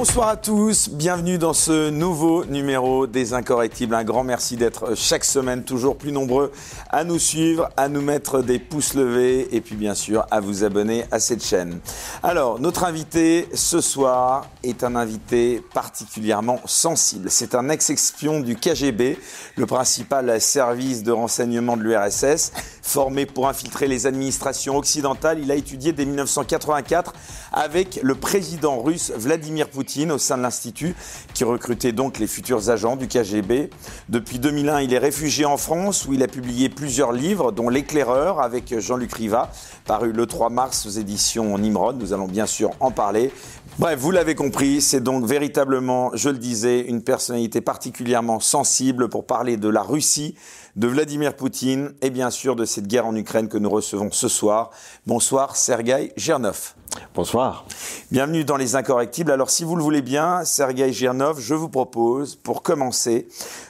Bonsoir à tous, bienvenue dans ce nouveau numéro des Incorrectibles. Un grand merci d'être chaque semaine toujours plus nombreux à nous suivre, à nous mettre des pouces levés et puis bien sûr à vous abonner à cette chaîne. Alors, notre invité ce soir est un invité particulièrement sensible. C'est un ex-espion du KGB, le principal service de renseignement de l'URSS, formé pour infiltrer les administrations occidentales. Il a étudié dès 1984 avec le président russe Vladimir Poutine au sein de l'Institut, qui recrutait donc les futurs agents du KGB. Depuis 2001, il est réfugié en France, où il a publié plusieurs livres, dont L'éclaireur avec Jean-Luc Riva, paru le 3 mars aux éditions Nimrod. Nous allons bien sûr en parler. Bref, vous l'avez compris, c'est donc véritablement, je le disais, une personnalité particulièrement sensible pour parler de la Russie, de Vladimir Poutine et bien sûr de cette guerre en Ukraine que nous recevons ce soir. Bonsoir Sergei Gernov. Bonsoir. Bienvenue dans Les Incorrectibles. Alors, si vous le voulez bien, Sergei Girnov, je vous propose, pour commencer,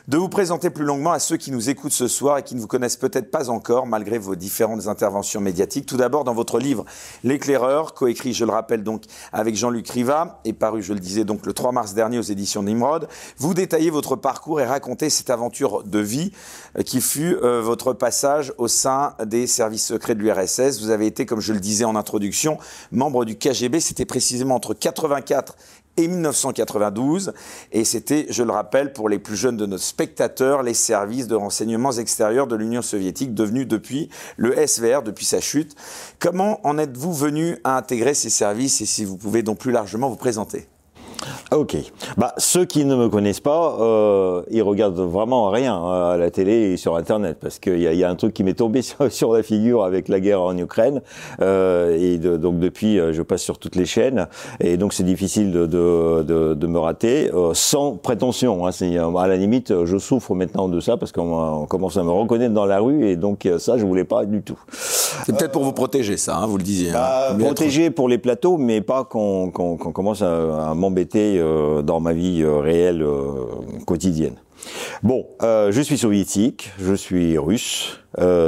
de vous présenter plus longuement à ceux qui nous écoutent ce soir et qui ne vous connaissent peut-être pas encore, malgré vos différentes interventions médiatiques. Tout d'abord, dans votre livre L'éclaireur, coécrit, je le rappelle donc, avec Jean-Luc Riva, et paru, je le disais donc, le 3 mars dernier aux éditions Nimrod, vous détaillez votre parcours et racontez cette aventure de vie qui fut euh, votre passage au sein des services secrets de l'URSS. Vous avez été, comme je le disais en introduction, membre du KGB. C'était précisément entre 84 et 1992. Et c'était, je le rappelle, pour les plus jeunes de nos spectateurs, les services de renseignements extérieurs de l'Union soviétique, devenus depuis le SVR, depuis sa chute. Comment en êtes-vous venu à intégrer ces services? Et si vous pouvez donc plus largement vous présenter Ok. Bah, ceux qui ne me connaissent pas, euh, ils regardent vraiment rien euh, à la télé et sur Internet parce qu'il y, y, a un truc qui m'est tombé sur, sur, la figure avec la guerre en Ukraine euh, et de, donc depuis, euh, je passe sur toutes les chaînes et donc c'est difficile de, de, de, de, me rater euh, sans prétention. Hein, à la limite, je souffre maintenant de ça parce qu'on commence à me reconnaître dans la rue et donc ça, je voulais pas du tout. C'est peut-être pour vous protéger, ça, hein, vous le disiez. Bah, hein. Protéger pour les plateaux, mais pas qu'on qu qu commence à, à m'embêter euh, dans ma vie euh, réelle euh, quotidienne. Bon, je suis soviétique, je suis russe,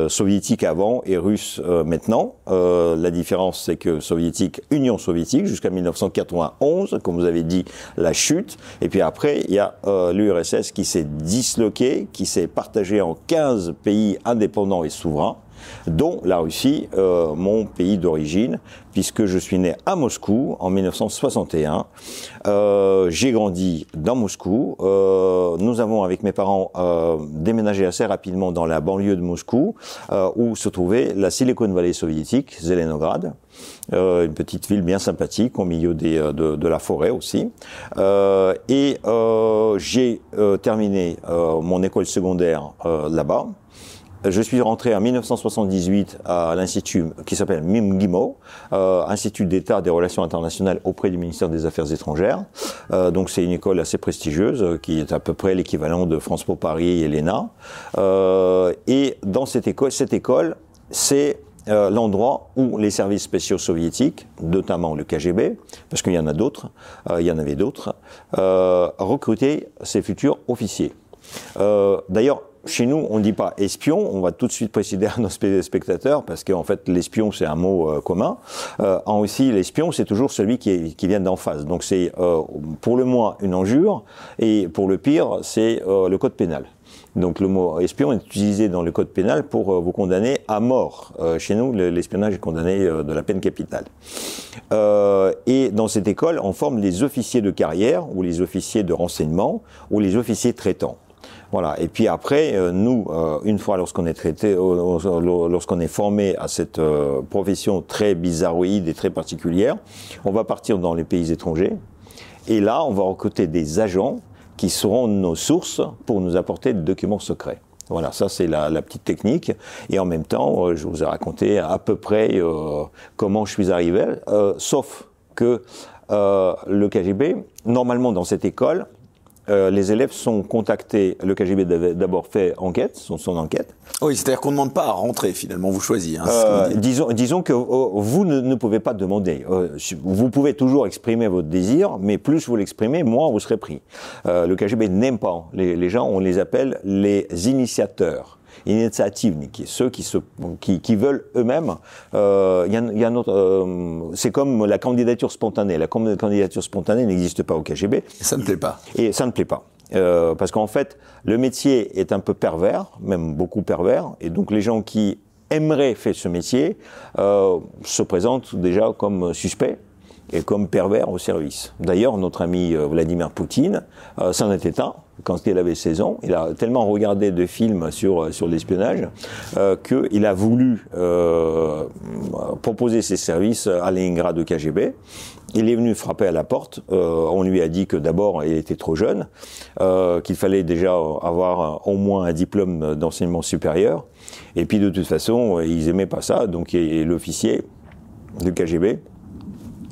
soviétique avant et russe maintenant. la différence, c'est que soviétique, Union soviétique, jusqu'à 1991, comme vous avez dit, la chute. Et puis après, il y a l'URSS qui s'est disloqué, qui s'est partagé en 15 pays indépendants et souverains dont la Russie, euh, mon pays d'origine, puisque je suis né à Moscou en 1961. Euh, j'ai grandi dans Moscou. Euh, nous avons, avec mes parents, euh, déménagé assez rapidement dans la banlieue de Moscou, euh, où se trouvait la Silicon Valley soviétique, Zelenograd. Euh, une petite ville bien sympathique au milieu des, de, de, la forêt aussi. Euh, et euh, j'ai terminé mon école secondaire là-bas. Je suis rentré en 1978 à l'institut qui s'appelle MIMGIMO, euh, Institut d'État des relations internationales auprès du ministère des Affaires étrangères. Euh, donc c'est une école assez prestigieuse euh, qui est à peu près l'équivalent de France Po Paris et l'ENA. Euh, et dans cette école, cette école, c'est euh, l'endroit où les services spéciaux soviétiques, notamment le KGB, parce qu'il y en a d'autres, euh, il y en avait d'autres, recrutaient ces futurs officiers. D'ailleurs, chez nous, on ne dit pas espion, on va tout de suite préciser à nos spectateurs, parce qu'en fait, l'espion, c'est un mot euh, commun. Euh, en aussi, l'espion, c'est toujours celui qui, vient d'en face. Donc c'est euh, pour le moins une injure, et pour le pire, c'est le code pénal. Donc le mot espion est utilisé dans le code pénal pour vous condamner à mort. chez nous, l'espionnage est condamné de la peine capitale. et dans cette école, on forme les officiers de carrière, ou les officiers de renseignement, ou les officiers traitants. Voilà. Et puis après, euh, nous, euh, une fois lorsqu'on est traité, euh, lorsqu'on est formé à cette profession très bizarroïde et très particulière, on va partir dans les pays étrangers. Et là, on va recruter des agents qui seront nos sources pour nous apporter des documents secrets. Voilà, ça c'est la, petite technique. Et en même temps, je vous ai raconté à peu près comment je suis arrivé, sauf que le KGB, normalement dans cette école, euh, les élèves sont contactés, le KGB d'abord fait enquête, son, son enquête. Oui, c'est-à-dire qu'on ne demande pas à rentrer finalement, vous choisissez. Hein, euh, disons, disons que euh, vous ne, ne, pouvez pas demander. Euh, vous pouvez toujours exprimer votre désir, mais plus vous l'exprimez, moins vous serez pris. Le KGB n'aime pas les, les, gens, on les appelle les initiateurs. Initiativniki, ceux qui, se, qui, qui veulent eux-mêmes. Euh, il y a, il y a un autre, euh, c'est comme la candidature spontanée. La candidature spontanée n'existe pas au KGB. Ça ne plaît pas. Et ça ne plaît pas. Euh, parce qu'en fait, le métier est un peu pervers, même beaucoup pervers, et donc les gens qui aimeraient faire ce métier euh, se présentent déjà comme suspects et comme pervers au service. D'ailleurs, notre ami euh, Vladimir Poutine euh, s'en était un quand il avait 16 ans. Il a tellement regardé de films sur, sur l'espionnage euh, qu'il a voulu euh, proposer ses services à Leningrad au KGB. Il est venu frapper à la porte. Euh, on lui a dit que d'abord, il était trop jeune, euh, qu'il fallait déjà avoir au moins un diplôme d'enseignement supérieur. Et puis, de toute façon, ils aimaient pas ça. Donc, l'officier du KGB,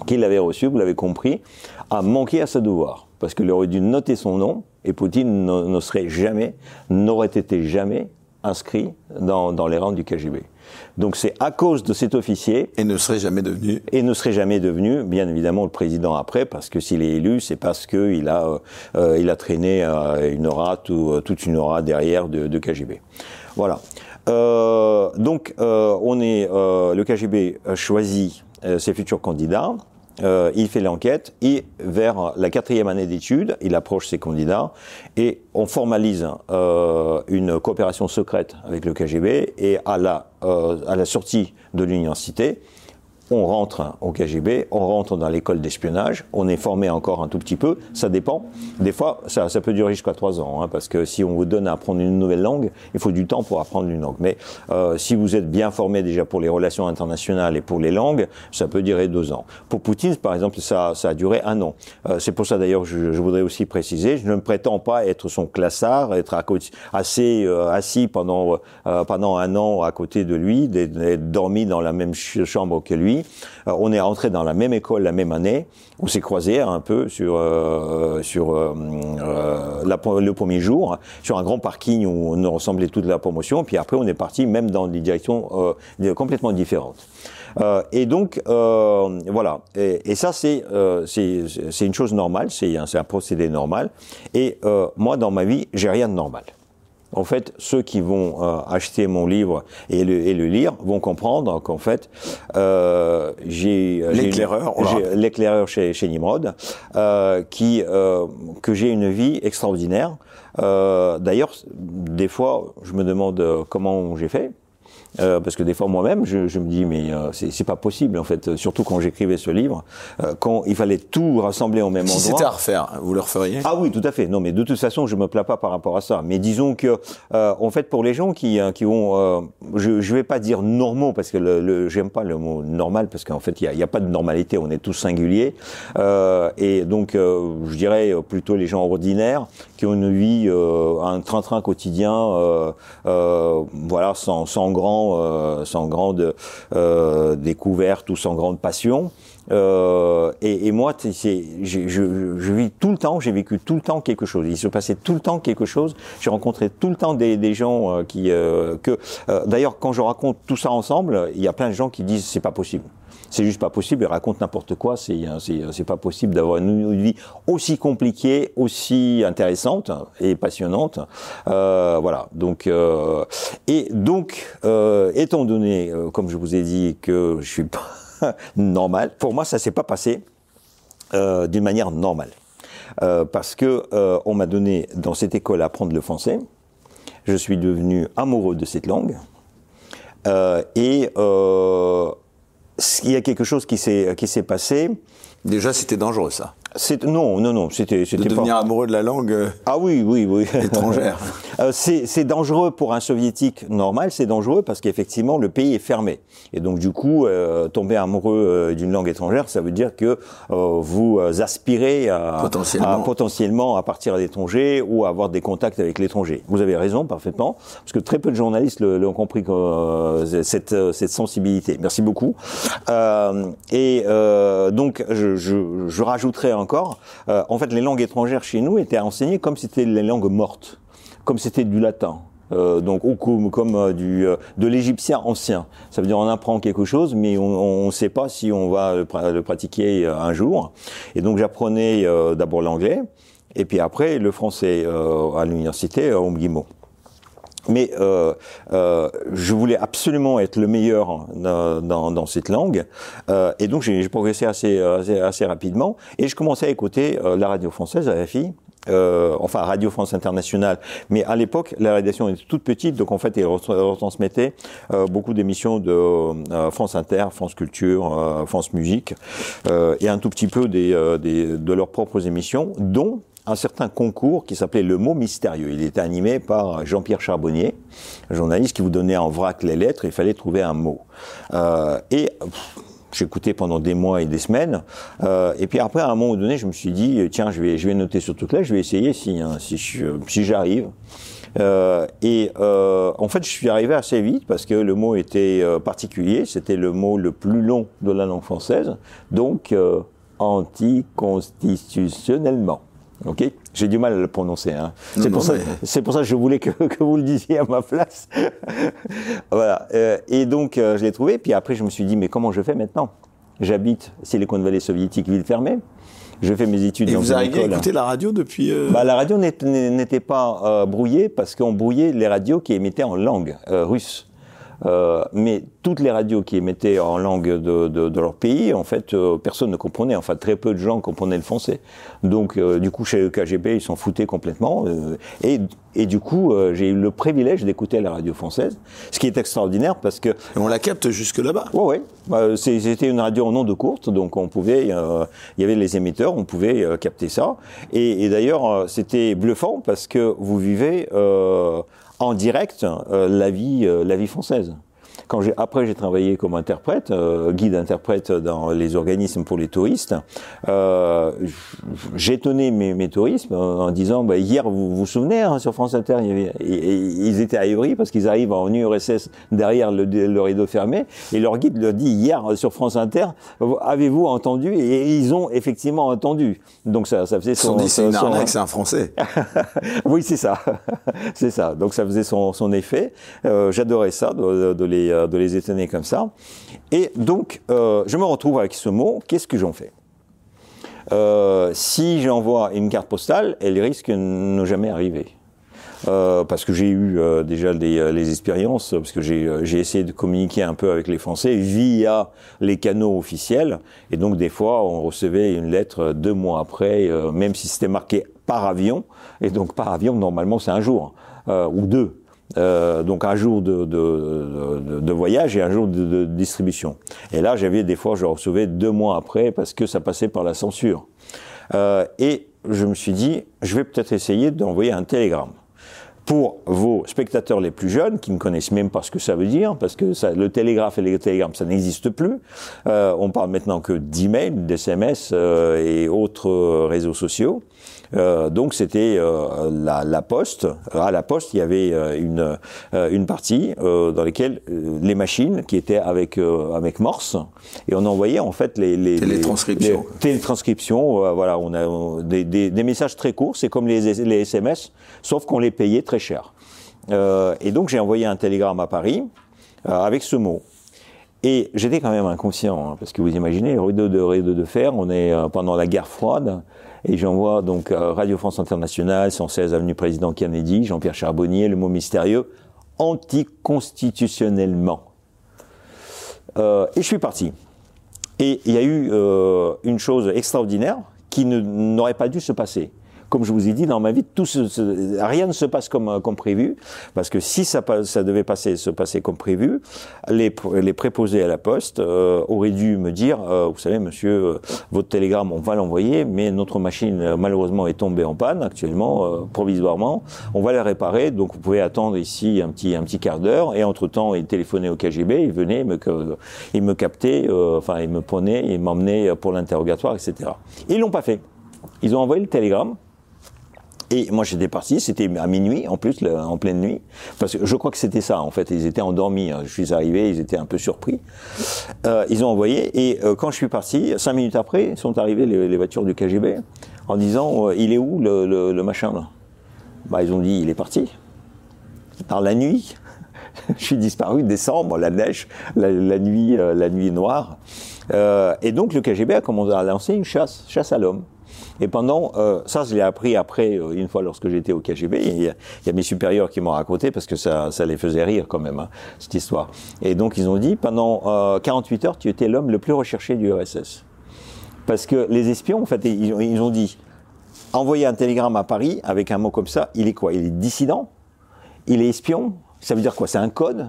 qu'il avait reçu, vous l'avez compris, a manqué à sa devoir. Parce qu'il aurait dû noter son nom, et Poutine ne, ne serait jamais, n'aurait été jamais inscrit dans, dans les rangs du KGB. Donc c'est à cause de cet officier Et ne serait jamais devenu. et ne serait jamais devenu, bien évidemment, le président après, parce que s'il est élu, c'est parce qu'il a, euh, il a traîné euh, une aura, tout- euh, toute une aura derrière de, de KGB. Voilà. Euh, donc, on est, le KGB choisit ses futurs candidats. Euh, il fait l'enquête et vers la quatrième année d'études, il approche ses candidats et on formalise euh, une coopération secrète avec le KGB et à la, euh, à la sortie de l'université, on rentre au KGB, on rentre dans l'école d'espionnage, on est formé encore un tout petit peu, ça dépend. Des fois, ça, peut durer jusqu'à trois ans, hein, parce que si on vous donne à apprendre une nouvelle langue, il faut du temps pour apprendre une langue. Mais euh, si vous êtes bien formé déjà pour les relations internationales et pour les langues, ça peut durer deux ans. Pour Poutine, par exemple, ça, a duré un an. Euh, C'est pour ça d'ailleurs, je, je voudrais aussi préciser, je ne prétends pas être son classard, être à côté, assez euh, assis pendant pendant un an à côté de lui, d'être dormi dans la même ch- chambre que lui. Euh, on est rentré dans la même école la même année. On s'est croisés un peu sur euh, sur euh, le premier jour sur un grand parking où on ressemblait toute la promotion. Puis après, on est parti même dans des directions complètement différentes. Et donc voilà. Et, ça c'est c'est une chose normale. C'est un, un procédé normal. Et moi dans ma vie, j'ai rien de normal. En fait, ceux qui vont euh, acheter mon livre et le, et le lire vont comprendre qu'en fait, euh, j'ai une- L'éclaireur, l'éclaireur chez, chez Nimrod, euh, qui euh, que j'ai une vie extraordinaire. Euh, D'ailleurs, des fois, je me demande euh, comment j'ai fait. Euh, parce que des fois moi-même, je, je me dis mais euh, c'est pas possible en fait. Surtout quand j'écrivais ce livre, euh, quand il fallait tout rassembler au même Si endroit. c'était à refaire, vous le referiez? Ah oui, tout à fait. Non, mais de toute façon, je me plains pas par rapport à ça. Mais disons que, euh, en fait, pour les gens qui euh, qui ont, euh, je je vais pas dire normaux parce que le, le j'aime pas le mot normal parce qu'en fait, il y a, y a pas de normalité. On est tous singuliers euh, et donc euh, je dirais plutôt les gens ordinaires qui ont une vie, euh, un train-train quotidien, euh, euh, voilà, sans sans grand, sans grande découverte ou sans grande passion. Et, moi, je, vis tout le temps, j'ai vécu tout le temps quelque chose. Il se passait tout le temps quelque chose. J'ai rencontré tout le temps des, gens qui, que, d'ailleurs, quand je raconte tout ça ensemble, il y a plein de gens qui disent c'est pas possible. C'est juste pas possible. Ils racontent n'importe quoi. C'est, c'est, pas possible d'avoir une, vie aussi compliquée, aussi intéressante et passionnante. Euh, voilà. Donc, euh, et donc, euh, étant donné, comme je vous ai dit, que je suis pas normal. Pour moi, ça s'est pas passé d'une manière normale, parce que on m'a donné dans cette école à apprendre le français. Je suis devenu amoureux de cette langue et il y a quelque chose qui s'est qui s'est passé. Déjà, c'était dangereux ça. C'est non non non c'était De c'était pas devenir amoureux de la langue euh, ah oui, oui, oui. étrangère. Euh, c'est c'est dangereux pour un soviétique normal, c'est dangereux parce qu'effectivement le pays est fermé. Et donc du coup, euh, tomber amoureux euh, d'une langue étrangère, ça veut dire que euh, vous euh, aspirez à Potentiellement. à potentiellement à partir à l'étranger ou à avoir des contacts avec l'étranger. Vous avez raison parfaitement, parce que très peu de journalistes l'ont compris euh, cette cette sensibilité. Merci beaucoup. Euh, et euh, donc je, je, je rajouterai encore, euh, en fait les langues étrangères chez nous étaient enseignées comme si c'était les langues mortes comme c'était du latin. Euh, donc ou comme, comme euh, du de l'égyptien ancien. Ça veut dire on apprend quelque chose, mais on ne sait pas si on va le, pra- le pratiquer un jour. Et donc j'apprenais d'abord l'anglais, et puis après le français à l'université au Guillemot. Mais euh, euh, je voulais absolument être le meilleur dans, dans, dans cette langue, euh, et donc j'ai progressé assez, assez, assez, rapidement. Et je commençais à écouter euh, la radio française à la fille. Euh, enfin Radio France Internationale, mais à l'époque la rédaction était toute petite, donc en fait ils retransmettaient euh, beaucoup d'émissions de euh, France Inter, France Culture, euh, France Musique, et un tout petit peu des, des, de leurs propres émissions, dont un certain concours qui s'appelait Le mot mystérieux. Il était animé par Jean-Pierre Charbonnier, journaliste qui vous donnait en vrac les lettres, il fallait trouver un mot. Euh, et j'écoutais pendant des mois et des semaines. Euh, et puis après, à un moment donné, je me suis dit, tiens, je vais, je vais noter sur toute là, je vais essayer si, hein, si, j'arrive. Euh, et en fait, je suis arrivé assez vite parce que le mot était particulier. C'était le mot le plus long de la langue française, donc anticonstitutionnellement. Ok, j'ai du mal à le prononcer. Hein. C'est pour, ça, c'est pour ça que je voulais que, que vous le disiez à ma place. voilà. Euh, et donc euh, je l'ai trouvé. Puis après, je me suis dit, mais comment je fais maintenant? J'habite Silicon Valley soviétique, ville fermée. Je fais mes études et dans vous arrivez à écouter la radio depuis euh... bah, La radio n'était pas brouillée parce qu'on brouillait les radios qui émettaient en langue russe. Euh, mais toutes les radios qui émettaient en langue de, de, de leur pays, en fait, euh, personne ne comprenait. Enfin, très peu de gens comprenaient le français. Donc, euh, du coup, chez le KGB, ils s'en foutaient complètement. Euh, et, et, du coup, euh, j'ai eu le privilège d'écouter la radio française, ce qui est extraordinaire parce que... Et on la capte jusque là-bas Oui, oui. Bah, C'était une radio en ondes courtes, donc on pouvait... il y avait les émetteurs, on pouvait capter ça. Et, et d'ailleurs, c'était bluffant parce que vous vivez en direct euh, la vie euh, la vie française. Quand j'ai après j'ai travaillé comme interprète, euh, guide interprète dans les organismes pour les touristes, euh, j'étonnais mes, mes touristes en disant bah, hier vous vous souvenez hein, sur France Inter il y avait, et, et, ils étaient ahébris parce qu'ils arrivent en URSS derrière le, le, rideau fermé et leur guide leur dit hier sur France Inter avez-vous entendu? Et ils ont effectivement entendu. Donc ça ça faisait son, c'est une arnaque c'est un français. Oui c'est ça. C'est ça. Donc ça faisait son, son effet. Euh, j'adorais ça de, de les de les étonner comme ça. Et donc, euh, je me retrouve avec ce mot, qu'est-ce que j'en fais? Euh, Si j'envoie une carte postale, elle risque de ne jamais arriver. Euh, parce que j'ai eu euh, déjà des, euh, les expériences, parce que j'ai essayé de communiquer un peu avec les Français via les canaux officiels, et donc des fois on recevait une lettre deux mois après, même si c'était marqué par avion, et donc par avion normalement c'est un jour ou deux. Euh, donc un jour de, de, de, de, voyage et un jour de, distribution. Et là, j'avais des fois, je recevais deux mois après parce que ça passait par la censure. Euh, et je me suis dit, je vais peut-être essayer d'envoyer un télégramme pour vos spectateurs les plus jeunes qui ne connaissent même pas ce que ça veut dire, parce que ça, le télégraphe et les télégrammes, ça n'existe plus. Euh, on parle maintenant que d'emails, d'SMS euh, et autres réseaux sociaux. Euh, donc c'était euh, la, la, poste. À la poste, il y avait euh, une, une partie dans laquelle les machines qui étaient avec, avec Morse, et on envoyait en fait les, les télétranscriptions. Les, télétranscriptions, voilà, on a des, des, des, messages très courts, c'est comme les, les SMS, sauf qu'on les payait très cher. et donc j'ai envoyé un télégramme à Paris avec ce mot. Et j'étais quand même inconscient, hein, parce que vous imaginez, rideau de rideau de fer, on est pendant la guerre froide, et j'envoie donc euh, Radio France Internationale, 116 avenue Président Kennedy, Jean-Pierre Charbonnier, le mot mystérieux, anticonstitutionnellement. Euh, et je suis parti. Et il y a eu euh, une chose extraordinaire qui n'aurait pas dû se passer comme je vous ai dit, dans ma vie, tout se, rien ne se passe comme, comme prévu, parce que si ça, ça devait passer, se passer comme prévu, les, les préposés à la poste euh, auraient dû me dire, euh, vous savez, monsieur, euh, votre télégramme, on va l'envoyer, mais notre machine, euh, malheureusement, est tombée en panne actuellement, euh, provisoirement. On va la réparer, donc vous pouvez attendre ici un petit, un petit quart d'heure, et entre-temps, il téléphonait au KGB, il venait, il me, il me captait, enfin, il me prenait, il m'emmenait pour l'interrogatoire, etc. Ils l'ont pas fait. Ils ont envoyé le télégramme, et moi j'étais parti, c'était à minuit en plus, en pleine nuit, parce que je crois que c'était ça en fait. Ils étaient endormis. Hein. Je suis arrivé, ils étaient un peu surpris. Euh, ils ont envoyé et euh, quand je suis parti, cinq minutes après, sont arrivées les, voitures du KGB en disant euh, il est où le, machin là? Bah ils ont dit il est parti. Dans la nuit, je suis disparu, décembre, la neige, la, la nuit, la nuit noire. et donc le KGB a commencé à lancer une chasse, chasse à l'homme. Et pendant, euh, ça je l'ai appris après, euh, une fois lorsque j'étais au KGB, il y, a, mes supérieurs qui m'ont raconté parce que ça, ça les faisait rire quand même, hein, cette histoire. Et donc ils ont dit, pendant euh, 48 heures, tu étais l'homme le plus recherché du RSS. Parce que les espions, en fait, ils, ont- dit, envoyer un télégramme à Paris avec un mot comme ça, il est quoi? Il est dissident? Il est espion? Ça veut dire quoi? C'est un code?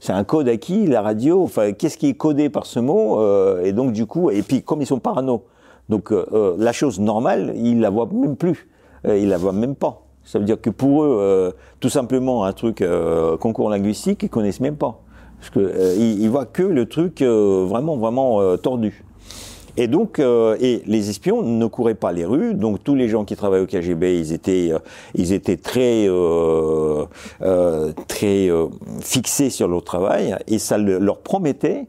C'est un code à qui La radio? Enfin, qu'est-ce qui est codé par ce mot Euh, Et donc, du coup, et puis comme ils sont parano, donc euh, euh, la chose normale, ils la voient même plus. Euh, ils la voient même pas. Ça veut dire que pour eux, euh, tout simplement, un truc euh, concours linguistique, ils connaissent même pas. Parce que euh, ils, ils voient que le truc vraiment, vraiment tordu. Et donc, euh, et les espions ne couraient pas les rues. Donc, tous les gens qui travaillent au KGB, ils étaient, euh, ils étaient très, euh, très fixés sur leur travail, et ça le- leur promettait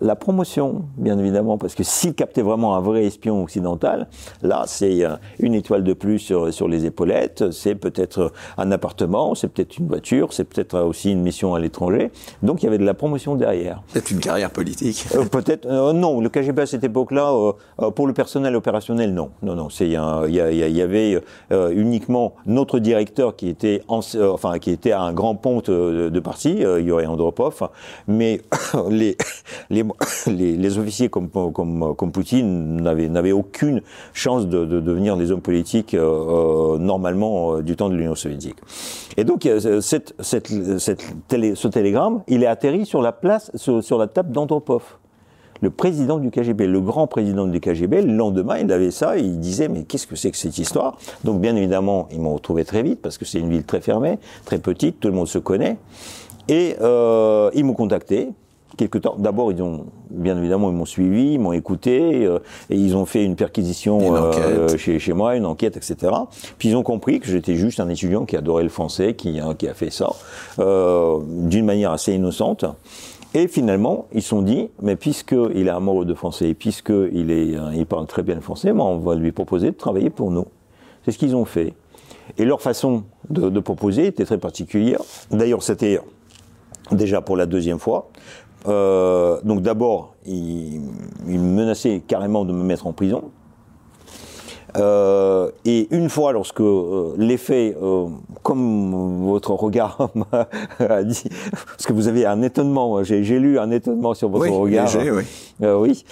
la promotion, bien évidemment, parce que s'ils captaient vraiment un vrai espion occidental, là, c'est euh, une étoile de plus sur, sur les épaulettes, c'est peut-être un appartement, c'est peut-être une voiture, c'est peut-être aussi une mission à l'étranger. Donc, il y avait de la promotion derrière. Peut-être une carrière politique. Euh, Peut-être euh, non. Le KGB à cette époque-là, euh, euh, pour le personnel opérationnel, non, non, non. Il y, avait euh, uniquement notre directeur qui était, en- euh, enfin, qui était à un grand ponte euh, de parti, euh, Yuri Andropov, mais les, les, les, officiers comme, comme, comme Poutine n'avaient, aucune chance de, de devenir des hommes politiques euh, euh, normalement euh, du temps de l'Union soviétique. Et donc ce télégramme, il est atterri sur la place, sur, la table d'Andropov le président du KGB, le grand président du KGB, le lendemain, il avait ça et il disait mais qu'est-ce que c'est que cette histoire? Donc bien évidemment, ils m'ont retrouvé très vite parce que c'est une ville très fermée, très petite, tout le monde se connaît. Et ils m'ont contacté. Quelque temps. D'abord, ils ont, bien évidemment, ils m'ont suivi, ils m'ont écouté, euh, et ils ont fait une perquisition Une euh, chez, chez moi, une enquête, etc. Puis ils ont compris que j'étais juste un étudiant qui adorait le français, qui, hein, qui a fait ça euh, d'une manière assez innocente. Et finalement, ils se sont dit, mais puisqu'il est amoureux de français, et est, euh, il parle très bien le français, ben, on va lui proposer de travailler pour nous. C'est ce qu'ils ont fait. Et leur façon de, de proposer était très particulière. D'ailleurs, c'était déjà pour la deuxième fois. Euh, donc d'abord, ils, ils menaçaient carrément de me mettre en prison. Euh, et une fois, lorsque euh, les faits, euh, comme votre regard m'a dit, parce que vous avez un étonnement, j'ai j'ai lu un étonnement sur votre Oui, regard. léger, oui. Oui.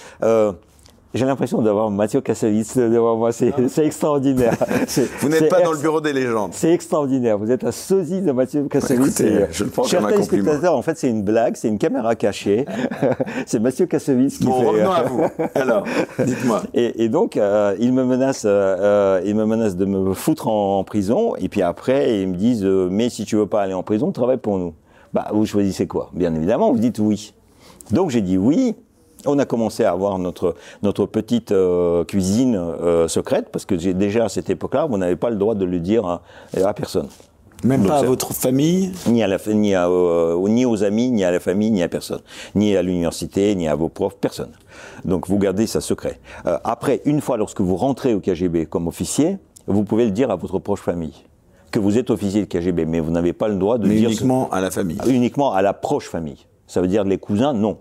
Euh, j'ai l'impression d'avoir Mathieu Kassovitz devant moi, c'est c'est extraordinaire. Vous n'êtes pas dans le bureau des légendes. c'est extraordinaire. Vous êtes un sosie de Mathieu Kassovitz. Écoutez, euh, je le prends comme un compliment. téléspectateurs, en fait, c'est une blague, c'est une caméra cachée. c'est Mathieu Kassovitz qui Bon, fait. revenons à vous. Alors, dites-moi. Et, et donc, euh, ils me menacent, euh, euh, ils me menacent de me foutre en, en prison. Et puis après, ils me disent, euh, mais si tu veux pas aller en prison, travaille pour nous. Bah, vous choisissez quoi? Bien évidemment, vous dites oui. Donc j'ai dit oui. On a commencé à avoir notre notre petite euh, cuisine euh, secrète parce que j'ai déjà à cette époque-là, vous n'avez pas le droit de le dire à, à personne, Même Donc, pas à votre famille ni à la ni à, euh, ni aux amis, ni à la famille, ni à personne, ni à l'université, ni à vos profs, personne. Donc vous gardez ça secret. Après, une fois lorsque vous rentrez au KGB comme officier, vous pouvez le dire à votre proche famille que vous êtes officier de KGB, mais vous n'avez pas le droit de Mais dire ce- uniquement à la famille. uniquement à la proche famille. Ça veut dire les cousins, non.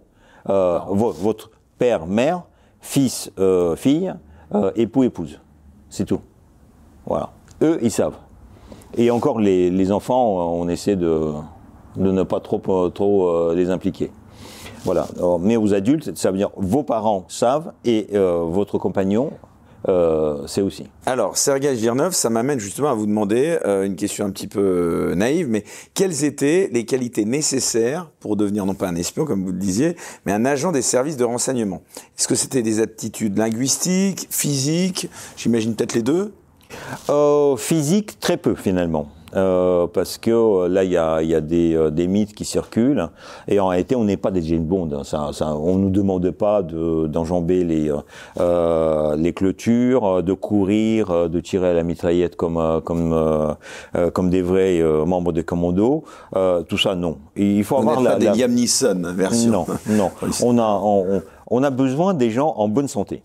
Euh, vo- votre père, mère, fils, euh, fille, euh, époux, épouse. C'est tout. Voilà. Eux, ils savent. Et encore, les, enfants, on essaie de, ne pas trop, trop les impliquer. Voilà. Mais aux adultes, ça veut dire vos parents savent et votre compagnon euh, sait aussi. Alors, Sergei Virnov, ça m'amène justement à vous demander euh, une question un petit peu euh, naïve, mais quelles étaient les qualités nécessaires pour devenir non pas un espion, comme vous le disiez, mais un agent des services de renseignement? Est-ce que c'était des aptitudes linguistiques, physiques? J'imagine peut-être les deux Euh, physique, très peu finalement. Euh, parce que euh, là, il y a, il y a des, euh, des mythes qui circulent. Et en réalité, on n'est pas des James Bond. hein. Ça, ça, on nous demande pas de- d'enjamber les, euh, les clôtures, de courir, de tirer à la mitraillette comme, comme, euh, comme des vrais membres des commandos. Tout ça, non. Et il faut avoir la, pas des la- Liam Neeson version. non, non. Police. On a, on, on- on a besoin des gens en bonne santé.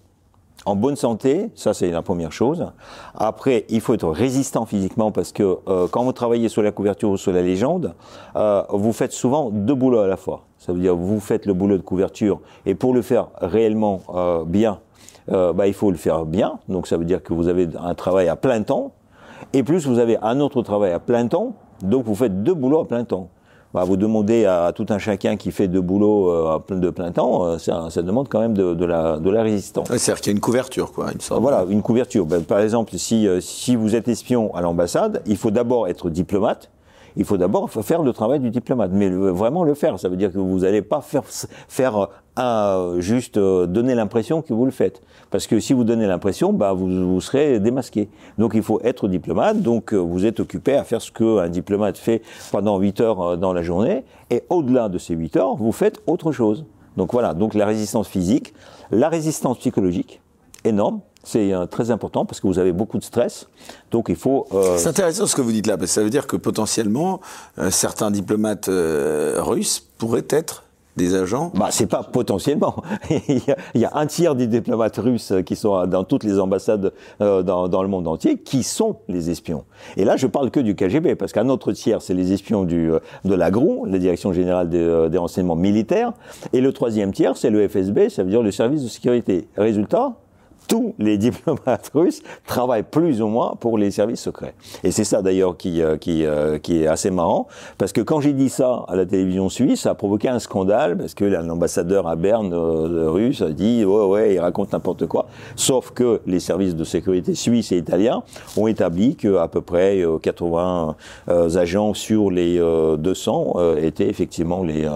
En bonne santé, ça c'est la première chose. Après, il faut être résistant physiquement parce que euh, quand vous travaillez sur la couverture ou sur la légende, euh, vous faites souvent deux boulots à la fois. Ça veut dire vous faites le boulot de couverture et pour le faire réellement euh, bien, bah, il faut le faire bien. Donc ça veut dire que vous avez un travail à plein temps, et plus vous avez un autre travail à plein temps, donc vous faites deux boulots à plein temps. Bah, vous demandez à, tout un chacun qui fait deux boulots euh, de plein temps, euh, ça, ça, demande quand même de, de, la, de la résistance. C'est-à-dire qu'il y a une couverture, quoi, une sorte. Voilà, une couverture. Ben, par exemple, si, euh, si vous êtes espion à l'ambassade, il faut d'abord être diplomate. Il faut d'abord faire le travail du diplomate, mais vraiment le faire. Ça veut dire que vous n'allez pas faire, faire un, juste donner l'impression que vous le faites. Parce que si vous donnez l'impression, bah, vous, vous, serez démasqué. Donc il faut être diplomate, donc euh, vous êtes occupé à faire ce qu'un diplomate fait pendant 8 heures euh, dans la journée, et au-delà de ces 8 heures, vous faites autre chose. Donc voilà, donc la résistance physique, la résistance psychologique, énorme, c'est euh, très important parce que vous avez beaucoup de stress. Donc il faut. C'est intéressant ce que vous dites là, parce que ça veut dire que potentiellement certains diplomates russes pourraient être des agents Bah, c'est pas potentiellement. il, y a, un tiers des diplomates russes qui sont dans toutes les ambassades euh, dans, le monde entier qui sont les espions. Et là, je parle que du KGB, parce qu'un autre tiers, c'est les espions du, euh, de la GRU, la Direction Générale des, euh, des Renseignements Militaires. Et le troisième tiers, c'est le FSB, ça veut dire le service de sécurité. Résultat, tous les diplomates russes travaillent plus ou moins pour les services secrets. Et c'est ça d'ailleurs qui, euh, qui, euh, qui est assez marrant, parce que quand j'ai dit ça à la télévision suisse, ça a provoqué un scandale, parce que l'ambassadeur à Berne euh, russe a dit ouais ouais, il raconte n'importe quoi. Sauf que les services de sécurité suisses et italiens ont établi qu'à peu près 80 agents sur les 200 étaient effectivement les,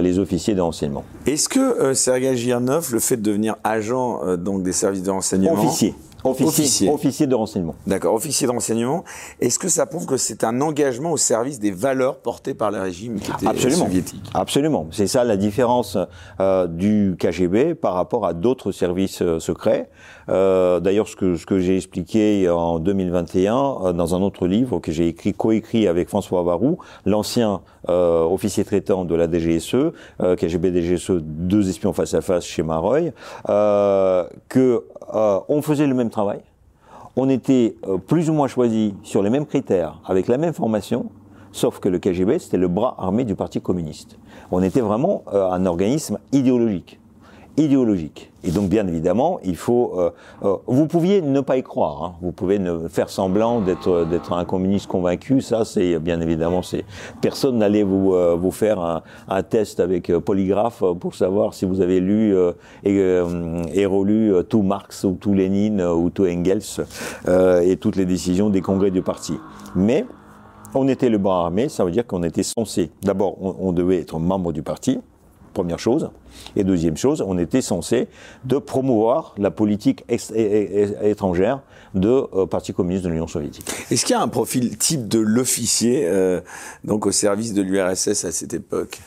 les officiers de renseignement. Est-ce que Sergei Girnov, le fait de devenir agent donc des services de renseignement Officier. Officier, officier. de renseignement. D'accord, officier de renseignement. Est-ce que ça prouve que c'est un engagement au service des valeurs portées par le régime qui était Absolument. soviétique Absolument. C'est ça la différence euh, du KGB par rapport à d'autres services euh, secrets. Euh, D'ailleurs, ce que, ce que j'ai expliqué en 2021 euh, dans un autre livre que j'ai écrit, coécrit avec François Varou, l'ancien euh, officier traitant de la DGSE, KGB DGSE, deux espions face à face chez Maroy, que on faisait le même travail, on était euh, plus ou moins choisis sur les mêmes critères, avec la même formation, sauf que le KGB, c'était le bras armé du Parti communiste. On était vraiment euh, un organisme idéologique idéologique. Et donc, bien évidemment, il faut. Euh, euh, vous pouviez ne pas y croire. Hein. Vous pouvez faire semblant d'être d'être un communiste convaincu. Ça, c'est bien évidemment, c'est personne n'allait vous euh, vous faire un, test avec polygraphe pour savoir si vous avez lu et, relu tout Marx ou tout Lénine ou tout Engels et toutes les décisions des congrès du parti. Mais on était le bras armé, ça veut dire qu'on était censé. D'abord, on devait être membre du parti première chose. Et deuxième chose, on était censé de promouvoir la politique étrangère de euh, Parti communiste de l'Union soviétique. Est-ce qu'il y a un profil type de l'officier euh, donc au service de l'URSS à cette époque?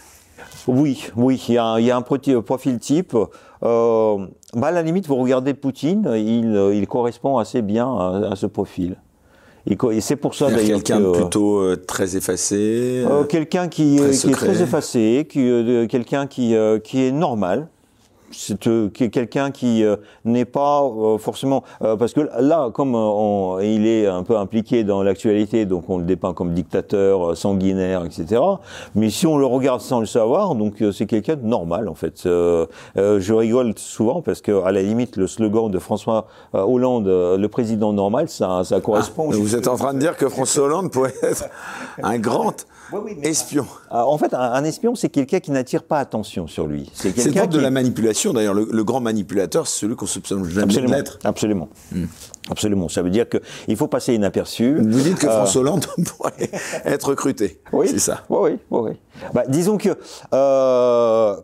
Oui, oui, il y a, il y a un profil type. Euh, bah à la limite, vous regardez Poutine, il, il correspond assez bien à, à ce profil. Et c'est pour ça d'ailleurs quelqu'un euh, plutôt euh, très effacé. Euh, quelqu'un qui, qui, est très effacé, qui, quelqu'un qui, qui est normal, c'est euh, quelqu'un qui euh, n'est pas euh, forcément parce que là comme il est un peu impliqué dans l'actualité donc on le dépeint comme dictateur sanguinaire etc mais si on le regarde sans le savoir donc c'est quelqu'un de normal en fait. Je rigole souvent parce que à la limite le slogan de François Hollande le président normal ça ça correspond ah, vous êtes en train de dire que François Hollande pourrait être un grand espion. Ah, en fait, un, espion, c'est quelqu'un qui n'attire pas attention sur lui. C'est quelqu'un qui... de la manipulation. D'ailleurs, le, grand manipulateur, c'est celui qu'on soupçonne jamais d'être. Absolument. Hmm. Absolument. Ça veut dire qu'il faut passer inaperçu. Vous dites que euh, François Hollande pourrait être recruté. Oui. C'est ça. Oui, oui, oui. Bah, disons que euh,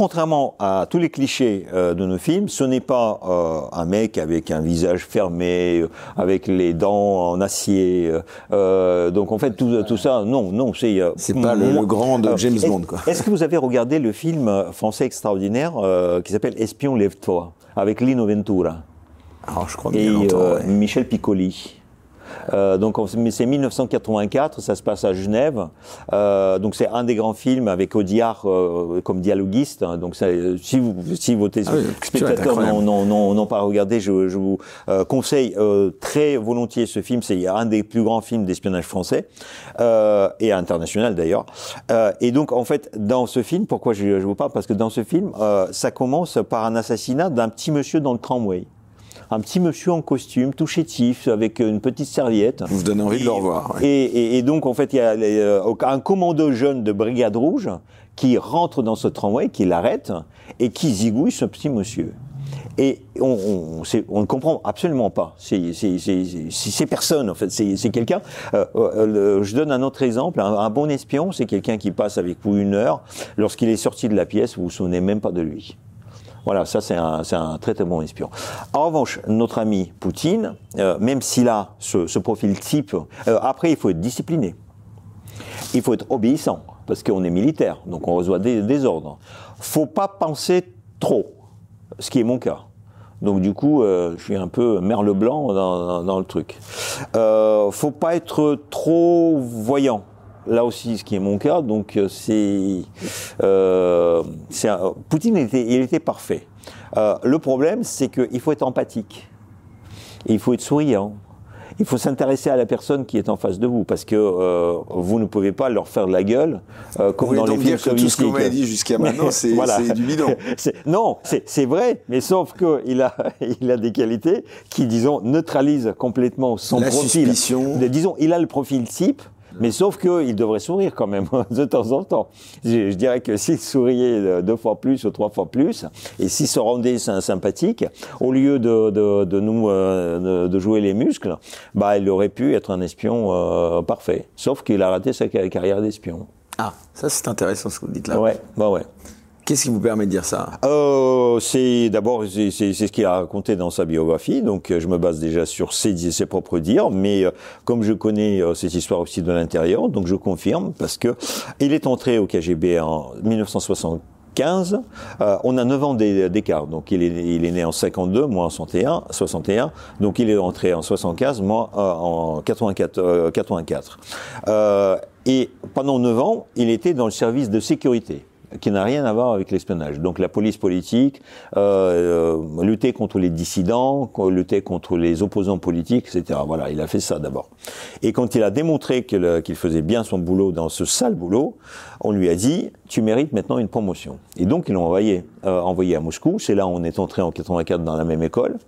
contrairement à tous les clichés euh, de nos films, ce n'est pas euh, un mec avec un visage fermé, euh, avec les dents en acier. donc en fait tout, tout ça, non, non, c'est. c'est pas le, grand de James Bond, quoi. Est-ce que vous avez regardé le film français extraordinaire qui s'appelle Espion lève-toi avec Lino Ventura? Alors, je crois et Michel Piccoli. Euh, donc mais c'est 1984, ça se passe à Genève. Euh, donc c'est un des grands films avec Audiard euh, comme dialoguiste. hein. donc ça, si vous si vos Ah oui, spectateurs n'ont pas regardé, je, je vous euh, conseille euh, très volontiers ce film. C'est un des plus grands films d'espionnage français euh, et international d'ailleurs. Euh, et donc en fait dans ce film, pourquoi je, je vous parle? Parce que dans ce film, euh, ça commence par un assassinat d'un petit monsieur dans le tramway. Un petit monsieur en costume, tout chétif, avec une petite serviette. Vous donnez envie de le revoir. ouais. Et, et- et donc, en fait, il y a les, euh, un commando jeune de Brigade Rouge qui rentre dans ce tramway, qui l'arrête et qui zigouille ce petit monsieur. Et on, on, on ne comprend absolument pas. C'est personne, en fait. C'est quelqu'un. euh, euh, je donne un autre exemple. Un, un bon espion, c'est quelqu'un qui passe avec vous une heure. Lorsqu'il est sorti de la pièce, vous vous souvenez même pas de lui. Voilà, ça c'est un, très très bon espion. En revanche, notre ami Poutine, euh, même s'il a ce, profil type, euh, après il faut être discipliné. Il faut être obéissant, parce qu'on est militaire, donc on reçoit des, des ordres. faut pas penser trop, ce qui est mon cas. Donc du coup, euh, je suis un peu merle blanc dans, le truc. Faut pas être trop voyant. Là aussi, ce qui est mon cas, donc euh, c'est, euh, un- Poutine il était, il était parfait. Euh, le problème, c'est qu'il faut être empathique, Et il faut être souriant, il faut s'intéresser à la personne qui est en face de vous, parce que euh, vous ne pouvez pas leur faire de la gueule euh, comme Vous dans les films dire que tout ce m'avez soviétiques. dit jusqu'à maintenant, c'est Voilà. du bidon. Non, c'est vrai, mais sauf que il a, il a des qualités qui, disons, neutralisent complètement son La profil. suspicion. Disons, il a le profil type, mais sauf que il devrait sourire quand même de temps en temps. Je, je dirais que s'il souriait deux fois plus ou trois fois plus, et s'il se rendait sy- sympathique, au lieu de, de, de nous euh, de, jouer les muscles, bah, il aurait pu être un espion euh, parfait. Sauf qu'il a raté sa ca- carrière d'espion. Ah, ça c'est intéressant ce que vous dites là. Ouais, bah ouais. Qu'est-ce qui vous permet de dire ça? Euh, c'est d'abord c'est ce qu'il a raconté dans sa biographie, donc euh, je me base déjà sur ses, propres dires, mais euh, comme je connais cette histoire aussi de l'intérieur, donc je confirme parce que il est entré au KGB en 1975. Euh, on a 9 ans d'é- d'écart, donc il est, il est né en 52, moi en 61, 61, donc il est entré en 75, moi en 84. euh, 84. Euh, et pendant 9 ans, il était dans le service de sécurité qui n'a rien à voir avec l'espionnage. Donc la police politique, euh, euh, lutter contre les dissidents, lutter contre les opposants politiques, etc. Voilà, il a fait ça d'abord. Et quand il a démontré qu'il faisait bien son boulot dans ce sale boulot, on lui a dit tu mérites maintenant une promotion. Et donc ils l'ont envoyé, euh, envoyé à Moscou. C'est là où on est entré en 84 dans la même école.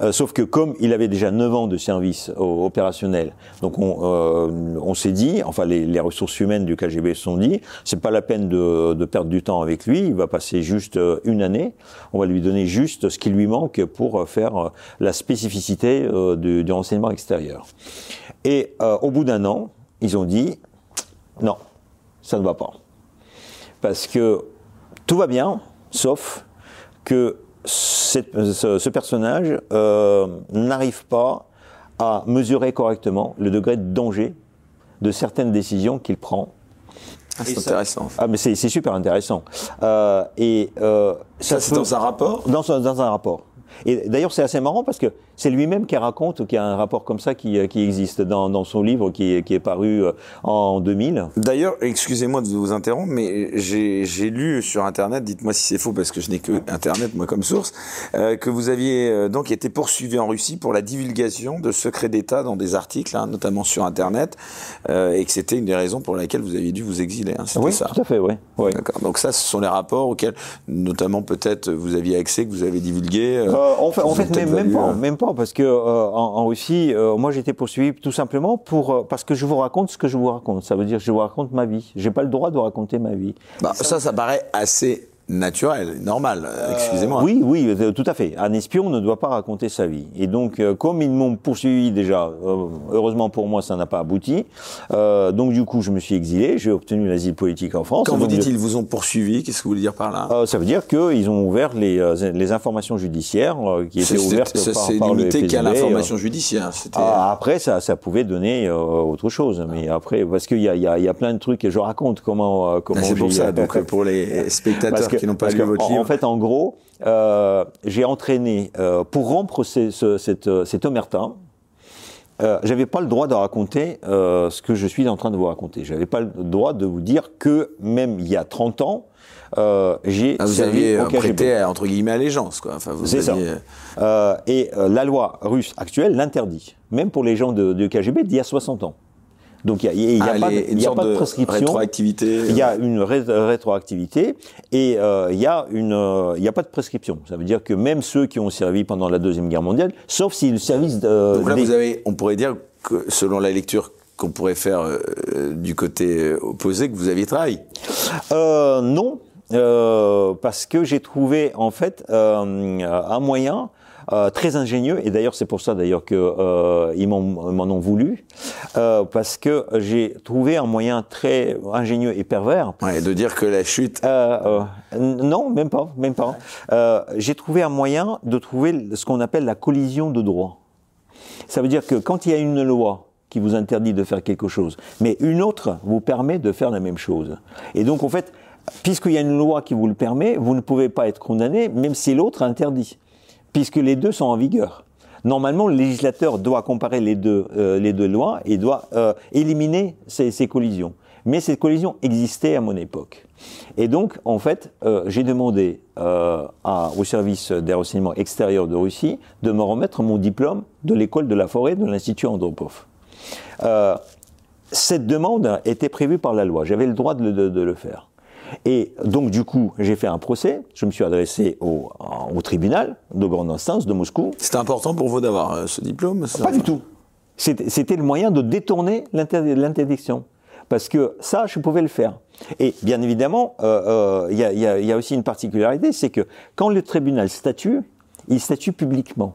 Euh, sauf que comme il avait déjà 9 ans de service opérationnel, donc on, euh, on s'est dit, enfin les, ressources humaines du KGB se sont dit, c'est pas la peine de, perdre du temps avec lui, il va passer juste euh, une année, on va lui donner juste ce qui lui manque pour faire la spécificité du, renseignement extérieur. Et au bout d'un an, ils ont dit, non, ça ne va pas. Parce que tout va bien, sauf que ce, ce personnage euh, n'arrive pas à mesurer correctement le degré de danger de certaines décisions qu'il prend. Ah, C'est ça- intéressant. Ah, mais c'est c'est super intéressant. Euh, et euh, Ça, c'est peut- dans un rapport? Dans un rapport. Et d'ailleurs, c'est assez marrant parce que c'est lui-même qui raconte qu'il y a un rapport comme ça qui, euh, qui existe dans, dans son livre qui est, qui est paru euh, en 2000. D'ailleurs, excusez-moi de vous interrompre, mais j'ai lu sur Internet, dites-moi si c'est faux parce que je n'ai que Internet moi comme source, euh, que vous aviez donc été poursuivi en Russie pour la divulgation de secrets d'État dans des articles, hein, notamment sur Internet, euh, et que c'était une des raisons pour laquelle vous aviez dû vous exiler. Hein, Oui, ça. tout à fait, oui. oui. D'accord. Donc ça, ce sont les rapports auxquels, notamment peut-être, vous aviez accès, que vous avez divulgué. euh, en fait, en pas, même pas, parce que euh, en, Russie, euh, moi j'étais poursuivi tout simplement pour euh, parce que je vous raconte ce que je vous raconte. Ça veut dire que je vous raconte ma vie. J'ai pas le droit de raconter ma vie. Bah, ça, ça paraît assez naturel, normal. euh, Excusez-moi. Oui, oui, euh, tout à fait. Un espion ne doit pas raconter sa vie. Et donc, euh, comme ils m'ont poursuivi déjà, euh, heureusement pour moi, ça n'a pas abouti. Donc, du coup, je me suis exilé. J'ai obtenu l'asile politique en France. Quand vous dites je- ils vous ont poursuivi, qu'est-ce que vous voulez dire par là? Ça veut dire qu'ils ont ouvert les, les informations judiciaires qui étaient ouvertes c'est- par, par limité qu'à l'information judiciaire. Ah, après, ça, ça pouvait donner autre chose. Mais après, parce qu'il y a, il y, a, il y a plein de trucs et je raconte comment euh, comment Ah, c'est pour ça. Donc pour les spectateurs qui n'ont pas parce lu que, votre en, livre, en fait, en gros, euh, j'ai entraîné euh, pour rompre ce- ce- cette, euh, cette omerta. euh, j'avais pas le droit de raconter euh, ce que je suis en train de vous raconter. J'avais pas le droit de vous dire que même il y a 30 ans, euh, j'ai Ah, vous aviez prêté entre guillemets allégeance, quoi. Enfin, C'est ça. aviez- et la loi russe actuelle l'interdit, même pour les gens de, de KGB d'il y a 60 ans. Donc il n'y a, y a Ah, pas, les- de, une il y a sorte pas de de prescription. rétroactivité. Il y a une ré- rétroactivité et euh, il y a une, euh, y a pas de prescription. Ça veut dire que même ceux qui ont servi pendant la deuxième guerre mondiale, sauf si le service de, Donc là, des- vous avez, on pourrait dire que selon la lecture qu'on pourrait faire euh, euh, du côté euh, opposé, que vous aviez travaillé. Euh, non, euh, parce que j'ai trouvé en fait euh, un moyen euh, très ingénieux, et d'ailleurs c'est pour ça d'ailleurs que euh, ils m'en ont voulu, euh, parce que j'ai trouvé un moyen très ingénieux et pervers. Ouais, de dire que la chute. Non, même pas, même pas. J'ai trouvé un moyen de trouver ce qu'on appelle la collision de droit. Ça veut dire que quand il y a une loi qui vous interdit de faire quelque chose, mais une autre vous permet de faire la même chose. Et donc, en fait, puisqu'il y a une loi qui vous le permet, vous ne pouvez pas être condamné, même si l'autre interdit, puisque les deux sont en vigueur. Normalement, le législateur doit comparer les deux, euh, les deux lois et doit euh, éliminer ces, ces collisions. Mais ces collisions existaient à mon époque. Et donc, en fait, euh, j'ai demandé au service des renseignements extérieurs de Russie de me remettre mon diplôme de l'école de la forêt de l'Institut Andropov. Cette demande était prévue par la loi. J'avais le droit de le faire. Et donc, du coup, j'ai fait un procès. Je me suis adressé au, au tribunal de grande instance de Moscou. C'était important pour vous d'avoir euh, ce diplôme ça? Pas du tout. C'était le moyen de détourner l'inter- l'interdiction. Parce que ça, je pouvais le faire. Et bien évidemment, euh, euh, il y, a, il y a- il y a aussi une particularité, c'est que quand le tribunal statue, il statue publiquement.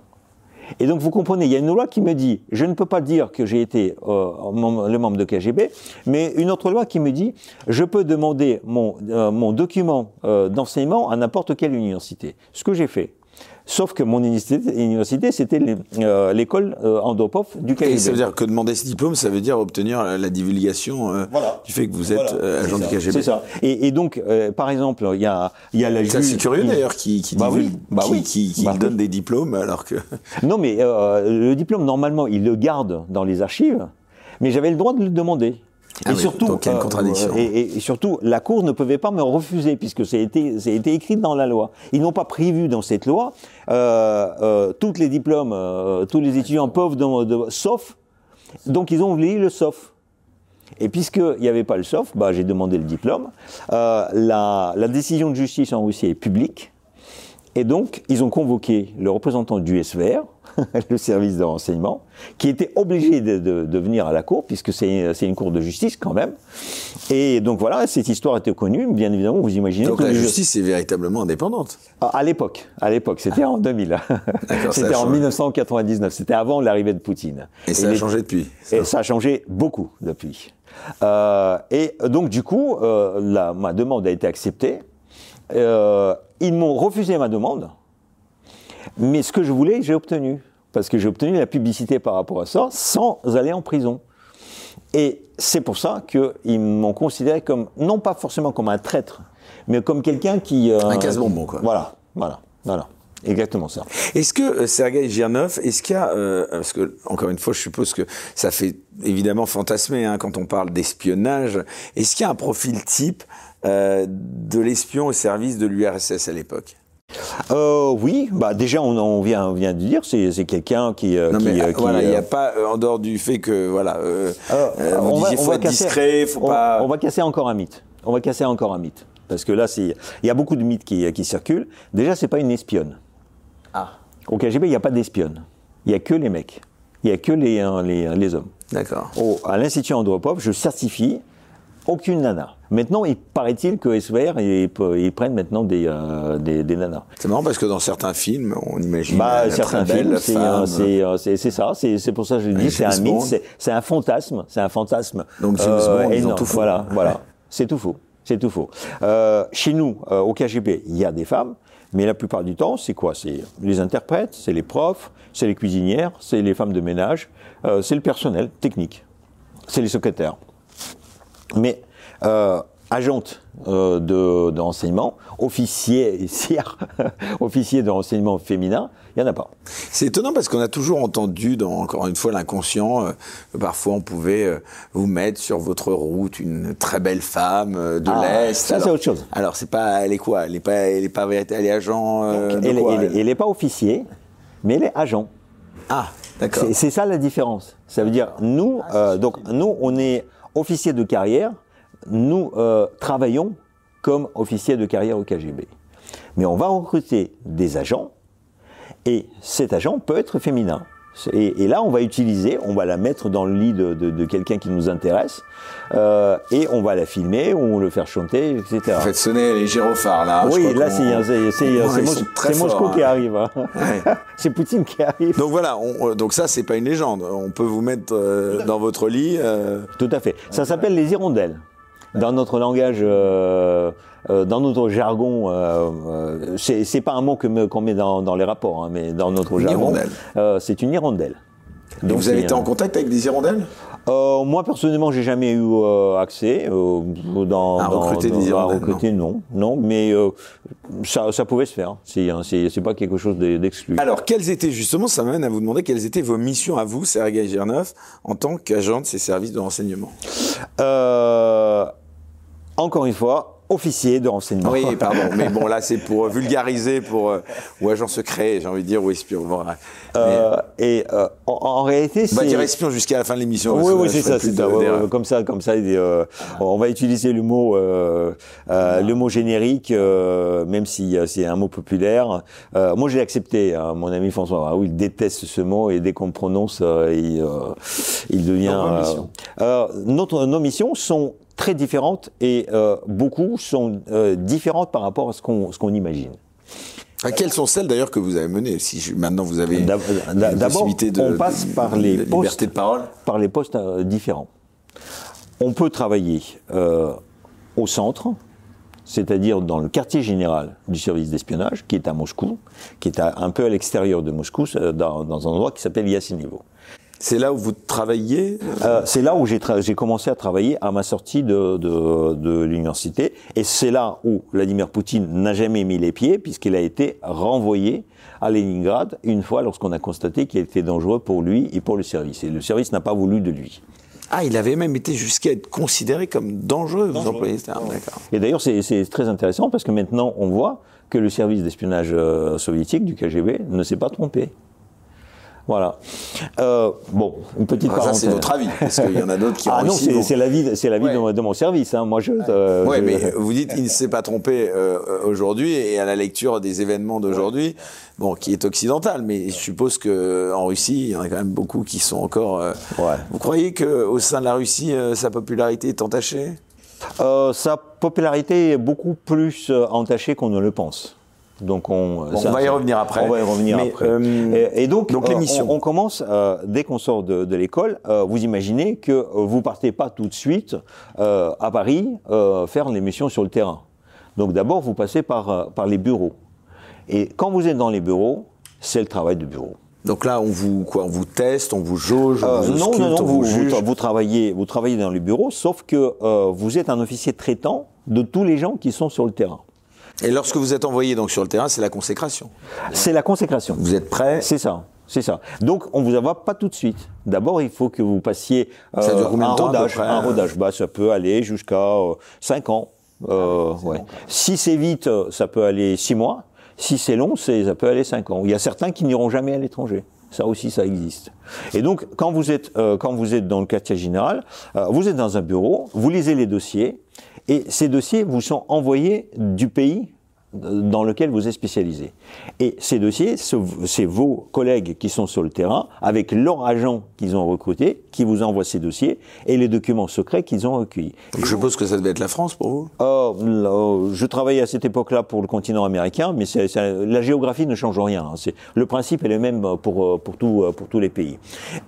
Et donc vous comprenez, il y a une loi qui me dit, je ne peux pas dire que j'ai été euh, le membre de KGB, mais une autre loi qui me dit, je peux demander mon, euh, mon document euh, d'enseignement à n'importe quelle université. Ce que j'ai fait. Sauf que mon université, c'était euh, l'école euh, Andropov du KGB. Et ça veut dire que demander ce diplôme, ça veut dire obtenir la divulgation euh, Voilà. du fait que vous êtes Voilà. agent du KGB. C'est ça. Et, et donc, euh, par exemple, il y a, il y a la Ça, c'est curieux qui- d'ailleurs qui, qui Bah divulgue, oui, bah qui, oui. qui, qui Bah oui. donne des diplômes alors que. Non, mais euh, le diplôme, normalement, il le garde dans les archives, mais j'avais le droit de le demander. Ah et oui, surtout, donc il y a une contradiction. et, et- et surtout, la Cour ne pouvait pas me refuser puisque c'est été, c'est été écrit dans la loi. Ils n'ont pas prévu dans cette loi euh, euh, tous les diplômes, euh, tous les étudiants peuvent, de- sauf. Donc ils ont oublié le sauf. Et puisqu'il n'y avait pas le sauf, bah, j'ai demandé le diplôme. Euh, la, la décision de justice en Russie est publique. Et donc, ils ont convoqué le représentant du SVR, le service de renseignement, qui était obligé de, de- de venir à la cour, puisque c'est une cour de justice quand même. Et donc voilà, cette histoire était connue, bien évidemment, vous imaginez. Donc la justice est véritablement indépendante. Ah, À l'époque, à l'époque, c'était en 2000. ça a c'était en changé. 1999, c'était avant l'arrivée de Poutine. Et ça a changé depuis. et ça a changé beaucoup depuis. Euh, et donc, du coup, euh, la- ma demande a été acceptée. Euh, ils m'ont refusé ma demande. Mais ce que je voulais, j'ai obtenu. Parce que j'ai obtenu la publicité par rapport à ça sans aller en prison. Et c'est pour ça qu'ils m'ont considéré comme, non pas forcément comme un traître, mais comme quelqu'un qui... euh, Un casse-bonbon, quoi. Voilà, voilà, voilà. Exactement ça. Est-ce que euh, Sergei Girnov, est-ce qu'il y a, euh, parce que encore une fois, je suppose que ça fait évidemment fantasmer hein, quand on parle d'espionnage. Est-ce qu'il y a un profil type de l'espion au service de l'URSS à l'époque? Euh, oui, bah déjà on, on vient, on vient de dire, c'est c'est quelqu'un qui, euh, Non qui, mais euh, qui, voilà, il n'y a pas en dehors du fait que voilà, euh, vous disiez faut être discret, faut on, pas. on va casser encore un mythe. On va casser encore un mythe. Parce que là, c'est- il y a beaucoup de mythes qui, qui circulent. Déjà, c'est pas une espionne. Ah, Au KGB, il n'y a pas d'espionne. Il n'y a que les mecs. Il n'y a que les, les, les hommes. d'accord. À l'Institut Andropov, je certifie aucune nana. Maintenant, il paraît-il que SVR, ils, ils prennent maintenant des, euh, des, des nanas. C'est marrant parce que dans certains films, on imagine Bah, la certains très films, c'est euh, c'est euh, c'est- ça, c'est pour ça que je dis, c'est un mythe, c'est un fantasme, c'est un fantasme. Donc, James Bond, ils ont tout faux. Voilà, voilà, c'est tout faux, c'est tout faux. Chez nous, au KGB, il y a des femmes, mais la plupart du temps, c'est quoi? C'est les interprètes, c'est les profs, c'est les cuisinières, c'est les femmes de ménage, euh, c'est le personnel technique, c'est les secrétaires. Mais agente euh, de, de renseignement, officier, sire, officier de renseignement féminin, il n'y en a pas. C'est étonnant parce qu'on a toujours entendu, dans encore une fois l'inconscient, euh, que parfois on pouvait euh, vous mettre sur votre route une très belle femme euh, de Ah, l'Est. ça, c'est autre chose. Alors, c'est pas, elle est quoi? Elle est pas, elle est pas, elle est agent euh, de elle quoi, n'est pas officier, mais elle est agent. Ah, d'accord. C'est c'est ça la différence. Ça veut dire, nous, euh, donc, nous, on est officier de carrière, nous euh, travaillons comme officier de carrière au KGB. Mais on va recruter des agents, et cet agent peut être féminin. Et, et là, on va utiliser, on va la mettre dans le lit de, de- de quelqu'un qui nous intéresse, euh, et on va la filmer, ou le faire chanter, etc. Vous faites sonner les gyrophares là. oui, là, c'est Moscou hein. qui arrive. hein. Ouais. c'est Poutine qui arrive. Donc voilà, on- euh, donc ça c'est pas une légende. On peut vous mettre euh, dans votre lit. euh, Tout à fait. Ça s'appelle les hirondelles. Dans notre langage, euh, euh, dans notre jargon, euh, euh, c'est pas un mot que qu'on met dans, dans les rapports, hein, mais dans notre Une jargon, c'est une hirondelle. et Donc, vous avez été en contact avec des hirondelles? Euh, moi personnellement, j'ai jamais eu euh, accès euh, dans, À dans- recruter dans- des à hirondelles, recruter, non, non, mais ça, ça pouvait se faire. C'est hein, c'est pas quelque chose d'e- d'exclu. Alors, quelles étaient justement, ça m'amène à vous demander quelles étaient vos missions à vous, Sergei Girnov, en tant qu'agent de ces services de renseignement? Euh, encore une fois, officier de renseignement. Oui, pardon, mais bon, là c'est pour euh, vulgariser, pour euh, ou agent secret, j'ai envie de dire, ou espion. Mais, Euh, et euh, en, en réalité, on va c'est dire espion jusqu'à la fin de l'émission. Oui, oui, c'est ça, c'est de- ouais, comme ça, comme ça. et, on va utiliser le mot, le mot générique, même si c'est un mot populaire. Moi, j'ai accepté. hein, mon ami François Raoult, il déteste ce mot et dès qu'on le prononce, il, il devient. Notre, nos missions sont très différentes et euh, beaucoup sont euh, différentes par rapport à ce qu'on ce qu'on imagine. Ah, Quelles sont celles d'ailleurs que vous avez menées Si je- maintenant vous avez une d'abord, possibilité de, on passe par les de postes liberté de parole. par les postes euh, différents. On peut travailler euh, au centre, c'est-à-dire dans le quartier général du service d'espionnage, qui est à Moscou, qui est à- un peu à l'extérieur de Moscou, euh, dans, dans un endroit qui s'appelle Yassinevo. C'est là où vous travaillez Euh, c'est là où j'ai commencé à travailler à ma sortie de, de, de l'université, et c'est là où Vladimir Poutine n'a jamais mis les pieds, puisqu'il a été renvoyé à Leningrad une fois lorsqu'on a constaté qu'il était dangereux pour lui et pour le service. Et le service n'a pas voulu de lui. Ah, il avait même été jusqu'à être considéré comme dangereux, vous employez ce terme, d'accord. Et d'ailleurs, c'est c'est très intéressant parce que maintenant, on voit que le service d'espionnage euh, soviétique du KGB ne s'est pas trompé. Voilà. Euh, bon, une petite Ah, ça, parenthèse. c'est votre avis, parce qu'il y en a d'autres qui ont Ah non, réussi, c'est c'est l'avis, c'est l'avis Ouais. de, mon- de mon service. Hein. Moi, je. euh, Ouais, je- mais vous dites il ne s'est pas trompé euh, euh, aujourd'hui et à la lecture des événements d'aujourd'hui, bon, qui est occidental, mais je suppose que en Russie, il y en a quand même beaucoup qui sont encore. euh, Ouais. Vous croyez que au sein de la Russie, euh, sa popularité est entachée? Euh, sa popularité est beaucoup plus euh, entachée qu'on ne le pense. Donc on, Bon, on va y revenir après. On va y revenir Mais, après. euh, et, et donc, donc euh, l'émission. on, on commence euh, dès qu'on sort de, de l'école. euh, vous imaginez que euh, vous partez pas tout de suite euh, à Paris euh, faire l'émission sur le terrain. Donc d'abord vous passez par euh, par les bureaux. Et quand vous êtes dans les bureaux, c'est le travail de bureau. Donc là, on vous quoi On vous teste, on vous jauge, on Euh, vous non, ausculte, non, non, on vous, vous juge. vous- vous travaillez, vous travaillez dans les bureaux, sauf que euh, vous êtes un officier traitant de tous les gens qui sont sur le terrain. Et lorsque vous êtes envoyé donc sur le terrain, c'est la consécration. C'est la consécration. Vous êtes prêt? C'est ça. C'est ça. Donc, on vous envoie pas tout de suite. D'abord, il faut que vous passiez euh, Ça dure combien de un temps, rodage. un rodage. Bah, ça peut aller jusqu'à 5 ans. Euh, ouais. Si c'est vite, euh, ça peut aller 6 mois. Si c'est long, ça peut aller 5 ans. Il y a certains qui n'iront jamais à l'étranger. Ça aussi, ça existe. Et donc, quand vous êtes, euh, quand vous êtes dans le quartier général, euh, vous êtes dans un bureau, vous lisez les dossiers, et ces dossiers vous sont envoyés du pays dans lequel vous êtes spécialisé. Et ces dossiers, ce- c'est vos collègues qui sont sur le terrain, avec leur agent qu'ils ont recruté, qui vous envoient ces dossiers et les documents secrets qu'ils ont recueillis. Donc, je suppose que ça devait être la France pour vous. Là, je travaillais à cette époque-là pour le continent américain, mais la géographie ne change rien. hein. Le principe est le même pour, pour, tout, pour tous les pays.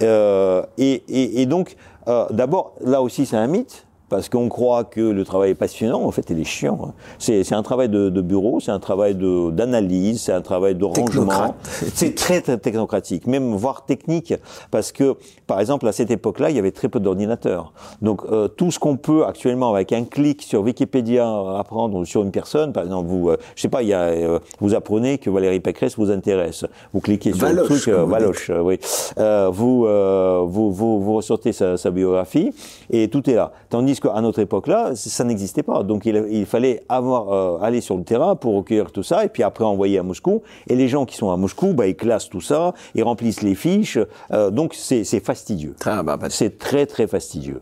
Euh, et, et, et donc, euh, d'abord, là aussi, c'est un mythe. Parce qu'on croit que le travail est passionnant, en fait, il est chiant. C'est un travail de, de bureau, c'est un travail d'analyse, c'est un travail de rangement. C'est très, très technocratique, même voire technique, parce que, par exemple, à cette époque-là, il y avait très peu d'ordinateurs. Donc, euh, tout ce qu'on peut actuellement avec un clic sur Wikipédia apprendre sur une personne, par exemple, vous, euh, je sais pas, il y a, euh, vous apprenez que Valérie Pécresse vous intéresse, vous cliquez sur Valoche, le truc, Valoche, oui, vous, vous, vous, vous ressortez sa, sa biographie et tout est là. Tandis qu'à notre époque-là, ça n'existait pas. Donc, il, il fallait avoir, euh, aller sur le terrain pour recueillir tout ça et puis après envoyer à Moscou. Et les gens qui sont à Moscou, bah, ils classent tout ça, ils remplissent les fiches. Euh, donc, c'est fastidieux. Ah, bah, bah, C'est très très fastidieux.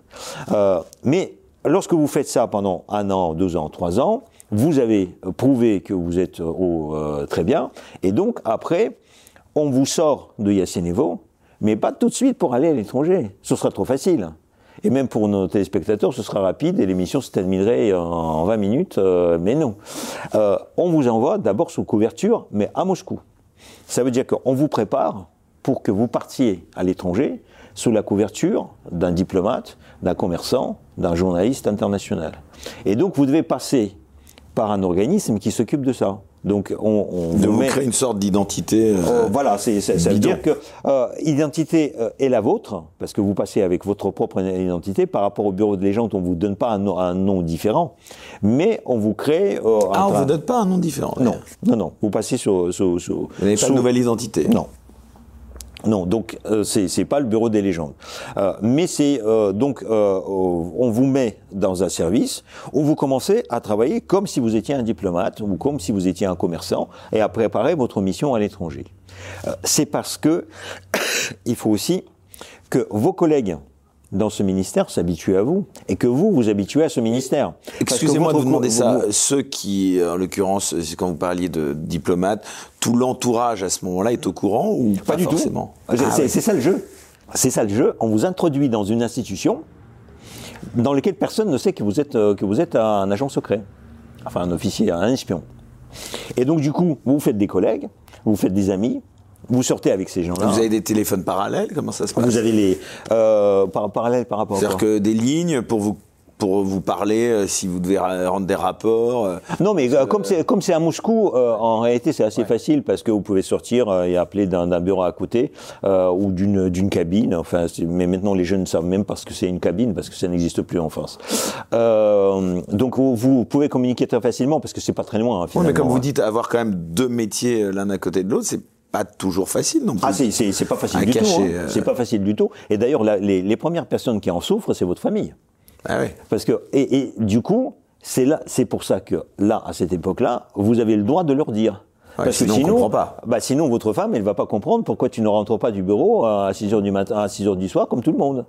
Euh, mais lorsque vous faites ça pendant un an, deux ans, trois ans, vous avez prouvé que vous êtes au, très bien, et donc après, on vous sort de Yassinevo, mais pas tout de suite pour aller à l'étranger. Ce sera trop facile. Et même pour nos téléspectateurs, ce sera rapide et l'émission se terminerait en 20 minutes, euh, mais non. Euh, on vous envoie d'abord sous couverture, mais à Moscou. Ça veut dire qu'on vous prépare pour que vous partiez à l'étranger sous la couverture d'un diplomate, d'un commerçant, d'un journaliste international. Et donc vous devez passer par un organisme qui s'occupe de ça. Donc on, on de vous met- créer une sorte d'identité. euh, euh, voilà, c'est, c'est- ça veut dire que euh, identité euh, est la vôtre, parce que vous passez avec votre propre identité par rapport au bureau de légende, on vous donne pas un, nom- un nom différent, mais on vous crée. euh, un Ah, on tra- vous donne pas un nom différent. Non, non, non, vous passez sur. sur, sur- Vous n'avez pas sous- de nouvelle identité. non. Non, donc euh, c'est pas le bureau des légendes, Euh, mais c'est euh, donc euh, on vous met dans un service où vous commencez à travailler comme si vous étiez un diplomate ou comme si vous étiez un commerçant et à préparer votre mission à l'étranger. C'est parce que il faut aussi que vos collègues dans ce ministère s'habituent à vous et que vous vous habituez à ce ministère. Excusez-moi de vous demander ça. vous- Ceux qui, en l'occurrence, c'est quand vous parliez de diplomates, tout l'entourage à ce moment-là est au courant ou pas, Pas du forcément? Tout. C'est Ah, ouais. c'est ça le jeu. C'est ça le jeu. On vous introduit dans une institution dans laquelle personne ne sait que vous êtes, euh, que vous êtes un agent secret. Enfin, un officier, un espion. Et donc, du coup, vous faites des collègues, vous faites des amis, vous sortez avec ces gens-là. Vous avez des téléphones parallèles Comment ça se passe Vous avez les euh, par, parallèles par rapport C'est-à-dire que des lignes pour vous pour vous parler euh, si vous devez rendre des rapports. euh, Non, mais euh, comme c'est comme c'est à Moscou, en réalité c'est assez facile parce que vous pouvez sortir et appeler d'un bureau à côté ou d'une d'une cabine. Enfin, mais maintenant les jeunes ne savent même pas ce que c'est une cabine parce que ça n'existe plus en France. Donc vous, vous pouvez communiquer très facilement parce que c'est pas très loin. hein, ouais, finalement, mais comme vous hein. dites, avoir quand même deux métiers l'un à côté de l'autre, c'est pas toujours facile non plus. Ah, c'est pas facile du cacher, tout. hein. euh. C'est pas facile du tout. Et d'ailleurs, les, les premières personnes qui en souffrent, c'est votre famille. Ah ouais. Parce que et, et du coup, c'est là, c'est pour ça que là, à cette époque-là, vous avez le droit de leur dire. Ouais, Parce sinon, on comprend pas. Bah, sinon, votre femme, elle va pas comprendre pourquoi tu ne rentres pas du bureau à 6 heures du matin, à 6 heures du soir, comme tout le monde.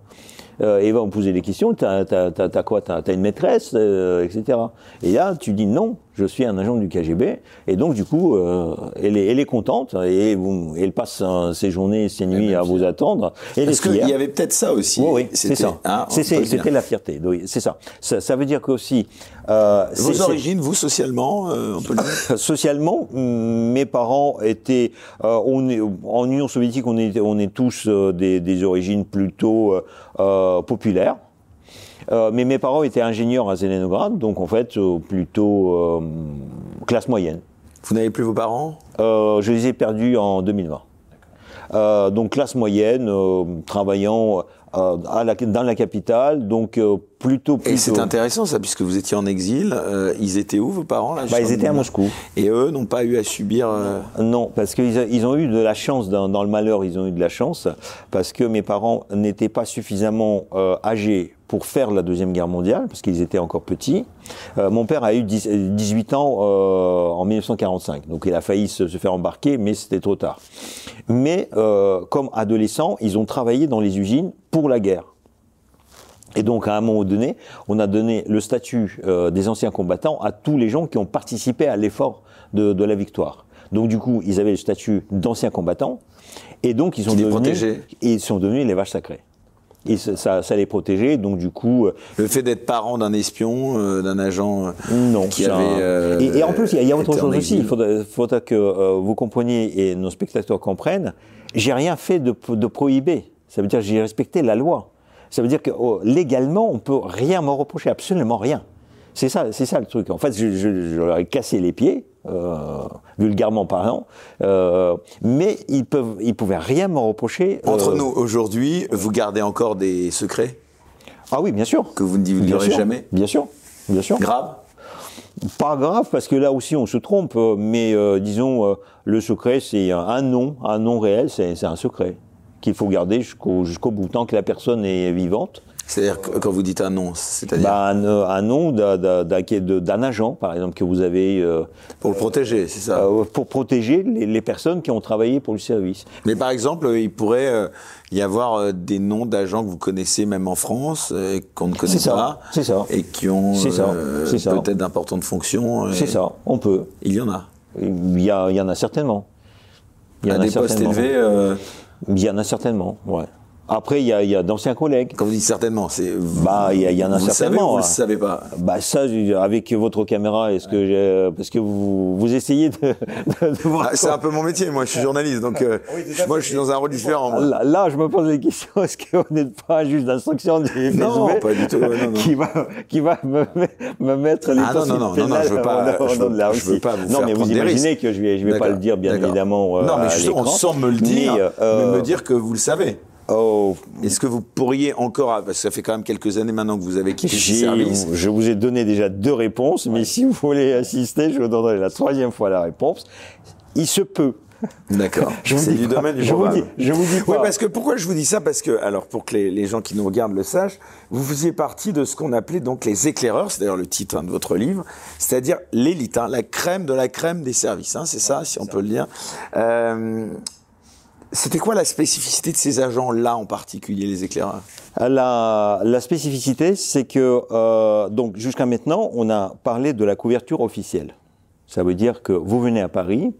Euh, et va vous poser des questions. T'as, t'as quoi T'as, t'as une maîtresse, euh, etc. Et là, tu dis non, je suis un agent du KGB. Et donc, du coup, euh, elle, est, elle est contente et vous, elle passe euh, ses journées, ses nuits à vous attendre. Et Parce qu'il y avait peut-être ça aussi. Oui, oui, c'est ça. hein. C'était la fierté. oui, c'est ça. ça. ça veut dire qu'aussi. Euh, Vos origines, vous, socialement, euh, on peut le dire Socialement, mes parents étaient, euh, on est, en Union soviétique, on est, on est tous des, des origines plutôt populaires. Euh, mais mes parents étaient ingénieurs à Zelenograd, donc en fait euh, plutôt euh, classe moyenne. Vous n'avez plus vos parents? Je les ai perdus en 2020. Euh, donc classe moyenne, travaillant à la, dans la capitale, donc plutôt Et c'est intéressant ça, puisque vous étiez en exil. euh, ils étaient où, vos parents là Bah, ils étaient à Moscou. Et eux n'ont pas eu à subir. euh, Non, parce qu'ils ils ont eu de la chance dans, dans le malheur. Ils ont eu de la chance parce que mes parents n'étaient pas suffisamment euh, âgés pour faire la deuxième guerre mondiale parce qu'ils étaient encore petits. Euh, mon père a eu 10 euh, 18 ans euh, en 1945, donc il a failli se, se faire embarquer, mais c'était trop tard. Mais euh, comme adolescents, ils ont travaillé dans les usines pour la guerre. Et donc, à un moment donné, on a donné le statut euh, des anciens combattants à tous les gens qui ont participé à l'effort de, de la victoire. Donc, du coup, ils avaient le statut d'anciens combattants, et donc ils sont devenus, ils sont devenus les vaches sacrées. Et ça, les protégeait, donc du coup, euh, Le fait d'être parent d'un espion, euh, d'un agent non. qui ça- avait. euh, et, et en plus, il y a, il y a autre chose aussi. Il faudra, faudra que vous compreniez et nos spectateurs comprennent. J'ai rien fait de, de prohibé. Ça veut dire que j'ai respecté la loi. Ça veut dire que oh, légalement, on peut rien me reprocher, absolument rien. C'est ça, c'est ça le truc. En fait, je, je, je leur ai cassé les pieds, euh, vulgairement parlant, euh, mais ils peuvent, ils pouvaient rien me reprocher. Entre euh, nous, aujourd'hui, vous gardez encore des secrets? Ah oui, bien sûr. que vous ne divulguerez jamais? Bien sûr, bien sûr. Grave? Pas grave parce que là aussi on se trompe, euh, mais disons le secret c'est un, nom, un nom réel, c'est un secret qu'il faut garder jusqu'au jusqu'au bout tant que la personne est vivante. C'est-à-dire quand vous dites un nom, c'est-à-dire? Bah, un, euh, un nom d'un- agent par exemple que vous avez euh, pour le protéger, c'est ça? euh, pour protéger les, les personnes qui ont travaillé pour le service. Mais par exemple, il pourrait euh, y avoir des noms d'agents que vous connaissez même en France, qu'on ne connaît pas, c'est ça. et qui ont peut-être d'importantes fonctions. C'est ça, on peut. Il y en a. Il y, a, il y en a certainement. Il y en a des postes élevés, Il certainement, ouais. Après, il y a, il y a d'anciens collègues. quand vous dites certainement, c'est. Bah, il y, en a vous le savez certainement. ou vous hein. le savez pas Bah ça, avec votre caméra, est-ce que j'ai, parce que vous, vous essayez de, de, de voir. Ah, C'est un peu mon métier, moi je suis journaliste, donc euh, moi je suis dans un rôle différent. moi. Là, là, je me pose la question est-ce que vous n'êtes pas un juge d'instruction du FSB Non, pas du tout, ouais, non, non. qui va qui va me, me mettre les Ah, non, non, non, non, non, je veux pas- je veux- je veux pas vous Non, faire mais vous des imaginez que je vais je vais pas le dire bien évidemment. euh, non, mais l'écran. sans me le dire, euh, me dire que vous le savez. Oh, Est-ce que vous pourriez encore, parce que ça fait quand même quelques années maintenant que vous avez quitté ce J'ai- service, je vous ai donné déjà deux réponses, mais si vous voulez assister, je vous donnerai la troisième fois la réponse. Il se peut. D'accord. Je vous C'est dis du pas. domaine du je vous dis, je vous dis Oui, pas. parce que pourquoi je vous dis ça? Parce que, alors, pour que les, les gens qui nous regardent le sachent, vous faisiez partie de ce qu'on appelait donc les éclaireurs, c'est d'ailleurs le titre hein, de votre livre, c'est-à-dire l'élite, hein, la crème de la crème des services, hein, c'est ça, si on peut le dire. Euh, C'était quoi la spécificité de ces agents-là en particulier, les éclaireurs? La, la spécificité, c'est que euh, donc jusqu'à maintenant, on a parlé de la couverture officielle. Ça veut dire que vous venez à Paris,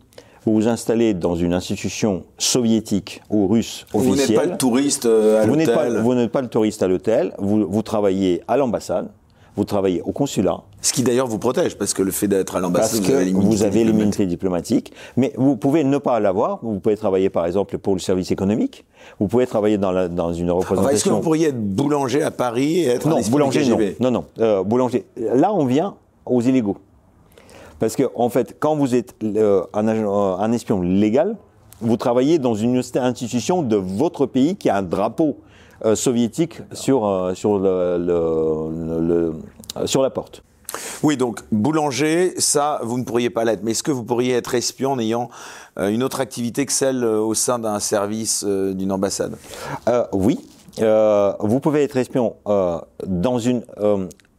vous vous installez dans une institution soviétique ou russe Vous n'êtes officielle. pas le touriste euh, à vous n'êtes pas, l'hôtel vous n'êtes pas le touriste à l'hôtel. Vous, vous travaillez à l'ambassade, vous travaillez au consulat, Ce qui d'ailleurs vous protège, parce que le fait d'être à l'ambassade, vous avez vous avez diplomatique. l'immunité diplomatique, mais vous pouvez ne pas l'avoir. Vous pouvez travailler, par exemple, pour le service économique. Vous pouvez travailler dans, la, dans une Enfin, Est-ce que représentation. vous pourriez être boulanger à Paris et être non, boulanger, non. Non, non. Euh, boulanger. Là, on vient aux illégaux. Parce que, en fait, quand vous êtes euh, un, agent- euh, un espion légal, vous travaillez dans une institution de votre pays qui a un drapeau euh, soviétique sur, euh, sur, le, le- le- le- sur la porte. Oui, donc boulanger, ça, vous ne pourriez pas l'être. Mais est-ce que vous pourriez être espion en ayant euh, une autre activité que celle euh, au sein d'un service euh, d'une ambassade? Oui, vous pouvez être espion dans une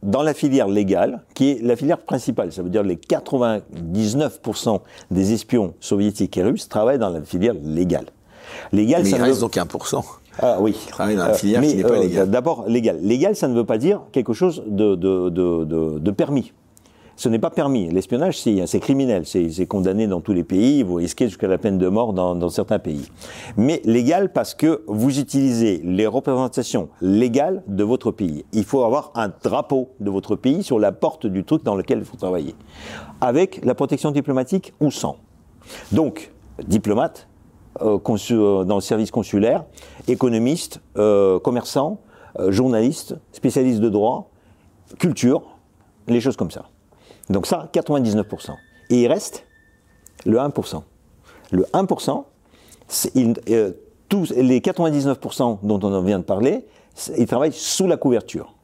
dans la filière légale, qui est la filière principale. Ça veut dire les 99% des espions soviétiques et russes travaillent dans la filière légale. Légale, Mais ça il reste veut- donc 1%. Ah oui. travaille dans la filière qui mais, n'est pas euh, légale. D'abord, légal. Légal, ça ne veut pas dire quelque chose de, de, de, permis. Ce n'est pas permis. L'espionnage, c'est criminel. C'est condamné dans tous les pays. Vous risquez jusqu'à la peine de mort dans, dans certains pays. Mais légal parce que vous utilisez les représentations légales de votre pays. Il faut avoir un drapeau de votre pays sur la porte du truc dans lequel vous travaillez. Avec la protection diplomatique ou sans. Donc, diplomate, euh, euh, dans le service consulaire, économiste, euh, commerçant, euh, journaliste, spécialiste de droit, culture, les choses comme ça. Donc ça, 99%. Et il reste le 1%. Le 1%, c'est- il- euh, tous les 99% dont on vient de parler, ils travaillent sous la couverture.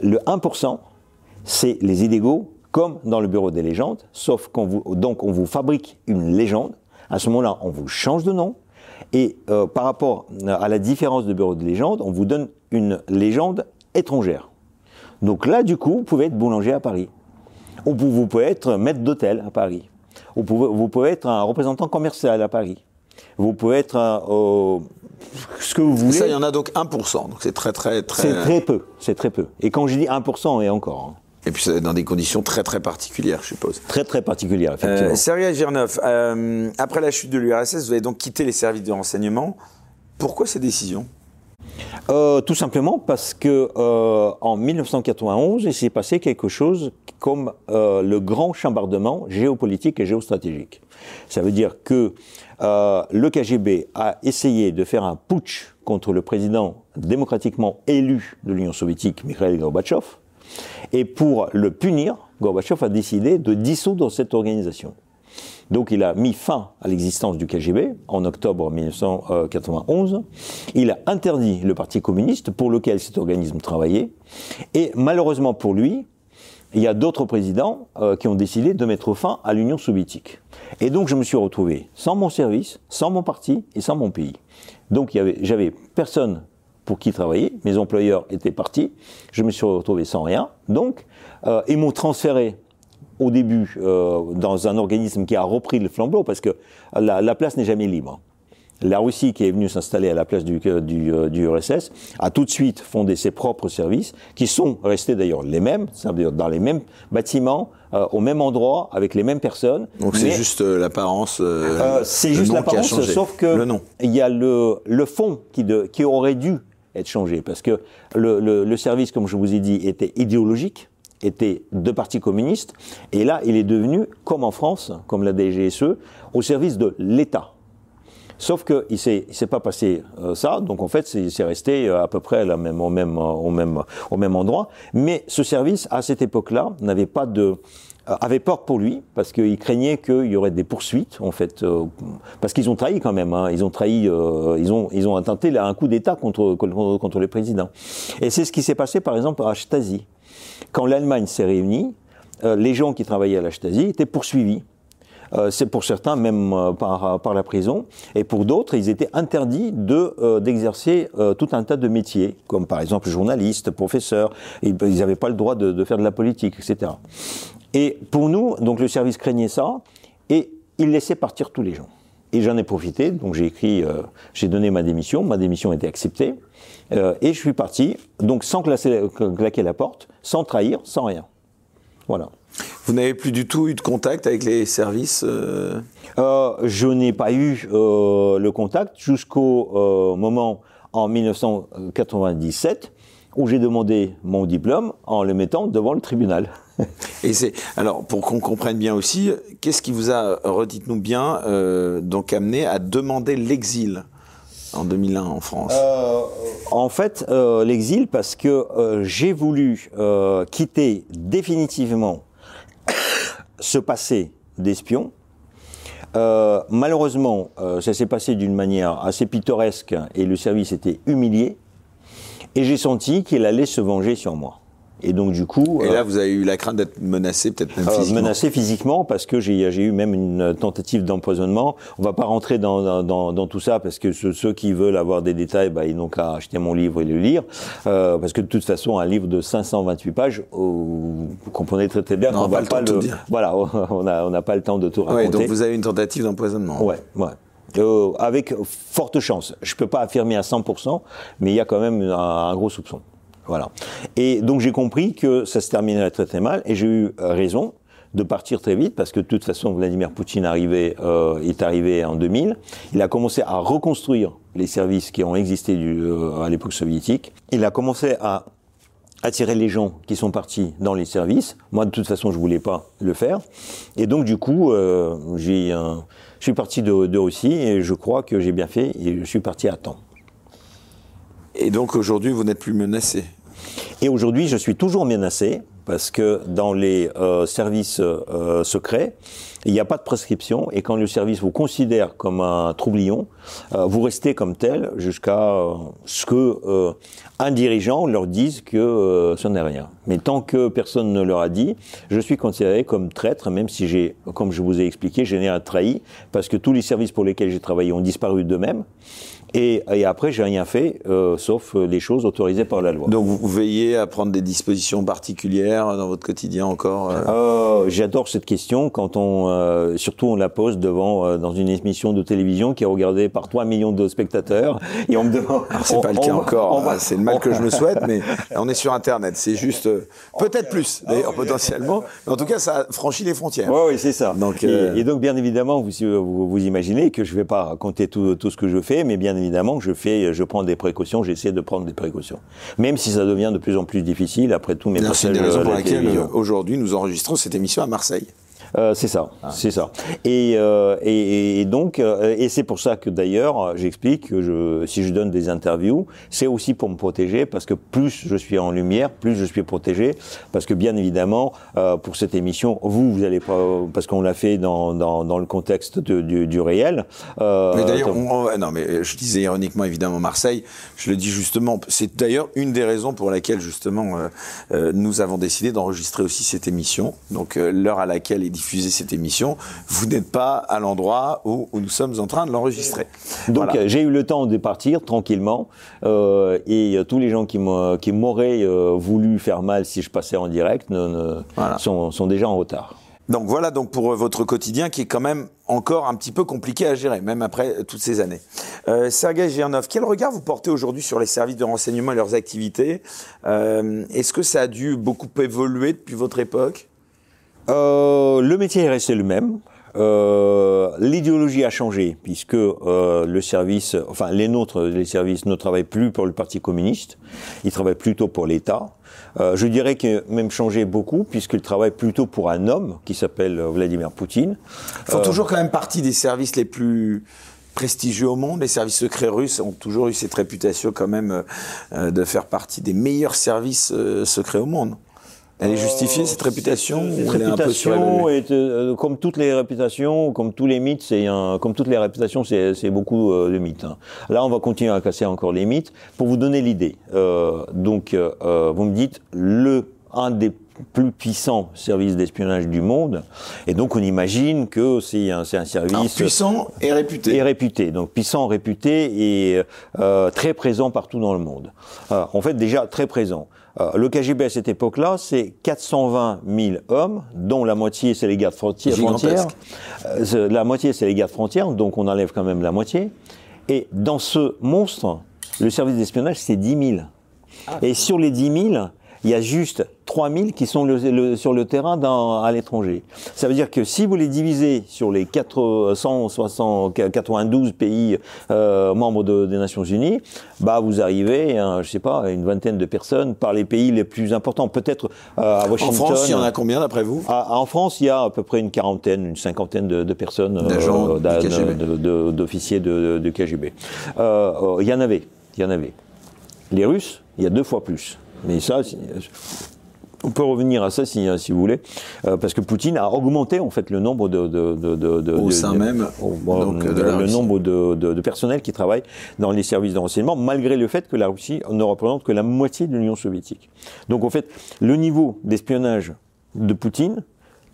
Le 1%, c'est les illégaux, comme dans le bureau des légendes, sauf qu'on vous, donc on vous fabrique une légende. À ce moment-là, on vous change de nom. Et euh, par rapport à la différence de bureau de légende, on vous donne une légende étrangère. Donc là, du coup, vous pouvez être boulanger à Paris. Ou vous pouvez être maître d'hôtel à Paris. Ou vous pouvez, vous pouvez être un représentant commercial à Paris. Vous pouvez être un, euh, ce que vous voulez. Ça, il y en a donc 1%. Donc c'est très, très, très. C'est très peu. C'est très peu. Et quand je dis 1% et encore, hein, Et puis dans des conditions très, très particulières, je suppose. très très particulière, effectivement. Euh, Sergei Girnov, euh, après la chute de l'URSS, vous avez donc quitté les services de renseignement. Pourquoi ces décisions euh, Tout simplement parce que euh, en 1991, il s'est passé quelque chose comme euh, le grand chambardement géopolitique et géostratégique. Ça veut dire que euh, le KGB a essayé de faire un putsch contre le président démocratiquement élu de l'Union soviétique, Mikhail Gorbatchev, et pour le punir, Gorbatchev a décidé de dissoudre cette organisation. Donc il a mis fin à l'existence du KGB en octobre 1991. Il a interdit le Parti communiste pour lequel cet organisme travaillait. Et malheureusement pour lui, il y a d'autres présidents euh, qui ont décidé de mettre fin à l'Union soviétique. Et donc je me suis retrouvé sans mon service, sans mon parti et sans mon pays. Donc j'avais personne pour qui travailler, mes employeurs étaient partis, je me suis retrouvé sans rien. Donc euh, ils m'ont transféré au début euh, dans un organisme qui a repris le flambeau parce que la, la place n'est jamais libre. La Russie, qui est venue s'installer à la place du, du, euh, du, URSS, a tout de suite fondé ses propres services, qui sont restés d'ailleurs les mêmes, c'est-à-dire dans les mêmes bâtiments, euh, au même endroit, avec les mêmes personnes. Donc c'est juste euh, l'apparence. Euh, euh, c'est juste l'apparence, sauf que le nom. il y a le, le fond qui, de, qui aurait dû être changé, parce que le, le, le service, comme je vous ai dit, était idéologique était de parti communiste, et là, il est devenu, comme en France, comme la DGSE, au service de l'État. Sauf qu'il ne s'est pas passé euh, ça, donc en fait, c'est resté à peu près la même, au, même, au, même, au même endroit. Mais ce service, à cette époque-là, n'avait pas de avait peur pour lui parce qu'il craignait qu'il y aurait des poursuites en fait euh, parce qu'ils ont trahi quand même hein, ils ont trahi euh, ils ont ils ont intenté un coup d'État contre, contre contre le président. Et c'est ce qui s'est passé par exemple à Stasi quand l'Allemagne s'est réunie euh, les gens qui travaillaient à la Stasi étaient poursuivis. Euh, c'est pour certains même euh, par, par la prison, et pour d'autres, ils étaient interdits de euh, d'exercer tout un tas de métiers, comme par exemple journalistes, professeurs. Ils n'avaient pas le droit de faire de la politique, etc. Et pour nous, donc le service craignait ça, et il laissait partir tous les gens. Et j'en ai profité, donc j'ai écrit, euh, j'ai donné ma démission, ma démission a été acceptée, euh, et je suis parti, donc sans classer, claquer la porte, sans trahir, sans rien. Voilà. Vous n'avez plus du tout eu de contact avec les services euh... Je n'ai pas eu le contact jusqu'au moment en 1997 où j'ai demandé mon diplôme en le mettant devant le tribunal. Et c'est alors pour qu'on comprenne bien aussi, qu'est-ce qui vous a, redites-nous bien, euh, donc amené à demander l'exil en 2001 en France? Euh, En fait, euh, l'exil parce que euh, j'ai voulu euh, quitter définitivement ce passé d'espion. Euh, malheureusement, ça s'est passé d'une manière assez pittoresque et le service était humilié. Et j'ai senti qu'il allait se venger sur moi. Et donc du coup. Et là, euh, vous avez eu la crainte d'être menacé, peut-être même physiquement. Euh, menacé physiquement, parce que j'ai eu même une tentative d'empoisonnement. On va pas rentrer dans, dans, dans tout ça, parce que ceux, ceux, qui veulent avoir des détails, bah, ils n'ont qu'à acheter mon livre et le lire. Euh, parce que de toute façon, un livre de 528 pages, vous comprenez très très bien qu'on va pas, le. Voilà, on n'a on a pas le temps de tout raconter. Ouais, donc vous avez une tentative d'empoisonnement. Ouais, ouais. Euh, avec forte chance. Je peux pas affirmer à 100%, mais il y a quand même un, un gros soupçon. Voilà. Et donc j'ai compris que ça se terminait très très mal, et j'ai eu raison de partir très vite parce que de toute façon Vladimir Poutine arrivait, euh, est arrivé en 2000. Il a commencé à reconstruire les services qui ont existé du, euh, à l'époque soviétique. Il a commencé à attirer les gens qui sont partis dans les services. Moi, de toute façon, je voulais pas le faire. Et donc, du coup, euh, j'ai, je suis parti de, de Russie et je crois que j'ai bien fait et je suis parti à temps. Et donc, aujourd'hui, vous n'êtes plus menacé Et aujourd'hui, je suis toujours menacé parce que dans les euh, services euh, secrets, il n'y a pas de prescription et quand le service vous considère comme un troublion, vous restez comme tel jusqu'à ce que un dirigeant leur dise que ce n'est rien. Mais tant que personne ne leur a dit, je suis considéré comme traître, même si j'ai, comme je vous ai expliqué, j'ai rien trahi parce que tous les services pour lesquels j'ai travaillé ont disparu d'eux-mêmes. Et, et, après, j'ai rien fait, euh, sauf les choses autorisées par la loi. Donc, vous veillez à prendre des dispositions particulières dans votre quotidien encore euh, J'adore cette question quand on, surtout on la pose devant dans une émission de télévision qui est regardée par 3 millions de spectateurs et on me demande. C'est pas le cas encore. Hein, c'est le mal que je me souhaite, mais on est sur Internet. C'est juste peut-être plus d'ailleurs potentiellement, mais en tout cas ça franchit les frontières. Oui, oui, c'est ça. Donc, et, donc bien évidemment, vous, vous, vous imaginez que je vais pas raconter tout, tout ce que je fais, mais bien évidemment je fais, je prends des précautions, j'essaie de prendre des précautions. Même si ça devient de plus en plus difficile après tous mes passages. C'est une des raisons pour laquelle aujourd'hui nous enregistrons cette émission à Marseille. Euh, c'est ça, ah. c'est ça. Et, euh, et, et, donc, euh, et c'est pour ça que d'ailleurs, j'explique que je, si je donne des interviews, c'est aussi pour me protéger, parce que plus je suis en lumière, plus je suis protégé, parce que bien évidemment, euh, pour cette émission, vous, vous allez parce qu'on l'a fait dans, dans, dans, le contexte de, du, du, réel. Mais d'ailleurs, non, mais je disais ironiquement évidemment Marseille. Je le dis justement, c'est d'ailleurs une des raisons pour laquelle justement nous avons décidé d'enregistrer aussi cette émission. Donc l'heure à laquelle est diffuser cette émission, vous n'êtes pas à l'endroit où, nous sommes en train de l'enregistrer. Donc j'ai eu le temps de partir tranquillement euh, et tous les gens qui m'auraient euh, voulu faire mal si je passais en direct sont, sont déjà en retard. Donc voilà donc pour euh, votre quotidien qui est quand même encore un petit peu compliqué à gérer, même après toutes ces années. Euh, Sergei Girnov, quel regard vous portez aujourd'hui sur les services de renseignement et leurs activités? Est-ce que ça a dû beaucoup évoluer depuis votre époque? Euh, le métier est resté le même. Euh, L'idéologie a changé puisque euh, le service, enfin les nôtres, les services ne travaillent plus pour le Parti communiste, ils travaillent plutôt pour l'État. Euh, je dirais qu'il a même changé beaucoup puisqu'ils travaillent plutôt pour un homme qui s'appelle Vladimir Poutine. Ils font euh, toujours quand même partie des services les plus prestigieux au monde. Les services secrets russes ont toujours eu cette réputation quand même euh, de faire partie des meilleurs services secrets au monde. Elle est justifiée cette réputation Cette réputation est, euh, comme toutes les réputations, comme tous les mythes, c'est comme toutes les réputations, c'est beaucoup euh, de mythes. Hein. Là, on va continuer à casser encore les mythes pour vous donner l'idée. Euh, donc, vous me dites le un des plus puissants services d'espionnage du monde. Et donc on imagine que c'est un, un, service puissant et réputé. Et réputé. Donc puissant, réputé et très présent partout dans le monde. en fait déjà très présent. Euh, le KGB à cette époque-là, c'est 420 000 hommes, dont la moitié c'est les gardes frontières. Euh, la moitié c'est les gardes frontières, donc on enlève quand même la moitié. Et dans ce monstre, le service d'espionnage c'est 10 000. Ah. Et sur les 10 000, il y a juste 3000 qui sont sur le terrain dans, à l'étranger. Ça veut dire que si vous les divisez sur les 492 pays euh, membres des Nations Unies, bah vous arrivez, à, je sais pas, à une vingtaine de personnes par les pays les plus importants. Peut-être euh, à Washington. En France, il y en a combien d'après vous? En France, il y a à peu près une quarantaine, une cinquantaine de, de personnes, euh, d'officiers de, de, KGB. Euh, il y en avait, il y en avait. Les Russes, il y a deux fois plus. Mais ça, on peut revenir à ça si, si vous voulez, euh, parce que Poutine a augmenté en fait le nombre de, de, de, de au sein même, donc, le nombre de, personnel qui travaille dans les services de renseignement, malgré le fait que la Russie ne représente que la moitié de l'Union soviétique. Donc en fait, le niveau d'espionnage de Poutine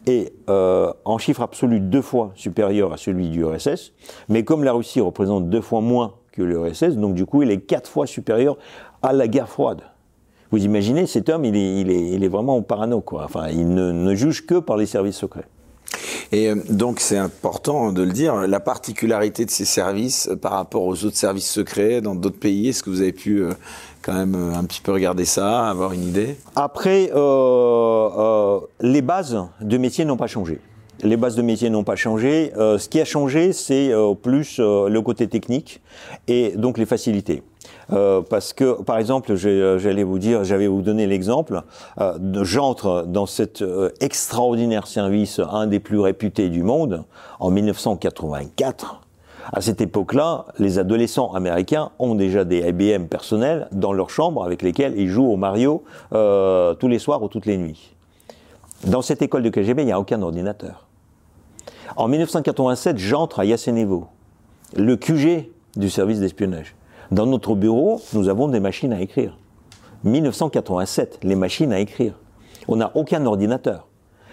est euh, en chiffre absolu deux fois supérieur à celui du RSS, mais comme la Russie représente deux fois moins que le RSS, donc du coup il est quatre fois supérieur à la guerre froide. Vous imaginez, cet homme, il est, il est, il est vraiment parano, quoi. Enfin, il ne, ne juge que par les services secrets. Et euh, donc c'est important de le dire, la particularité de ces services euh, par rapport aux autres services secrets dans d'autres pays, est-ce que vous avez pu euh, quand même un petit peu regarder ça, avoir une idée? Après, euh, les bases de métier n'ont pas changé. Les bases de métier n'ont pas changé. ce qui a changé, c'est plus le côté technique et donc les facilités. Euh, parce que, par exemple, euh, j'allais vous dire, j'avais vous donner l'exemple, euh, j'entre dans cet euh, extraordinaire service, un des plus réputés du monde, en 1984. À cette époque-là, les adolescents américains ont déjà des IBM personnels dans leur chambre avec lesquels ils jouent au Mario tous les soirs ou toutes les nuits. Dans cette école de KGB, il n'y a aucun ordinateur. En 1987, j'entre à Yasenevo, le QG du service d'espionnage. Dans notre bureau, nous avons des machines à écrire. 1987, les machines à écrire. On n'a aucun ordinateur.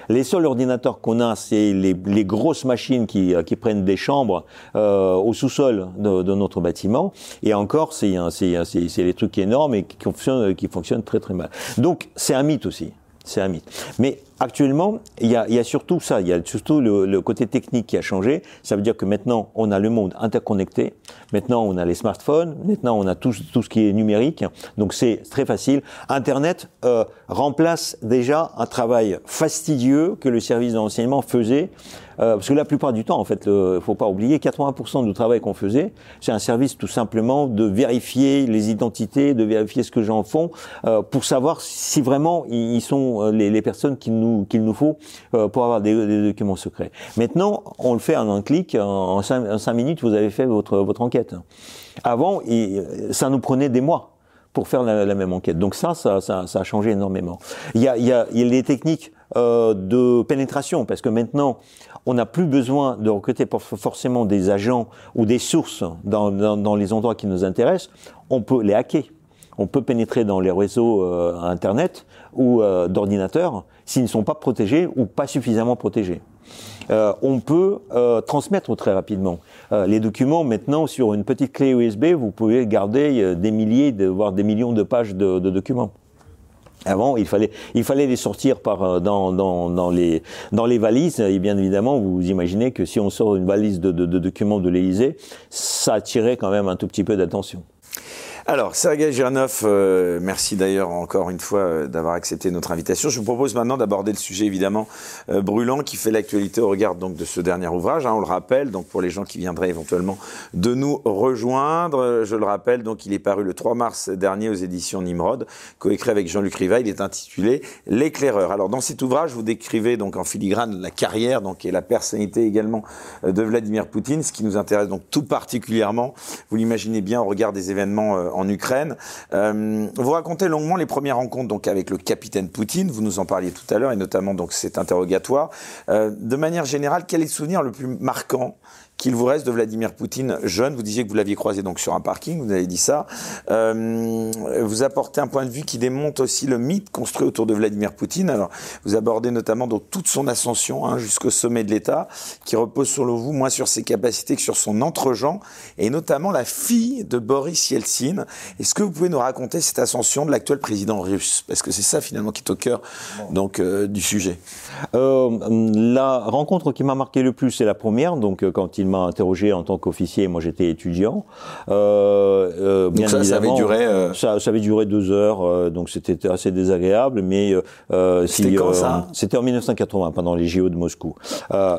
Les seuls ordinateurs qu'on a, c'est les, grosses machines qui, euh, prennent des chambres euh, au sous-sol de, notre bâtiment. Et encore, c'est les trucs énormes et qui fonctionnent, qui fonctionnent très très mal. Donc, c'est un mythe aussi. C'est un mythe. Mais actuellement, il y a, surtout ça, il y a surtout le, côté technique qui a changé. Ça veut dire que maintenant, on a le monde interconnecté. Maintenant, on a les smartphones. Maintenant, on a tout, tout ce qui est numérique. Donc, c'est très facile. Internet euh, remplace déjà un travail fastidieux que le service d'enseignement faisait euh, parce que la plupart du temps, en fait, il faut pas oublier, 80% du travail qu'on faisait, c'est un service tout simplement de vérifier les identités, de vérifier ce que gens font, euh, pour savoir si vraiment ils sont euh, les, les personnes qu'il nous, qu'il nous faut euh, pour avoir des, des, documents secrets. Maintenant, on le fait en un clic, en 5 minutes, vous avez fait votre, votre enquête. Avant, ça nous prenait des mois pour faire la, la, même enquête. Donc ça, ça, ça, ça a changé énormément. Il y a, il y a, il y a les techniques euh, de pénétration, parce que maintenant, on n'a plus besoin de recruter forcément des agents ou des sources dans, les endroits qui nous intéressent. On peut les hacker. On peut pénétrer dans les réseaux euh, Internet ou euh, d'ordinateurs s'ils ne sont pas protégés ou pas suffisamment protégés. On peut transmettre très rapidement. Les documents, maintenant, sur une petite clé USB, vous pouvez garder des milliers, voire des millions de pages de documents. Avant, il fallait, il fallait les sortir par dans, dans, dans, les dans les valises. Et bien évidemment, vous imaginez que si on sort une valise de, de, de documents de l'Élysée, ça attirait quand même un tout petit peu d'attention. Alors, Sergei Girnov, euh, merci d'ailleurs encore une fois euh, d'avoir accepté notre invitation. Je vous propose maintenant d'aborder le sujet évidemment euh, brûlant qui fait l'actualité au regard donc de ce dernier ouvrage. Hein, on le rappelle, donc pour les gens qui viendraient éventuellement de nous rejoindre, je le rappelle, donc il est paru le 3 mars dernier aux éditions Nimrod, coécrit avec Jean-Luc Riva. Il est intitulé L'éclaireur. Alors dans cet ouvrage, vous décrivez donc en filigrane la carrière donc et la personnalité également de Vladimir Poutine, ce qui nous intéresse donc tout particulièrement. Vous l'imaginez bien au regard des événements en Ukraine. Euh, vous racontez longuement les premières rencontres donc avec le capitaine Poutine. Vous nous en parliez tout à l'heure et notamment donc cet interrogatoire. Euh, de manière générale, quel est le souvenir le plus marquant qu'il vous reste de Vladimir Poutine jeune. Vous disiez que vous l'aviez croisé donc sur un parking, vous avez dit ça. Euh, vous apportez un point de vue qui démonte aussi le mythe construit autour de Vladimir Poutine. Alors, vous abordez notamment donc toute son ascension hein, jusqu'au sommet de l'État, qui repose sur vous moins sur ses capacités que sur son entre-gens, et notamment la fille de Boris Yeltsin. Est-ce que vous pouvez nous raconter cette ascension de l'actuel président russe? Parce que c'est ça finalement qui est au cœur donc euh, du sujet. Euh, la rencontre qui m'a marqué le plus, c'est la première, donc euh, quand il m'a interrogé en tant qu'officier, moi j'étais étudiant. Euh, bien ça, ça avait duré ça, ça, avait duré deux heures, donc c'était assez désagréable. Mais c'était quand ça? C'était en 1980, pendant les JO de Moscou.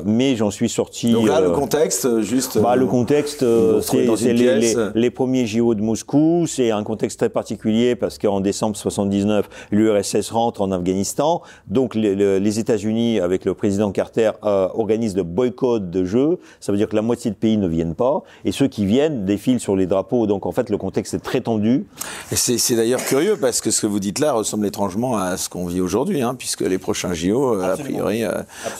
mais j'en suis sorti. Donc là, le contexte, juste. Bah, le contexte, c'est les, les, les, premiers JO de Moscou. C'est un contexte très particulier parce qu'en décembre 79, l'URSS rentre en Afghanistan. Donc les, les États-Unis, avec le président Carter, organisent le boycott de jeux. Ça veut dire que la moitié de pays ne viennent pas, et ceux qui viennent défilent sur les drapeaux. Donc en fait, le contexte est très tendu. C'est d'ailleurs curieux parce que ce que vous dites là ressemble étrangement à ce qu'on vit aujourd'hui, hein, puisque les prochains JO, euh, a priori, euh,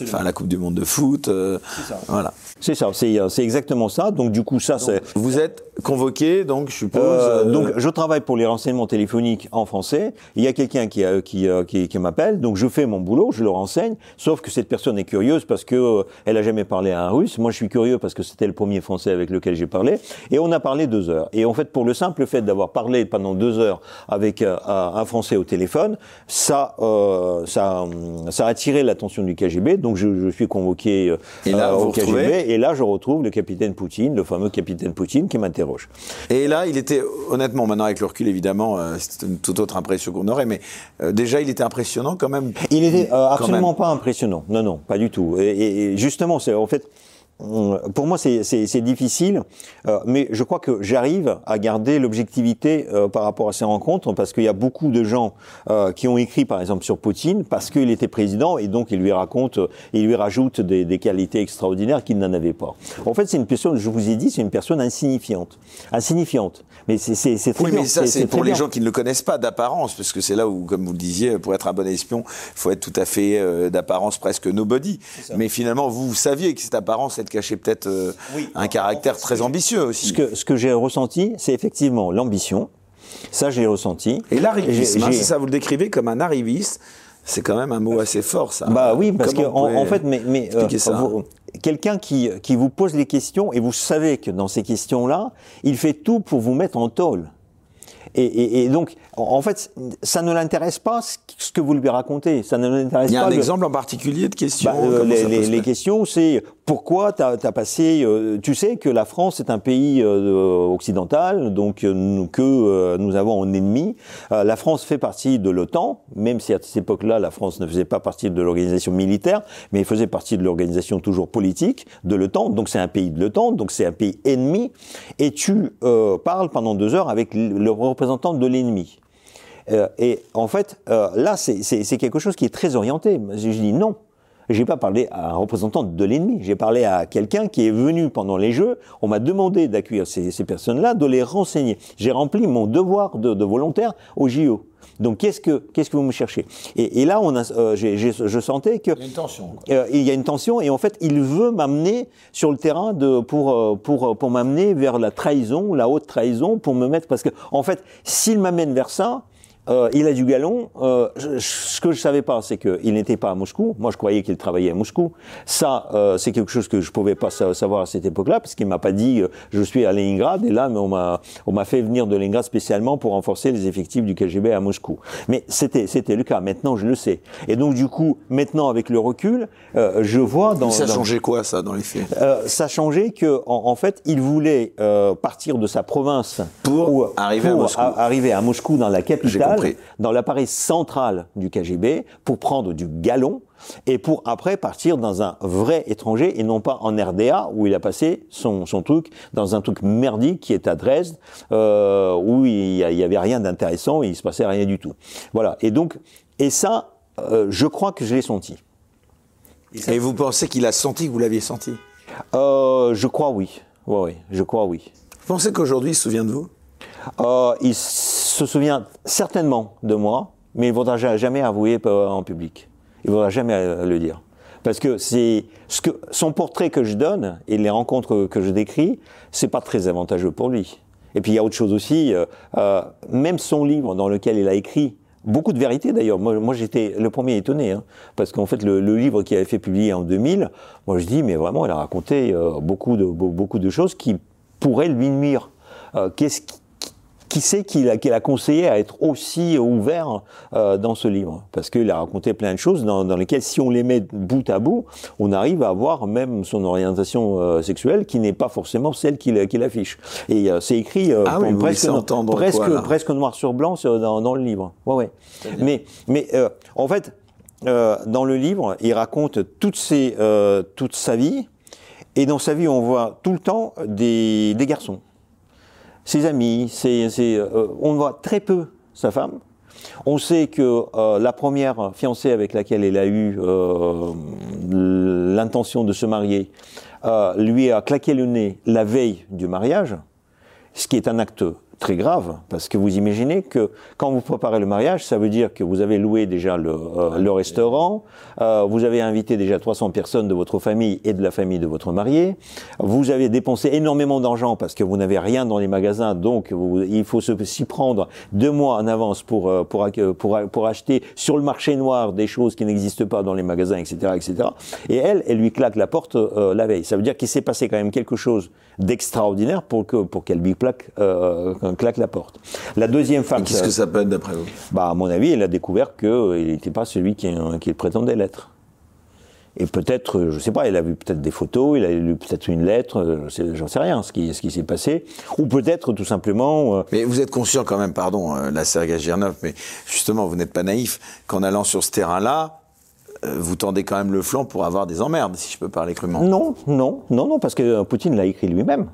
enfin la Coupe du Monde de foot, euh, voilà. C'est ça, c'est exactement ça. Donc du coup, ça, c'est. Vous êtes convoqué, donc je suppose. Euh, donc je travaille pour les renseignements téléphoniques en français. Il y a quelqu'un qui, qui, qui, qui m'appelle, donc je fais mon boulot, je le renseigne. Sauf que cette personne est curieuse parce que elle a jamais parlé à un Russe. Moi, je suis curieux parce que c'était le premier Français avec lequel j'ai parlé. Et on a parlé deux heures. Et en fait, pour le simple fait d'avoir parlé pendant deux heures avec euh, un Français au téléphone, ça, euh, ça, ça a attiré l'attention du KGB. Donc je, je suis convoqué euh, et là, au KGB. Et là, je retrouve le capitaine Poutine, le fameux capitaine Poutine, qui m'interroge. Et là, il était, honnêtement, maintenant avec le recul, évidemment, euh, c'est une toute autre impression qu'on aurait, mais euh, déjà, il était impressionnant quand même. Il était absolument pas impressionnant. Non, non, pas du tout. Et, et justement, c'est en fait pour moi, c'est difficile, euh, mais je crois que j'arrive à garder l'objectivité euh, par rapport à ces rencontres, parce qu'il y a beaucoup de gens euh, qui ont écrit, par exemple, sur Poutine, parce qu'il était président, et donc il lui raconte, il lui rajoute des, des qualités extraordinaires qu'il n'en avait pas. En fait, c'est une personne, je vous ai dit, c'est une personne insignifiante, insignifiante. Mais c'est très oui, bien. mais ça, c'est pour les gens qui ne le connaissent pas d'apparence, parce que c'est là où, comme vous le disiez, pour être un bon espion, il faut être tout à fait d'apparence presque nobody. Mais finalement, vous, vous saviez que cette apparence cacher peut-être euh, un caractère très ambitieux aussi. Ce que, ce que j'ai ressenti, c'est effectivement l'ambition. Ça, j'ai ressenti. Et l'arrivisme, hein, si ça vous le décrivez comme un arriviste, c'est quand même un mot assez fort, ça. Bah oui, parce qu'en en, fait, mais, mais euh, quelqu'un qui, qui vous pose les questions et vous savez que dans ces questions-là, il fait tout pour vous mettre en tôle. Et, donc, en fait, ça ne l'intéresse pas ce que vous lui racontez. Ça ne l'intéresse pas. Il y a un exemple en particulier de questions. Bah, euh, les, questions, c'est pourquoi tu as, passé. Euh, tu sais que la France est un pays euh, occidental, donc que nous avons un ennemi. la France fait partie de l'OTAN, même si à cette époque-là, la France ne faisait pas partie de l'organisation militaire, mais il faisait partie de l'organisation toujours politique de l'OTAN. Donc c'est un pays de l'OTAN, donc c'est un pays ennemi. Et tu parles pendant deux heures avec le représentant de l'ennemi. Euh, et en fait, euh, là, c'est quelque chose qui est très orienté. Je dis non. J'ai pas parlé à un représentant de l'ennemi. J'ai parlé à quelqu'un qui est venu pendant les Jeux. On m'a demandé d'accueillir ces, ces personnes-là, de les renseigner. J'ai rempli mon devoir de, de volontaire au JO. Donc qu'est-ce que qu'est-ce que vous me cherchez? Et, et, là, on a, euh, je sentais que il y a une tension. Euh, il y a une tension et en fait, il veut m'amener sur le terrain de pour euh, pour pour m'amener vers la trahison, la haute trahison, pour me mettre parce que en fait, s'il m'amène vers ça, euh, il a du galon. Euh, ce que je savais pas, c'est qu'il n'était pas à Moscou. Moi, je croyais qu'il travaillait à Moscou. Ça, euh, c'est quelque chose que je pouvais pas savoir à cette époque-là, parce qu'il m'a pas dit euh, je suis à Leningrad. Et là, on m'a on m'a fait venir de Leningrad spécialement pour renforcer les effectifs du KGB à Moscou. Mais c'était c'était le cas. Maintenant, je le sais. Et donc, du coup, maintenant, avec le recul, euh, je vois dans. Ça a changé quoi, ça, dans les faits? Ça a changé que, en, en fait, il voulait partir de sa province pour, arriver, à Moscou. arriver à Moscou dans la capitale dans l'appareil central du KGB pour prendre du galon et pour après partir dans un vrai étranger et non pas en RDA où il a passé son, son truc dans un truc merdique qui est à Dresde euh, où il y, avait rien d'intéressant et il se passait rien du tout. Voilà. Et donc et ça, euh, je crois que je l'ai senti. Et, vous pensez qu'il a senti que vous l'aviez senti? Euh, Je crois oui. Oui, oui, je crois oui. Vous pensez qu'aujourd'hui il se souvient de vous? Il se souvient certainement de moi, mais il ne voudra jamais avouer en public. Il ne voudra jamais euh, le dire. Parce que c'est ce que son portrait que je donne et les rencontres que je décris, c'est pas très avantageux pour lui. Et puis il y a autre chose aussi, euh, euh même son livre dans lequel il a écrit beaucoup de vérité d'ailleurs. Moi, j'étais le premier étonné, hein, parce qu'en fait le, livre qu'il avait fait publier en 2000, moi je dis mais vraiment il a raconté beaucoup de beaucoup de choses qui pourraient lui nuire. Qu'est-ce qui qui sait qu'il a, qu'il a conseillé à être aussi ouvert euh, dans ce livre? Parce qu'il a raconté plein de choses dans, dans, lesquelles, si on les met bout à bout, on arrive à voir même son orientation euh, sexuelle qui n'est pas forcément celle qu'il, qu'il affiche. Et euh, c'est écrit ah oui, presque, presque, presque, noir sur blanc dans, dans le livre. Ouais, ouais. Mais, mais en fait, dans le livre, il raconte toutes ses, toute sa vie. Et dans sa vie, on voit tout le temps des, des garçons ses amis, euh, on voit très peu sa femme. On sait que euh, la première fiancée avec laquelle elle a eu euh, l'intention de se marier lui a claqué le nez la veille du mariage, ce qui est un acte très grave, parce que vous imaginez que quand vous préparez le mariage, ça veut dire que vous avez loué déjà le, euh, le restaurant, euh, vous avez invité déjà 300 personnes de votre famille et de la famille de votre marié, vous avez dépensé énormément d'argent parce que vous n'avez rien dans les magasins, donc il faut s'y prendre deux mois en avance pour, euh, pour, pour, pour, acheter sur le marché noir des choses qui n'existent pas dans les magasins, etc., etc. Et elle, elle lui claque la porte euh, la veille. Ça veut dire qu'il s'est passé quand même quelque chose d'extraordinaire pour que pour qu'elle lui plaque euh, claque la porte. La deuxième femme. Qu'est-ce que ça peut être d'après vous? Bah à mon avis, elle a découvert qu'il euh, n'était pas celui qui, qui prétendait l'être. Et peut-être, euh, je sais pas, elle a vu peut-être des photos, il a lu peut-être une lettre, euh, j'en sais rien, ce qui, ce qui s'est passé. Ou peut-être tout simplement. Mais vous êtes conscient quand même, pardon, la Sergei Girnov, mais justement, vous n'êtes pas naïf qu'en allant sur ce terrain-là, vous tendez quand même le flanc pour avoir des emmerdes, si je peux parler crûment. Non, non, non, non, parce que Poutine l'a écrit lui-même.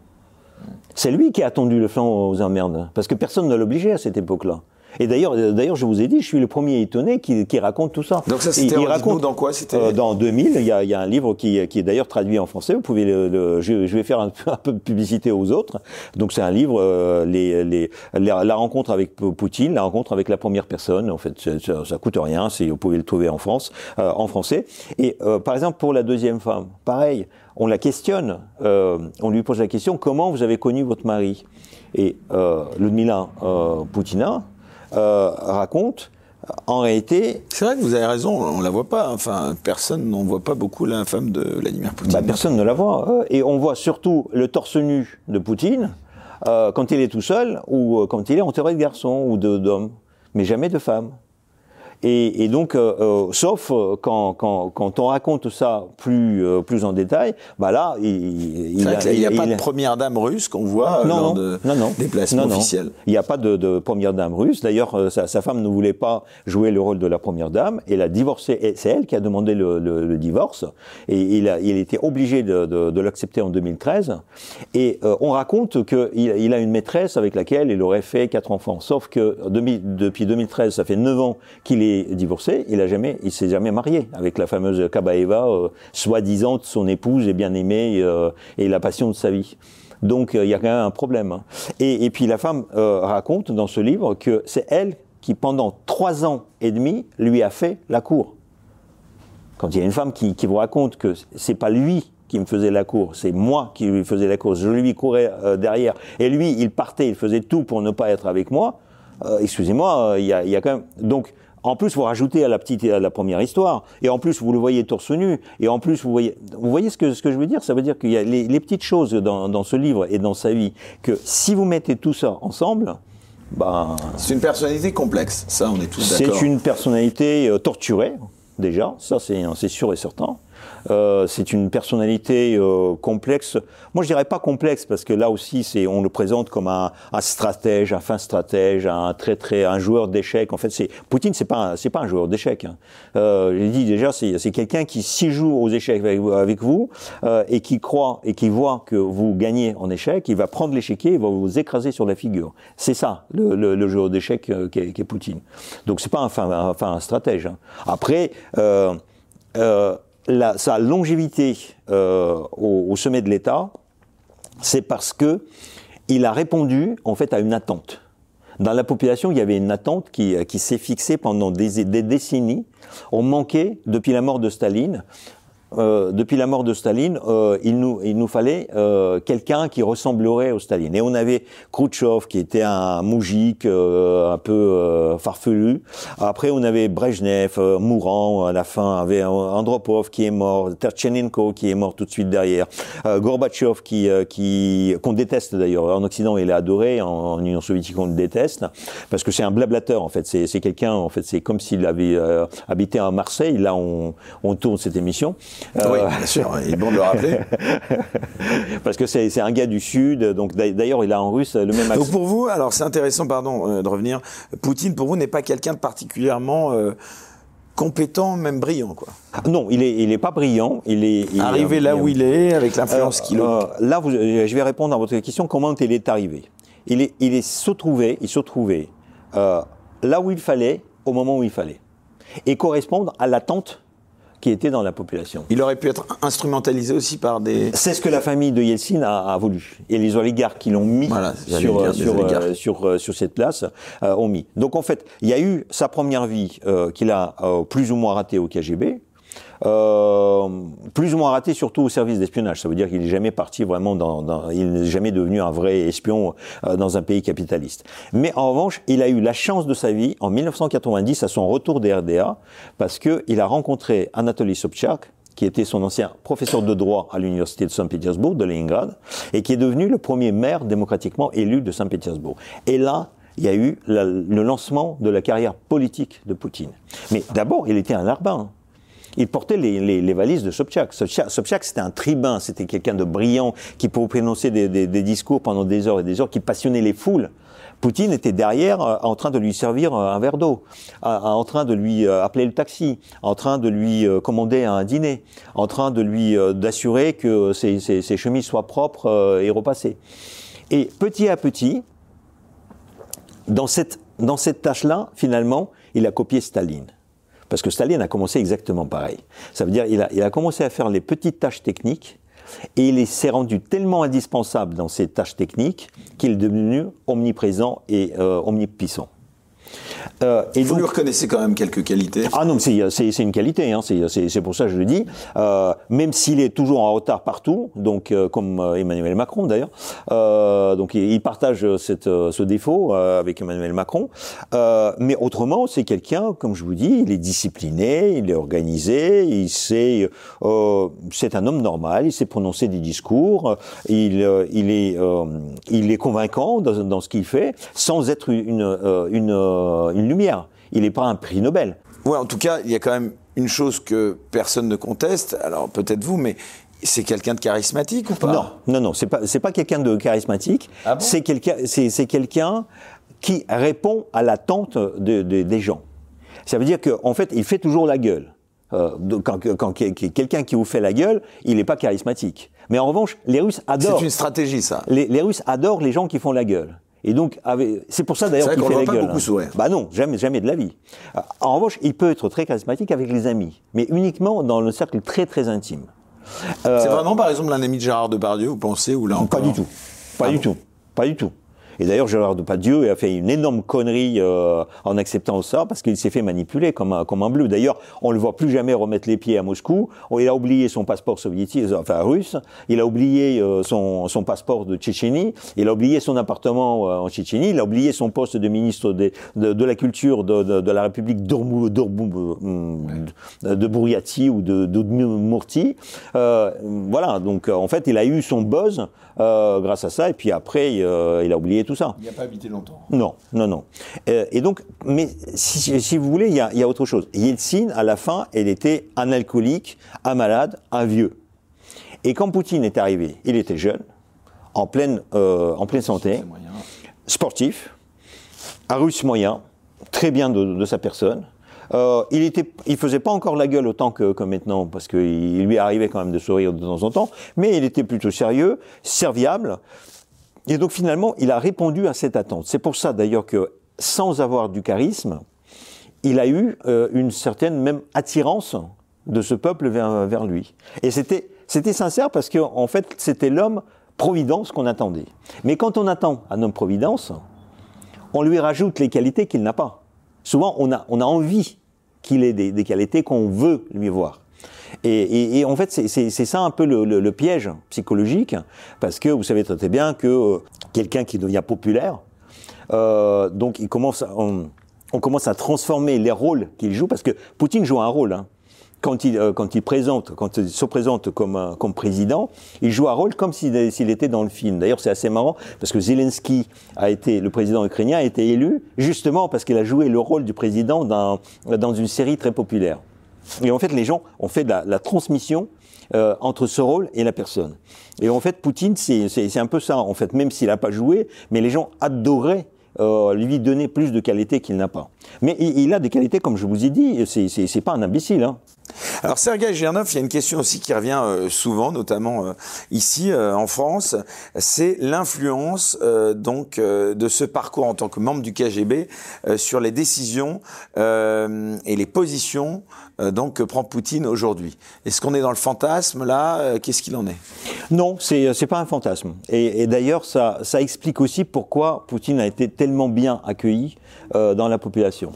C'est lui qui a tendu le flanc aux emmerdes, parce que personne ne l'obligeait à cette époque-là. Et d'ailleurs, d'ailleurs, je vous ai dit, je suis le premier étonné qui, qui raconte tout ça. Donc ça, c'était raconte dans quoi C'était euh, dans 2000. Il y a, il y a un livre qui, qui est d'ailleurs traduit en français. Vous pouvez le, je, je, vais faire un, peu de publicité aux autres. Donc c'est un livre, euh, les, les, la, rencontre avec Poutine, la rencontre avec la première personne. En fait, ça, ça coûte rien. Vous pouvez le trouver en France, euh, en français. Et euh, par exemple pour la deuxième femme, pareil on la questionne, euh, on lui pose la question comment vous avez connu votre mari? Et euh, Ludmila euh, Poutina euh, raconte en réalité. C'est vrai que vous avez raison, on la voit pas. Enfin, personne n'en voit pas beaucoup la femme de Vladimir Poutine. Bah, personne ne la voit. Et on voit surtout le torse nu de Poutine euh, quand il est tout seul ou euh, quand il est entouré de garçons ou d'hommes, mais jamais de femmes. Et, et donc, euh, euh sauf euh, quand, quand, quand, on raconte ça plus, euh, plus en détail, bah là, il, il n'y a, pas de première dame russe qu'on voit non, lors de non, non, déplacements officiels. Il n'y a pas de, de, première dame russe. D'ailleurs, sa, sa, femme ne voulait pas jouer le rôle de la première dame. Elle a divorcé. C'est elle qui a demandé le, le, le, divorce. Et il a, il était obligé de, de, de l'accepter en 2013. Et euh, on raconte qu'il il a une maîtresse avec laquelle il aurait fait quatre enfants. Sauf que depuis 2013, ça fait neuf ans qu'il est divorcé, il a jamais, il s'est jamais marié avec la fameuse Kabaeva, euh, soi-disant son épouse et bien aimée euh, et la passion de sa vie. Donc euh, il y a quand même un problème. Hein. Et, puis la femme raconte dans ce livre que c'est elle qui pendant trois ans et demi lui a fait la cour. Quand il y a une femme qui, vous raconte que c'est pas lui qui me faisait la cour, c'est moi qui lui faisais la cour, je lui courais derrière, et lui, il partait, il faisait tout pour ne pas être avec moi. Excusez-moi, il y y a quand même donc en plus, vous rajoutez à la petite, à la première histoire, et en plus, vous le voyez torse nu, et en plus, vous voyez, vous voyez ce que, ce que je veux dire? Ça veut dire qu'il y a les, les petites choses dans, dans, ce livre et dans sa vie, que si vous mettez tout ça ensemble, ben, c'est une personnalité complexe, ça, on est tous d'accord. C'est une personnalité euh, torturée, déjà, ça c'est sûr et certain. Euh, c'est une personnalité euh, complexe. Moi, je dirais pas complexe parce que là aussi, c'est on le présente comme un, un, stratège, un fin stratège, un très très un joueur d'échecs. En fait, c'est Poutine, c'est pas c'est pas un joueur d'échecs. Hein. Euh, je dis déjà, c'est quelqu'un qui s'y joue aux échecs avec, avec vous euh, et qui croit et qui voit que vous gagnez en échecs, il va prendre l'échiquier, il va vous écraser sur la figure. C'est ça le, le, le joueur d'échecs euh, qui, est, qui est Poutine. Donc c'est pas un fin un, un stratège. Hein. Après. Euh, euh, sa longévité euh, au, sommet de l'État, c'est parce que il a répondu en fait à une attente. Dans la population, il y avait une attente qui, qui s'est fixée pendant des, décennies. On manquait, depuis la mort de Staline, euh, depuis la mort de Staline, euh, il, nous, il nous fallait euh, quelqu'un qui ressemblerait au Staline. Et on avait Khrouchtchev, qui était un moujik euh, un peu euh, farfelu. Après, on avait Brezhnev, mourant à la fin. On avait Andropov qui est mort, Terchenenko qui est mort tout de suite derrière, Gorbatchev qui, qui qu'on déteste d'ailleurs. En Occident, il est adoré. En, en Union soviétique, on le déteste parce que c'est un blablateur. En fait, c'est quelqu'un. En fait, c'est comme s'il avait habité à Marseille. Là, on, on tourne cette émission. Euh, oui, bien sûr, il est bon de le rappeler. Parce que c'est un gars du Sud, donc d'ailleurs il a en russe le même accent. Donc pour vous, alors c'est intéressant, pardon, euh, de revenir, Poutine pour vous n'est pas quelqu'un de particulièrement... Euh, compétent, même brillant, quoi. Non, il est, il est pas brillant. Il est il arrivé là où il est, avec l'influence qu'il a. là, vous, je vais répondre à votre question. Comment il est arrivé Il est, il est se trouvé, il se trouvait euh, là où il fallait, au moment où il fallait, et correspondre à l'attente qui était dans la population. Il aurait pu être instrumentalisé aussi par des... C'est ce que la famille de Yeltsin a, a voulu. Et les oligarques qui l'ont mis voilà, sur, sur, euh, sur, euh, sur, cette place euh, ont mis. Donc en fait, il y a eu sa première vie qu'il a plus ou moins ratée au KGB, euh, plus ou moins raté, surtout au service d'espionnage. Ça veut dire qu'il n'est jamais parti vraiment dans, dans il n'est jamais devenu un vrai espion euh, dans un pays capitaliste. Mais en revanche, il a eu la chance de sa vie en 1990 à son retour des RDA parce que il a rencontré Anatoly Sobchak, qui était son ancien professeur de droit à l'université de Saint-Pétersbourg, de Leningrad, et qui est devenu le premier maire démocratiquement élu de Saint-Pétersbourg. Et là, il y a eu le lancement de la carrière politique de Poutine. Mais d'abord, il était un larbin il portait les, valises de Sobchak. Sobchak, c'était un tribun, c'était quelqu'un de brillant qui pouvait prononcer des, discours pendant des heures et des heures, qui passionnait les foules. Poutine était derrière euh, en train de lui servir euh, un verre d'eau, en train de lui euh, appeler le taxi, en train de lui commander un dîner, en train de lui d'assurer que ses, ses, ses, chemises soient propres et repassées. Et petit à petit, dans cette, dans cette tâche-là, finalement, il a copié Staline. Parce que Staline a commencé exactement pareil. Ça veut dire il a, commencé à faire les petites tâches techniques et il s'est rendu tellement indispensable dans ces tâches techniques qu'il est devenu omniprésent et euh, omnipuissant. Euh, et Vous lui reconnaissez quand même quelques qualités Ah non, c'est une qualité, hein, c'est pour ça que je le dis. Euh, même s'il est toujours en retard partout, donc euh, comme euh, Emmanuel Macron d'ailleurs, euh, donc il, partage cette, ce défaut avec Emmanuel Macron. mais autrement, c'est quelqu'un, comme je vous dis, il est discipliné, il est organisé, il sait, c'est un homme normal, il sait prononcer des discours, il, il est, il est convaincant dans, dans ce qu'il fait, sans être une, une, une lumière. Il n'est pas un prix Nobel. Ouais, en tout cas, il y a quand même une chose que personne ne conteste. Alors peut-être vous, mais c'est quelqu'un de charismatique ou pas? Non, non, non, c'est pas, c'est pas quelqu'un de charismatique. Ah c'est quelqu'un, c'est, quelqu'un qui répond à l'attente de, des gens. Ça veut dire qu'en fait, il fait toujours la gueule. Euh, quand, quand quelqu'un qui vous fait la gueule, il n'est pas charismatique. Mais en revanche, les Russes adorent. C'est une stratégie, ça. Les, les Russes adorent les gens qui font la gueule. Et donc, c'est pour ça d'ailleurs qu'il fait la gueule. Beaucoup sourire. Bah non, jamais, jamais de la vie. En revanche, il peut être très charismatique avec les amis, mais uniquement dans le cercle très très intime. Euh, c'est vraiment par exemple un ami de Gérard Depardieu, vous pensez ou là encore Pas du tout. Pas du tout. Pas du tout. Et d'ailleurs, Gérard Depardieu a fait une énorme connerie euh, en acceptant ça parce qu'il s'est fait manipuler comme un, comme un bleu. D'ailleurs, on le voit plus jamais remettre les pieds à Moscou. Il a oublié son passeport soviétique, euh, enfin russe. Il a oublié euh, son, son passeport de Tchétchénie. Il a oublié son appartement euh, en Tchétchénie. Il a oublié son poste de ministre de, de, la culture de, de, de, la République d'Urmou, de Bouriati ou de, de voilà. Donc, en fait, il a eu son buzz grâce à ça. Et puis après, il a oublié tout ça. Il n'y a pas habité longtemps. Non, non, non. Euh, et donc, mais si, vous voulez, il y, a, autre chose. Yeltsin, à la fin, elle était un alcoolique, un malade, un vieux. Et quand Poutine est arrivé, il était jeune, en pleine, euh, en pleine santé, sportif, un russe moyen, très bien de sa personne, euh, il était, il faisait pas encore la gueule autant que, maintenant, parce qu'il lui arrivait quand même de sourire de temps en temps, mais il était plutôt sérieux, serviable. Et donc finalement, il a répondu à cette attente. C'est pour ça d'ailleurs que sans avoir du charisme, il a eu euh, une certaine même attirance de ce peuple vers, lui. Et c'était sincère parce qu'en en fait, c'était l'homme providence qu'on attendait. Mais quand on attend un homme providence, on lui rajoute les qualités qu'il n'a pas. Souvent, on a envie qu'il ait des, qualités qu'on veut lui voir. Et, en fait, c'est ça un peu le, piège psychologique, parce que vous savez très bien que euh, quelqu'un qui devient populaire, euh, donc il commence, on, commence à transformer les rôles qu'il joue, parce que Poutine joue un rôle. Hein. Quand il, euh, quand il présente, quand il se présente comme, comme président, il joue un rôle comme s'il était dans le film. D'ailleurs, c'est assez marrant parce que Zelensky a été, le président ukrainien a été élu justement parce qu'il a joué le rôle du président dans, dans une série très populaire. Et en fait, les gens ont fait de la, la transmission euh, entre ce rôle et la personne. Et en fait, Poutine, c'est un peu ça, en fait, même s'il n'a pas joué, mais les gens adoraient euh, lui donner plus de qualités qu'il n'a pas. Mais il, il, a des qualités, comme je vous ai dit, c'est pas un imbécile. Hein. Alors Sergei Gernov, il y a une question aussi qui revient euh, souvent, notamment euh, ici euh, en France, c'est l'influence donc de ce parcours en tant que membre du KGB sur les décisions et les positions donc que prend Poutine aujourd'hui. Est-ce qu'on est dans le fantasme là Qu'est-ce qu'il en est? Non, c'est c'est pas un fantasme. Et, d'ailleurs, ça ça explique aussi pourquoi Poutine a été tellement bien accueilli dans la population.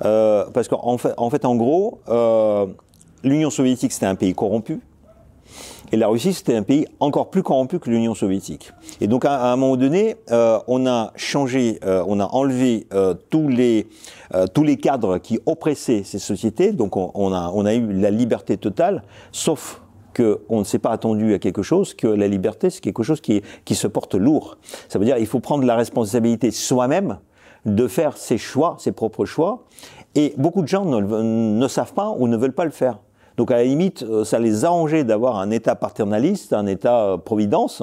parce qu'en fait, en fait, en gros l'Union soviétique, c'était un pays corrompu. Et la Russie, c'était un pays encore plus corrompu que l'Union soviétique. Et donc, à, un moment donné, euh, on a changé, euh, on a enlevé euh, tous les tous les cadres qui oppressaient ces sociétés. Donc, on, a on a eu la liberté totale, sauf que on ne s'est pas attendu à quelque chose, que la liberté, c'est quelque chose qui, qui se porte lourd. Ça veut dire il faut prendre la responsabilité soi-même de faire ses choix, ses propres choix. Et beaucoup de gens ne, ne savent pas ou ne veulent pas le faire. Donc à la limite, euh, ça les arrangeait d'avoir un État paternaliste, un État euh, providence,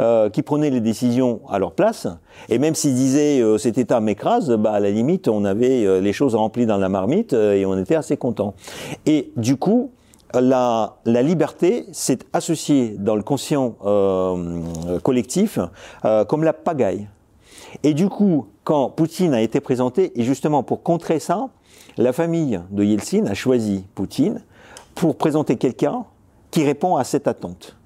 euh, qui prenait les décisions à leur place. Et même s'ils disaient cet État m'écrase, bah à la limite, on avait les choses remplies dans la marmite et on était assez content. Et du coup, la, la, liberté s'est associée dans le conscient collectif comme la pagaille. Et du coup, quand Poutine a été présenté, et justement pour contrer ça, la famille de Yeltsin a choisi Poutine pour présenter quelqu'un qui répond à cette attente.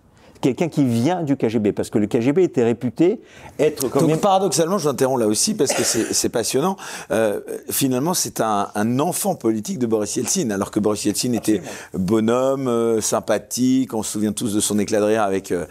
quelqu'un qui vient du KGB, parce que le KGB était réputé être comme... Donc paradoxalement, je vous interromps là aussi, parce que c'est passionnant, euh, finalement c'est un, un, enfant politique de Boris Yeltsin, alors que Boris Yeltsin était bonhomme, euh, sympathique, on se souvient tous de son éclat de rire avec, euh,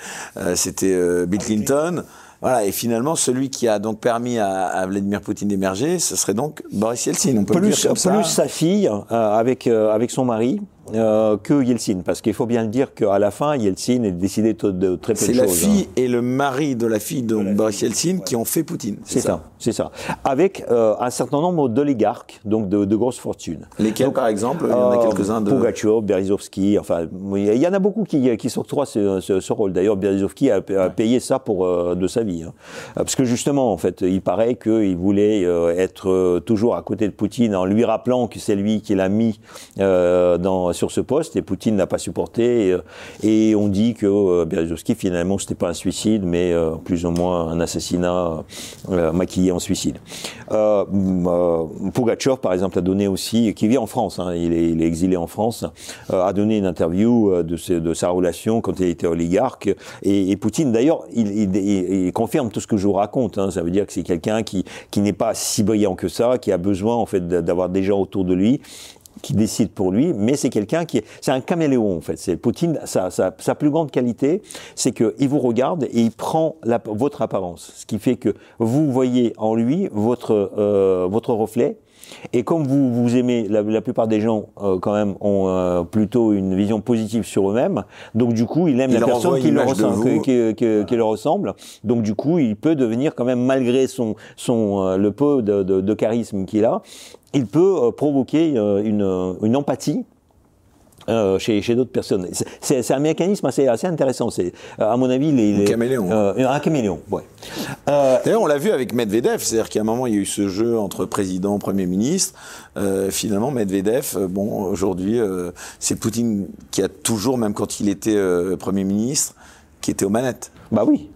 c'était Bill Clinton. Voilà, et finalement, celui qui a donc permis à, à Vladimir Poutine d'émerger, ce serait donc Boris Yeltsin. On peut plus, dire comme plus sa fille, avec, avec son mari, euh, que Yeltsin, parce qu'il faut bien le dire qu'à la fin, Yeltsin est décidé de, très peu de choses. C'est la fille hein. et le mari de la fille de Boris Yeltsin qui ont fait Poutine. C'est ça, c'est ça. Avec euh, un certain nombre d'oligarques, donc de, de, grosses fortunes. Lesquels, par exemple Il y en a euh, quelques-uns de. Pugachev, Berezovsky, enfin, il y en a beaucoup qui, qui s'octroient ce, ce, ce rôle. D'ailleurs, Berezovsky a, a, payé ça pour de sa vie, hein. parce que justement, en fait, il paraît qu'il voulait être toujours à côté de Poutine en lui rappelant que c'est lui qui l'a mis dans sur ce poste et Poutine n'a pas supporté. Et, on dit que euh, Berezovsky, finalement, c'était pas un suicide, mais euh, plus ou moins un assassinat euh, maquillé en suicide. Euh, par exemple, a donné aussi, qui vit en France, hein, il, est, il, est, exilé en France, a donné une interview de, sa relation quand il était oligarque. Et, Poutine, d'ailleurs, il, il, confirme tout ce que je vous raconte. Hein, ça veut dire que c'est quelqu'un qui, qui n'est pas si brillant que ça, qui a besoin en fait d'avoir des gens autour de lui qui décide pour lui, mais c'est quelqu'un qui est, c'est un caméléon en fait. C'est Poutine, sa, sa, sa, plus grande qualité, c'est qu'il vous regarde et il prend la, votre apparence, ce qui fait que vous voyez en lui votre euh, votre reflet. Et comme vous vous aimez, la, la plupart des gens euh, quand même ont euh, plutôt une vision positive sur eux-mêmes. Donc du coup, il aime il la personne qui, leur ressemble, qui, qui, qui, leur ressemble. Donc du coup, il peut devenir quand même malgré son son euh, le peu de, de, de charisme qu'il a, il peut euh, provoquer euh, une, une empathie euh, chez, chez d'autres personnes. C'est un mécanisme assez, assez intéressant. C'est, à mon avis, les, les, un caméléon. Euh, un caméléon, ouais. Euh, D'ailleurs, on l'a vu avec Medvedev, c'est-à-dire qu'à un moment, il y a eu ce jeu entre président, premier ministre. Euh, finalement, Medvedev, bon, aujourd'hui, c'est Poutine qui a toujours, même quand il était premier ministre, qui était aux manettes. Bah oui.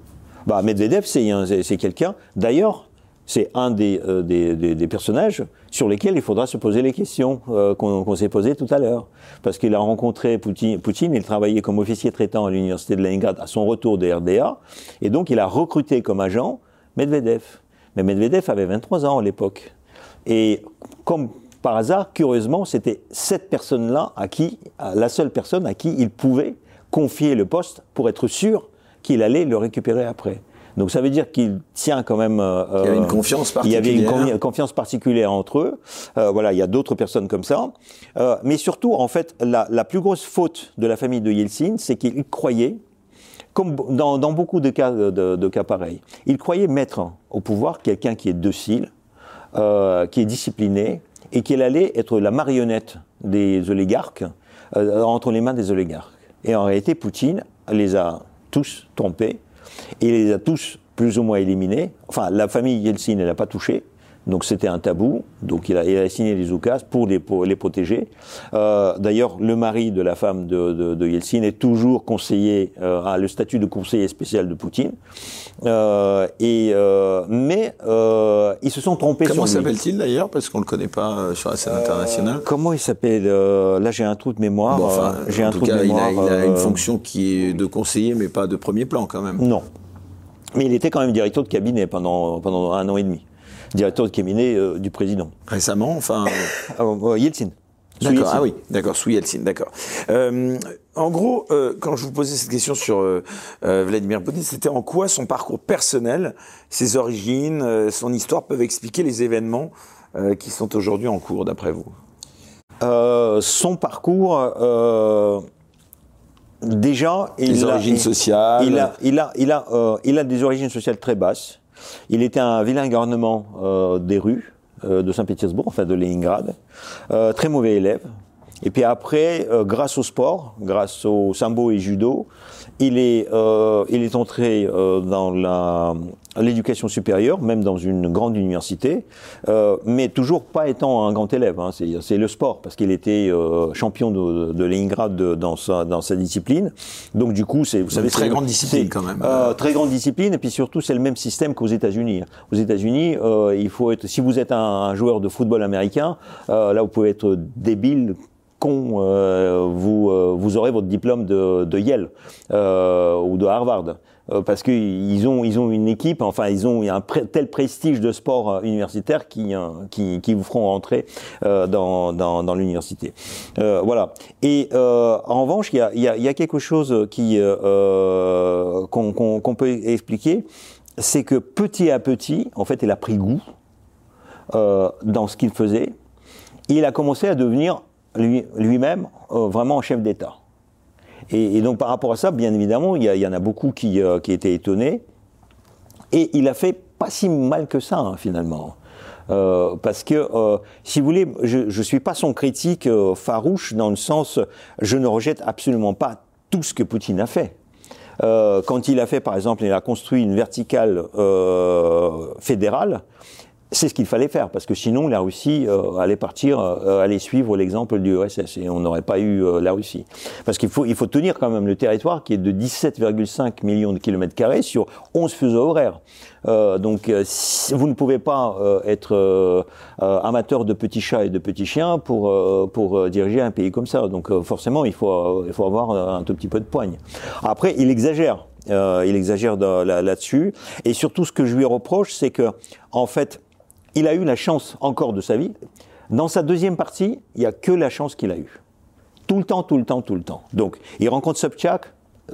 Bah Medvedev, c'est quelqu'un. D'ailleurs, c'est un des, euh, des, des, des, personnages sur lesquels il faudra se poser les questions euh, qu'on qu s'est posées tout à l'heure. Parce qu'il a rencontré Poutine, il travaillait comme officier traitant à l'université de Leningrad à son retour de RDA, et donc il a recruté comme agent Medvedev. Mais Medvedev avait 23 ans à l'époque. Et comme par hasard, curieusement, c'était cette personne-là à qui, la seule personne à qui il pouvait confier le poste pour être sûr qu'il allait le récupérer après. Donc ça veut dire qu'il tient quand même. Euh, il y avait une confiance particulière. Il y avait une confiance particulière entre eux. Euh, voilà, il y a d'autres personnes comme ça. Euh, mais surtout, en fait, la, la, plus grosse faute de la famille de Yeltsin, c'est qu'il croyait, comme dans, dans, beaucoup de cas, de, de, cas pareils, il croyait mettre au pouvoir quelqu'un qui est docile, euh, qui est discipliné, et qu'il allait être la marionnette des oligarques euh, entre les mains des oligarques. Et en réalité, Poutine les a tous trompés il les a tous plus ou moins éliminés. Enfin, la famille Yeltsin, elle n'a pas touché. Donc c'était un tabou. Donc il a, il a, signé les oukas pour les, pour les protéger. Euh, D'ailleurs, le mari de la femme de, de, de Yeltsin est toujours conseiller, euh, a le statut de conseiller spécial de Poutine. Euh, et mais ils se sont trompés. Comment s'appelle-t-il d'ailleurs Parce qu'on le connaît pas sur la scène internationale. Comment il s'appelle Là, j'ai un trou de mémoire. Bon, enfin, j'ai un trou cas, de mémoire. Il a, il a une fonction qui est de conseiller, mais pas de premier plan quand même. Non. Mais il était quand même directeur de cabinet pendant, pendant un an et demi directeur de cabinet euh, du président. Récemment, enfin euh, Yeltsin. D'accord, ah oui, d'accord, sous Yeltsin, d'accord. Euh, en gros, euh, quand je vous posais cette question sur euh, Vladimir Poutine, c'était en quoi son parcours personnel, ses origines, son histoire peuvent expliquer les événements qui sont aujourd'hui en cours, d'après vous? Son parcours, déjà, il les a, origines sociales. Il a, il a, il a, il a des origines sociales très basses. Il était un vilain garnement euh, des rues euh, de Saint-Pétersbourg, enfin de Leningrad, euh, très mauvais élève. Et puis après, grâce au sport, grâce au sambo et judo, il est, euh, il est entré euh, dans l'éducation supérieure, même dans une grande université, euh, mais toujours pas étant un grand élève. Hein, c'est, le sport, parce qu'il était euh, champion de, de Leningrad de, dans, sa, dans sa discipline. Donc du coup, c'est, vous savez, très grande discipline quand même. Euh, très grande discipline, et puis surtout, c'est le même système qu'aux États-Unis. Aux États-Unis, il faut être, si vous êtes un, un joueur de football américain, là, vous pouvez être débile con, vous, vous aurez votre diplôme de, Yale ou de Harvard. Euh, parce qu'ils ont, ils ont une équipe, enfin ils ont un tel prestige de sport euh, universitaire qui, euh, qui, vous feront rentrer dans, dans, l'université. voilà. Et en revanche, il y a, y, y a, quelque chose qui qu'on peut expliquer, c'est que petit à petit, en fait, il a pris goût dans ce qu'il faisait. Et il a commencé à devenir lui-même vraiment chef d'État. Et, donc par rapport à ça, bien évidemment, il y, en a beaucoup qui, euh, qui étaient étonnés. Et il a fait pas si mal que ça, hein, finalement. Euh, parce que, euh, si vous voulez, je ne suis pas son critique farouche dans le sens, je ne rejette absolument pas tout ce que Poutine a fait. quand il a fait, par exemple, il a construit une verticale fédérale, c'est ce qu'il fallait faire, parce que sinon la Russie euh, allait partir, euh, allait suivre l'exemple du URSS et on n'aurait pas eu euh, la Russie. Parce qu'il faut, il faut tenir quand même le territoire qui est de 17,5 millions de kilomètres carrés sur 11 fuseaux horaires. donc vous ne pouvez pas être amateur de petits chats et de petits chiens pour, pour diriger un pays comme ça. Donc forcément, il faut, il faut avoir un tout petit peu de poigne. Après, il exagère. il exagère là-dessus. et surtout, ce que je lui reproche, c'est que, en fait, il a eu la chance encore de sa vie. Dans sa deuxième partie, il n'y a que la chance qu'il a eue. Tout le temps, tout le temps, tout le temps. Donc, il rencontre Sobchak,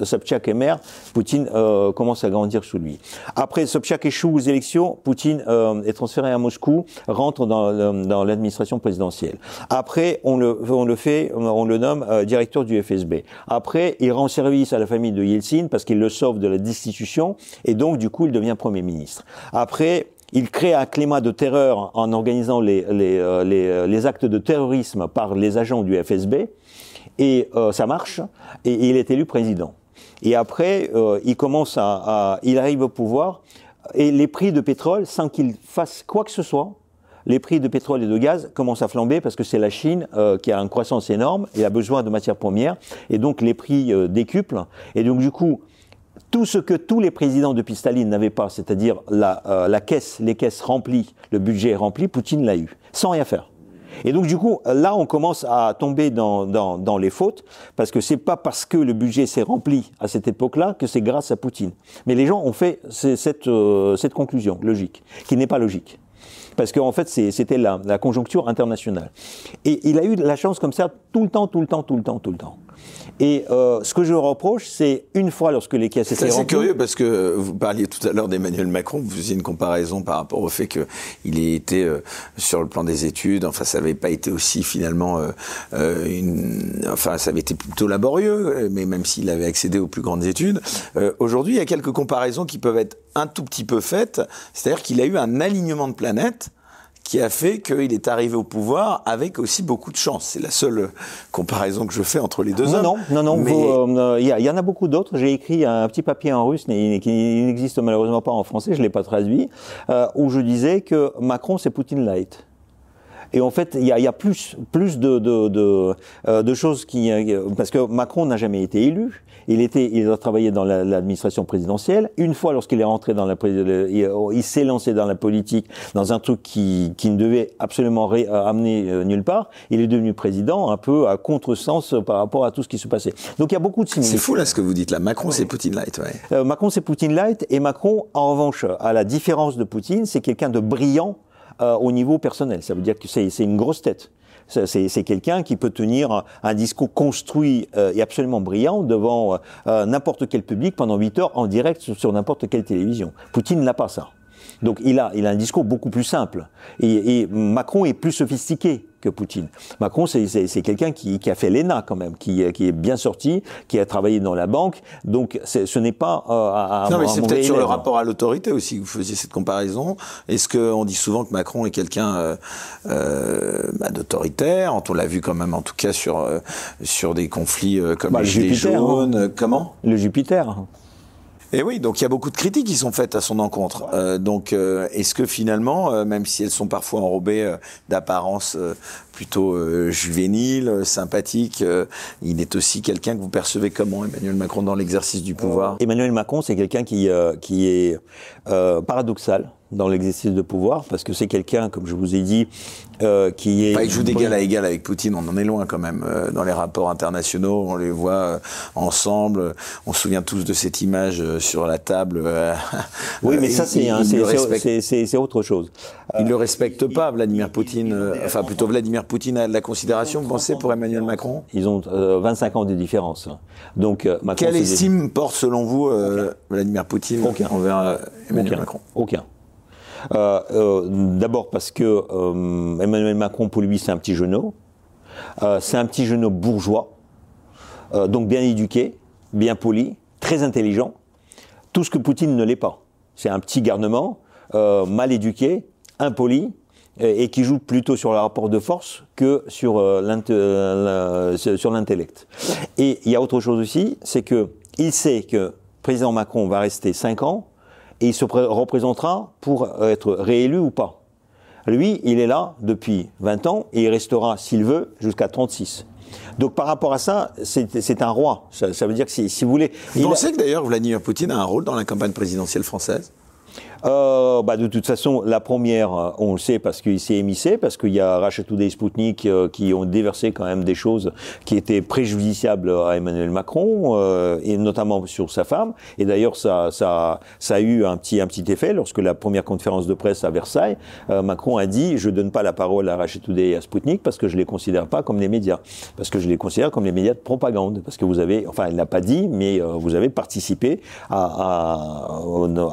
Sobchak est maire, Poutine euh, commence à grandir sous lui. Après, Sobchak échoue aux élections, Poutine euh, est transféré à Moscou, rentre dans, dans l'administration présidentielle. Après, on le, on le fait, on le nomme euh, directeur du FSB. Après, il rend service à la famille de Yeltsin parce qu'il le sauve de la destitution et donc, du coup, il devient Premier ministre. Après, il crée un climat de terreur en organisant les, les, euh, les, euh, les actes de terrorisme par les agents du FSB, et euh, ça marche, et, il est élu président. Et après, il commence à, à, il arrive au pouvoir, et les prix de pétrole, sans qu'il fasse quoi que ce soit, les prix de pétrole et de gaz commencent à flamber parce que c'est la Chine qui a une croissance énorme et a besoin de matières premières, et donc les prix décuplent. Et donc du coup, tout ce que tous les présidents depuis Staline n'avaient pas, c'est-à-dire la, euh, la, caisse, les caisses remplies, le budget rempli, Poutine l'a eu, sans rien faire. Et donc du coup, là, on commence à tomber dans, dans, dans les fautes, parce que c'est pas parce que le budget s'est rempli à cette époque-là que c'est grâce à Poutine. Mais les gens ont fait cette, euh, cette conclusion logique, qui n'est pas logique parce qu'en fait, c'était la, la, conjoncture internationale. Et il a eu la chance comme ça tout le temps, tout le temps, tout le temps, tout le temps. Et euh, ce que je reproche, c'est une fois lorsque les caisses étaient C'est curieux parce que vous parliez tout à l'heure d'Emmanuel Macron, vous faisiez une comparaison par rapport au fait qu'il ait été euh, sur le plan des études, enfin ça n'avait pas été aussi finalement, euh, euh, une, enfin ça avait été plutôt laborieux, mais même s'il avait accédé aux plus grandes études, euh, aujourd'hui il y a quelques comparaisons qui peuvent être un tout petit peu faites, c'est-à-dire qu'il a eu un alignement de planètes qui a fait qu'il est arrivé au pouvoir avec aussi beaucoup de chance. C'est la seule comparaison que je fais entre les deux non, hommes. Non, non, non. Euh, il y, y, en a beaucoup d'autres. J'ai écrit un petit papier en russe qui n'existe malheureusement pas en français. Je l'ai pas traduit, euh, où je disais que Macron c'est Poutine light. Et en fait, il y a, y a, plus, plus de, de, de, euh, de, choses qui... Parce que Macron n'a jamais été élu. Il, était, il a travaillé dans l'administration présidentielle. Une fois, lorsqu'il est rentré dans la... Il, s'est lancé dans la politique, dans un truc qui, qui ne devait absolument ré, euh, amener euh, nulle part. Il est devenu président un peu à contresens par rapport à tout ce qui se passait. Donc il y a beaucoup de similitudes. C'est fou là ce que vous dites là. Macron, c'est Poutine light. Ouais. Euh, Macron, c'est Poutine light. Et Macron, en revanche, à la différence de Poutine, c'est quelqu'un de brillant euh, au niveau personnel. Ça veut dire que c'est une grosse tête. C'est quelqu'un qui peut tenir un discours construit euh, et absolument brillant devant euh, n'importe quel public pendant 8 heures en direct sur n'importe quelle télévision. Poutine n'a pas ça. Donc il a, il a un discours beaucoup plus simple. Et, et Macron est plus sophistiqué que Poutine. Macron, c'est quelqu'un qui, qui, a fait l'ENA quand même, qui, qui, est bien sorti, qui a travaillé dans la banque. Donc ce n'est pas euh, à, Non, mais c'est peut-être sur le rapport à l'autorité aussi que vous faisiez cette comparaison. Est-ce qu'on dit souvent que Macron est quelqu'un euh, euh, bah, d'autoritaire? On l'a vu quand même, en tout cas, sur, sur des conflits comme bah, les Gilets Jupiter, jaunes. Hein. Comment? Le Jupiter. Et oui, donc il y a beaucoup de critiques qui sont faites à son encontre. Euh, donc euh, est-ce que finalement, euh, même si elles sont parfois enrobées euh, d'apparence euh, plutôt juvénile, sympathique, il est aussi quelqu'un que vous percevez comment Emmanuel Macron dans l'exercice du pouvoir? Emmanuel Macron, c'est quelqu'un qui, qui est paradoxal dans l'exercice de pouvoir, parce que c'est quelqu'un, comme je vous ai dit, euh, qui est... Enfin, il joue d'égal à égal avec Poutine, on en est loin quand même. Euh, dans les rapports internationaux, on les voit euh, ensemble. On se souvient tous de cette image sur la table. Oui, mais ça, c'est respecte- autre chose. Il ne le respecte pas, Vladimir Poutine. Enfin, plutôt Vladimir Poutine a de la considération, vous pensez, pour Emmanuel Macron Ils ont euh, 25 ans de différence. Donc, Macron, Quelle estime porte, selon vous, Vladimir Poutine Aucun. envers Emmanuel Aucun. Macron? Aucun. Euh, euh, D'abord parce que euh, Emmanuel Macron, pour lui, c'est un petit genou. C'est un petit genou bourgeois, donc bien éduqué, bien poli, très intelligent. Tout ce que Poutine ne l'est pas. C'est un petit garnement, mal éduqué, impoli, et, qui joue plutôt sur le rapport de force que sur l'intellect. Et il y a autre chose aussi, c'est que il sait que président Macron va rester 5 ans et il se pré- représentera pour être réélu ou pas. Lui, il est là depuis 20 ans et il restera, s'il veut, jusqu'à 36. Donc par rapport à ça, c'est un roi. Ça, ça veut dire que si, si vous voulez... Vous a- pensez que d'ailleurs Vladimir Poutine a un rôle dans la campagne présidentielle française? Euh, bah, de toute façon, la première, euh, on le sait parce qu'il s'est émissé, parce qu'il y a Today et Sputnik euh, qui ont déversé quand même des choses qui étaient préjudiciables à Emmanuel Macron, euh, et notamment sur sa femme. Et d'ailleurs, ça, ça, ça a eu un petit, un petit effet. Lorsque la première conférence de presse à Versailles, euh, Macron a dit je donne pas la parole à Today et à Sputnik parce que je les considère pas comme les médias, parce que je les considère comme les médias de propagande, parce que vous avez, enfin, elle l'a pas dit, mais vous avez participé à-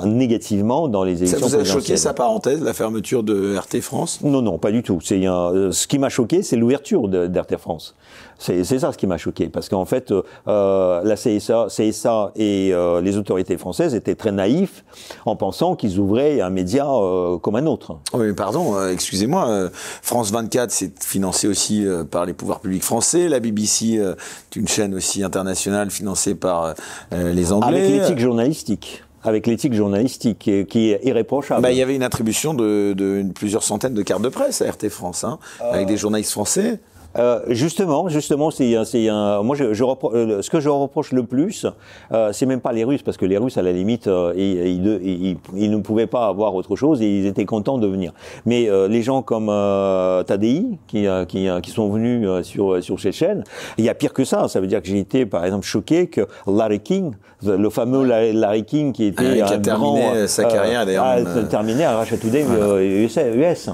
à- négativement dans les Ça élections vous a choqué sa parenthèse, la fermeture de RT France? Non, non, pas du tout. C'est un- euh, ce qui m'a choqué, c'est l'ouverture d'RT France. C'est ça ce qui m'a choqué, parce qu'en fait, euh, euh, la CSA, CSA et euh, les autorités françaises étaient très naïfs en pensant qu'ils ouvraient un média euh, comme un autre. Oh, mais pardon, excusez-moi, France 24, c'est financé aussi par les pouvoirs publics français. La BBC, est une chaîne aussi internationale financée par les Anglais. Avec l'éthique journalistique. Avec l'éthique journalistique qui est, qui est irréprochable. Bah, il y avait une attribution de, de plusieurs centaines de cartes de presse à RT France, hein, avec des journalistes français. Euh, justement, justement, c'est un- c'est un. Moi, je, je repro- euh, ce que je reproche le plus, euh, c'est même pas les Russes, parce que les Russes, à la limite, euh, ils, ils- ils- ils ne pouvaient pas avoir autre chose et ils étaient contents de venir. Mais euh, les gens comme euh, Tadei, qui, euh, qui, euh, qui sont venus euh, sur sur ces chaînes, il y a pire que ça. Ça veut dire que j'ai été, par exemple, choqué que Larry King, le fameux Larry King, qui était Ah, qui a un terminé grand, sa carrière, d'ailleurs, a euh, terminé à Russia Today euh, US. US.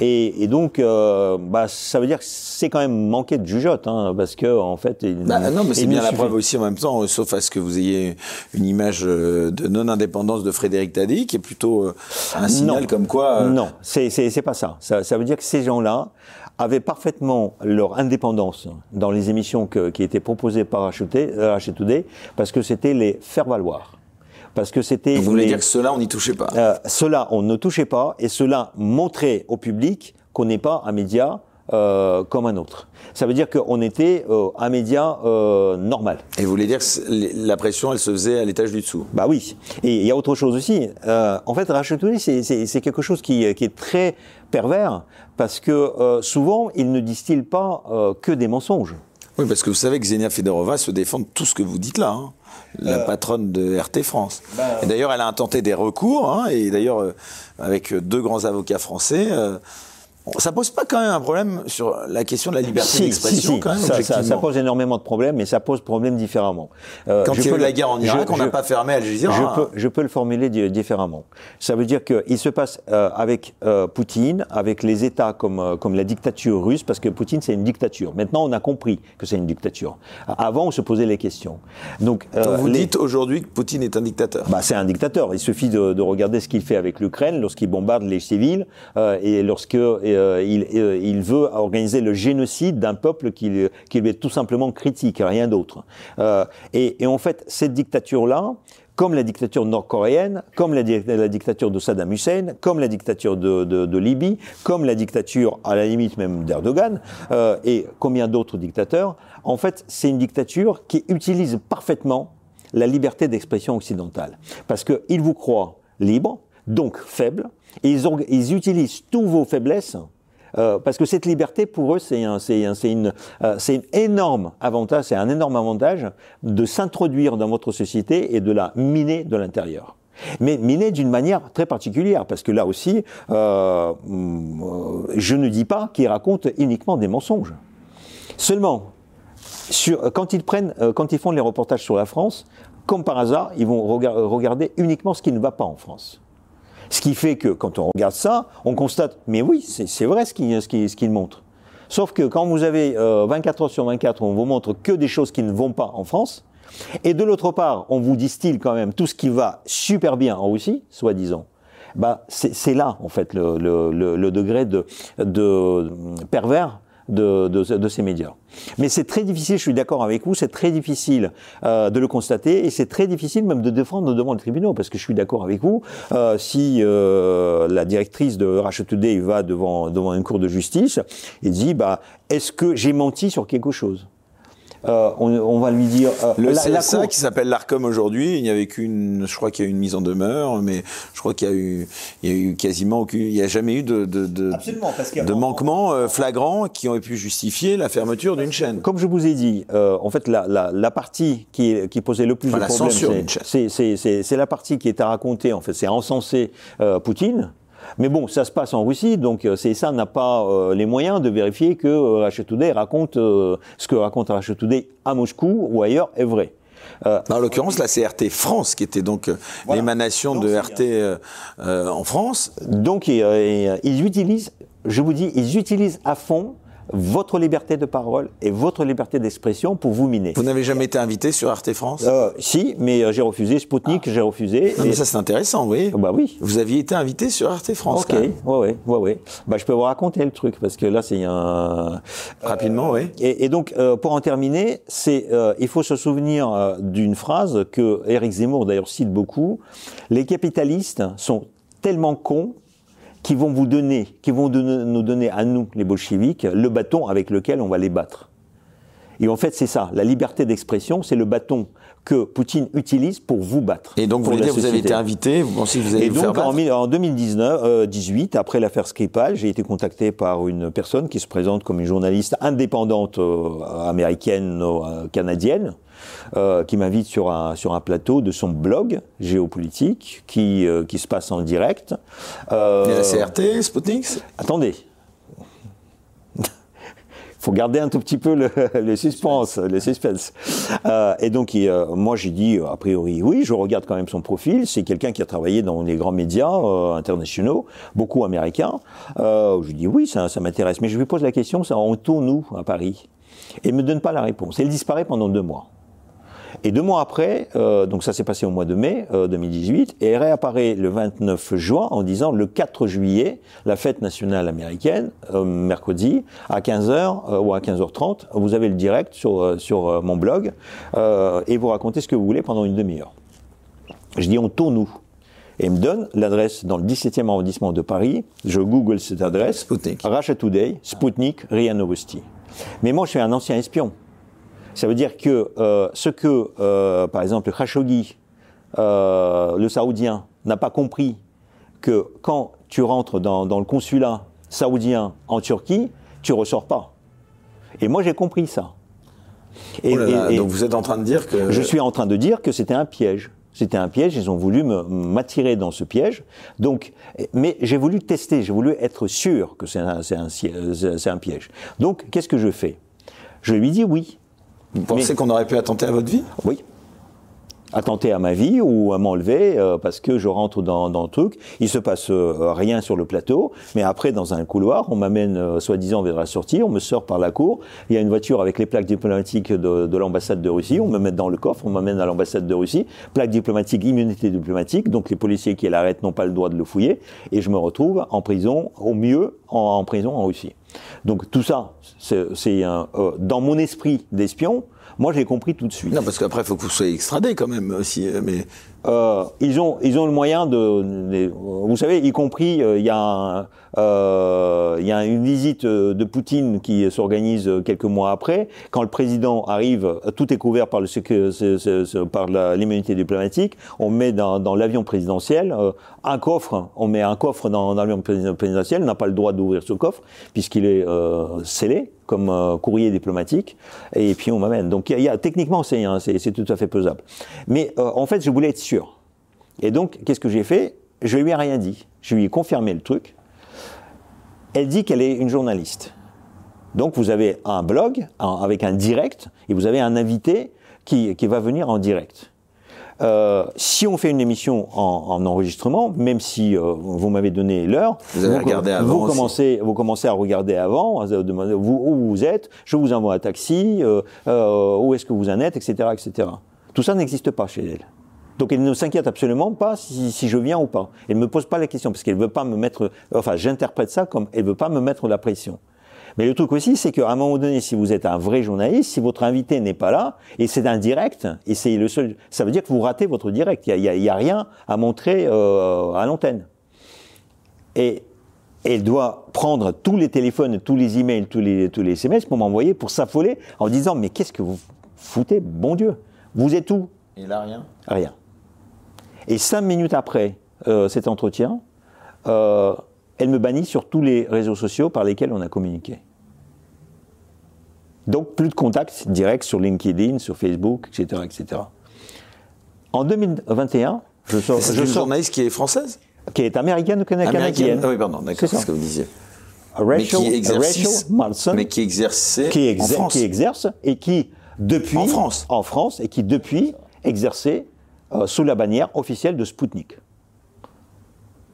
Et, et donc, euh, bah, ça veut dire que c'est quand même manqué de jugeote, hein, parce que en fait, il, Bah, non, mais c'est bien la suffit- preuve aussi en même temps, euh, sauf à ce que vous ayez une image euh, de non-indépendance de Frédéric Tadei, qui est plutôt euh, un signal Non. comme quoi... euh, Non, c'est pas ça. ça. Ça veut dire que ces gens-là avaient parfaitement leur indépendance dans les émissions que- qui étaient proposées par Racheté Today, parce que c'était les faire valoir. Parce que c'était Vous voulez les- dire que cela, on n'y touchait pas Euh, cela, on ne touchait pas, et cela montrait au public qu'on n'est pas un média euh, comme un autre. Ça veut dire qu'on était euh, un média euh, normal. Et vous voulez dire que la pression, elle se faisait à l'étage du dessous? Bah oui. Et il y a autre chose aussi. En fait, Rachetouné, c'est quelque chose qui, qui est très pervers parce que souvent, il ne distille pas que des mensonges. Oui, parce que vous savez que Xenia Fedorova se défend de tout ce que vous dites là, hein, la patronne de RT France. et d'ailleurs, elle a intenté des recours, hein, et d'ailleurs, euh, avec deux grands avocats français, euh, ça pose pas quand même un problème sur la question de la liberté d'expression, quand même, ça, ça- pose énormément de problèmes, mais ça pose problème différemment. Euh, Quand je il y a eu la guerre en je- Irak, on n'a je- pas fermé Al Jazeera. Je hein. peux, je peux le formuler di- différemment. Ça veut dire qu'il se passe euh, avec euh, Poutine, avec les États comme, comme la dictature russe, parce que Poutine c'est une dictature. Maintenant on a compris que c'est une dictature. Avant on se posait les questions. Donc vous les- dites aujourd'hui que Poutine est un dictateur. bah, c'est un dictateur. Il suffit de, de regarder ce qu'il fait avec l'Ukraine lorsqu'il bombarde les civils et lorsque il, euh, il veut organiser le génocide d'un peuple qui, lui- est tout simplement critique, rien d'autre. Euh, et, en fait, cette dictature-là, comme la dictature nord-coréenne, comme la, di- la dictature de Saddam Hussein, comme la dictature de, Libye, comme la dictature à la limite même d'Erdogan, euh, et combien d'autres dictateurs, en fait, c'est une dictature qui utilise parfaitement la liberté d'expression occidentale. Parce qu'ils vous croient libre, donc faible, ils, utilisent tous vos faiblesses. euh, parce que cette liberté, pour eux, c'est un, euh, une énorme avantage, c'est un énorme avantage de s'introduire dans votre société et de la miner de l'intérieur. Mais miner d'une manière très particulière, parce que là aussi, euh, mm, je ne dis pas qu'ils racontent uniquement des mensonges. Seulement, quand ils prennent, quand ils font les reportages sur la France, comme par hasard, ils vont regarder uniquement ce qui ne va pas en France. Ce qui fait que quand on regarde ça, on constate, mais oui, c'est vrai ce qu'ils ce qui, ce montrent. Sauf que quand vous avez 24 euh, heures sur 24, on vous montre que des choses qui ne vont pas en France, et de l'autre part, on vous distille quand même tout ce qui va super bien en Russie, soi-disant. Bah, c'est là, en fait, le, degré de, de pervers de, de, ces médias. Mais c'est très difficile, je suis d'accord avec vous, c'est très difficile euh, de le constater et c'est très difficile même de défendre devant le tribunal parce que je suis d'accord avec vous. Euh, si euh, la directrice de Russia Today va devant devant une cour de justice et dit bah est-ce que j'ai menti sur quelque chose? Euh, on, va lui dire. Euh, le CSA qui s'appelle l'Arcom aujourd'hui, il n'y avait qu'une, je crois qu'il y a eu une mise en demeure, mais je crois qu'il y a eu, il y a eu quasiment aucune, il n'y a jamais eu de, de, de, de manquements euh, flagrants qui ont pu justifier la fermeture d'une chaîne. Comme je vous ai dit, euh, en fait, la, la, la partie qui, qui, posait le plus de problèmes, c'est la partie qui est à raconter. En fait, c'est encenser euh, Poutine. Mais bon, ça se passe en Russie, donc euh, ça n'a pas euh, les moyens de vérifier que euh, Today raconte ce que raconte Russia Today à Moscou ou ailleurs est vrai. en l'occurrence, la CRT France, qui était donc l'émanation de RT en France. Donc ils utilisent, je vous dis, ils utilisent à fond votre liberté de parole et votre liberté d'expression pour vous miner. Vous n'avez jamais été invité sur Arte France? Euh, Si, mais euh, j'ai refusé. Sputnik, j'ai refusé. mais ça c'est intéressant, oui. Bah oui. Vous aviez été invité sur Arte France. Ok, ouais, ouais, ouais, ouais. Bah je peux vous raconter le truc parce que là c'est un. Rapidement, oui. Et, et, donc euh, pour en terminer, c'est euh, il faut se souvenir euh, d'une phrase que Eric Zemmour d'ailleurs cite beaucoup. Les capitalistes sont tellement cons qui vont vous donner, qui vont nous donner à nous, les bolcheviks, le bâton avec lequel on va les battre. Et en fait, c'est ça. La liberté d'expression, c'est le bâton que Poutine utilise pour vous battre. Et donc, vous voulez dire, vous avez été invité, vous pensez que vous allez vous donc, faire en, en 2019, 18, euh, après l'affaire Skripal, j'ai été contacté par une personne qui se présente comme une journaliste indépendante euh, américaine, euh, canadienne, euh, qui m'invite sur un, sur un plateau de son blog géopolitique qui, euh, qui se passe en direct. Euh, Et la CRT, Sputnik Attendez, faut garder un tout petit peu le, le suspense, le suspense. Euh, et donc, moi, j'ai dit, a priori, oui, je regarde quand même son profil. C'est quelqu'un qui a travaillé dans les grands médias euh, internationaux, beaucoup américains. Je dis, oui, ça, ça m'intéresse. Mais je lui pose la question, ça, on tourne où à Paris Et il me donne pas la réponse. Et il disparaît pendant deux mois. Et deux mois après, euh, donc ça s'est passé au mois de mai 2018, euh, et elle réapparaît le 29 juin en disant le 4 juillet, la fête nationale américaine, euh, mercredi, à 15h ou à 15h30, vous avez le direct sur, sur mon blog, et vous racontez ce que vous voulez pendant une demi-heure. Je dis on tourne où? Et il me donne l'adresse dans le 17e arrondissement de Paris. Je google cette adresse. Sputnik. Russia Today, RIA Novosti. Mais moi, je suis un ancien espion. Ça veut dire que euh, ce que, euh, par exemple, Khashoggi, euh, le Saoudien, n'a pas compris que quand tu rentres dans, dans, le consulat saoudien en Turquie, tu ressors pas. Et moi, j'ai compris ça. Et, oh donc vous êtes en train de dire que... Je suis en train de dire que c'était un piège. C'était un piège, ils ont voulu m'attirer dans ce piège. Donc, mais j'ai voulu tester, j'ai voulu être sûr que c'est un, un, un piège. Donc, qu'est-ce que je fais? Je lui dis oui. Vous pensez qu'on aurait pu attenter à votre vie? Oui attenter à ma vie ou à m'enlever euh, parce que je rentre dans, dans, le truc. Il se passe euh, rien sur le plateau, mais après dans un couloir, on m'amène euh, soi-disant vers la sortie, on me sort par la cour. Il y a une voiture avec les plaques diplomatiques de, de l'ambassade de Russie. On me met dans le coffre, on m'amène à l'ambassade de Russie. Plaque diplomatique, immunité diplomatique. Donc les policiers qui l'arrêtent n'ont pas le droit de le fouiller et je me retrouve en prison, au mieux en, en prison en Russie. Donc tout ça, c'est euh, dans mon esprit d'espion. Moi, j'ai compris tout de suite. Non, parce qu'après, il faut que vous soyez extradé quand même aussi. Mais euh, ils ont ils ont le moyen de, vous savez y compris euh, il y a euh, il y a une visite de Poutine qui s'organise quelques mois après. Quand le président arrive tout est couvert par l'immunité diplomatique. On met dans, l'avion présidentiel un coffre. On met un coffre dans, l'avion présidentiel. N'a pas le droit d'ouvrir ce coffre puisqu'il est scellé comme courrier diplomatique. Et puis on m'amène. Donc il y a, techniquement c'est c'est tout à fait pesable. Mais en fait je voulais être sûr. Et donc, qu'est-ce que j'ai fait? Je lui ai rien dit. Je lui ai confirmé le truc. Elle dit qu'elle est une journaliste. Donc, vous avez un blog avec un direct et vous avez un invité qui, qui va venir en direct. Euh, si on fait une émission en, enregistrement, même si euh, vous m'avez donné l'heure, vous, vous, commencez, vous commencez à regarder avant, vous demandez vous, où vous êtes, je vous envoie un taxi, euh, où est-ce que vous en êtes, etc., etc. Tout ça n'existe pas chez elle. Donc elle ne s'inquiète absolument pas si, si, je viens ou pas. Elle ne me pose pas la question parce qu'elle veut pas me mettre. Enfin, j'interprète ça comme elle veut pas me mettre la pression. Mais le truc aussi, c'est qu'à un moment donné, si vous êtes un vrai journaliste, si votre invité n'est pas là, et c'est un direct, et c'est le seul, ça veut dire que vous ratez votre direct. Il n'y a, y a, rien à montrer euh, à l'antenne. Et elle doit prendre tous les téléphones, tous les emails, tous les, tous les SMS pour m'envoyer, pour s'affoler, en disant Mais qu'est-ce que vous foutez, bon Dieu? Vous êtes où? Et là, rien Rien. Et cinq minutes après euh, cet entretien, euh, elle me bannit sur tous les réseaux sociaux par lesquels on a communiqué. Donc plus de contact direct sur LinkedIn, sur Facebook, etc. etc. En 2021, je sors... C'est une journaliste qui est française Qui est américaine ou canadienne ah Oui, pardon, d'accord, c'est ce que vous disiez. Rachel, mais qui exerce, mais qui exerçait qui, en France. qui exerce et qui depuis en France, en France et qui depuis exerçait euh, sous la bannière officielle de Sputnik.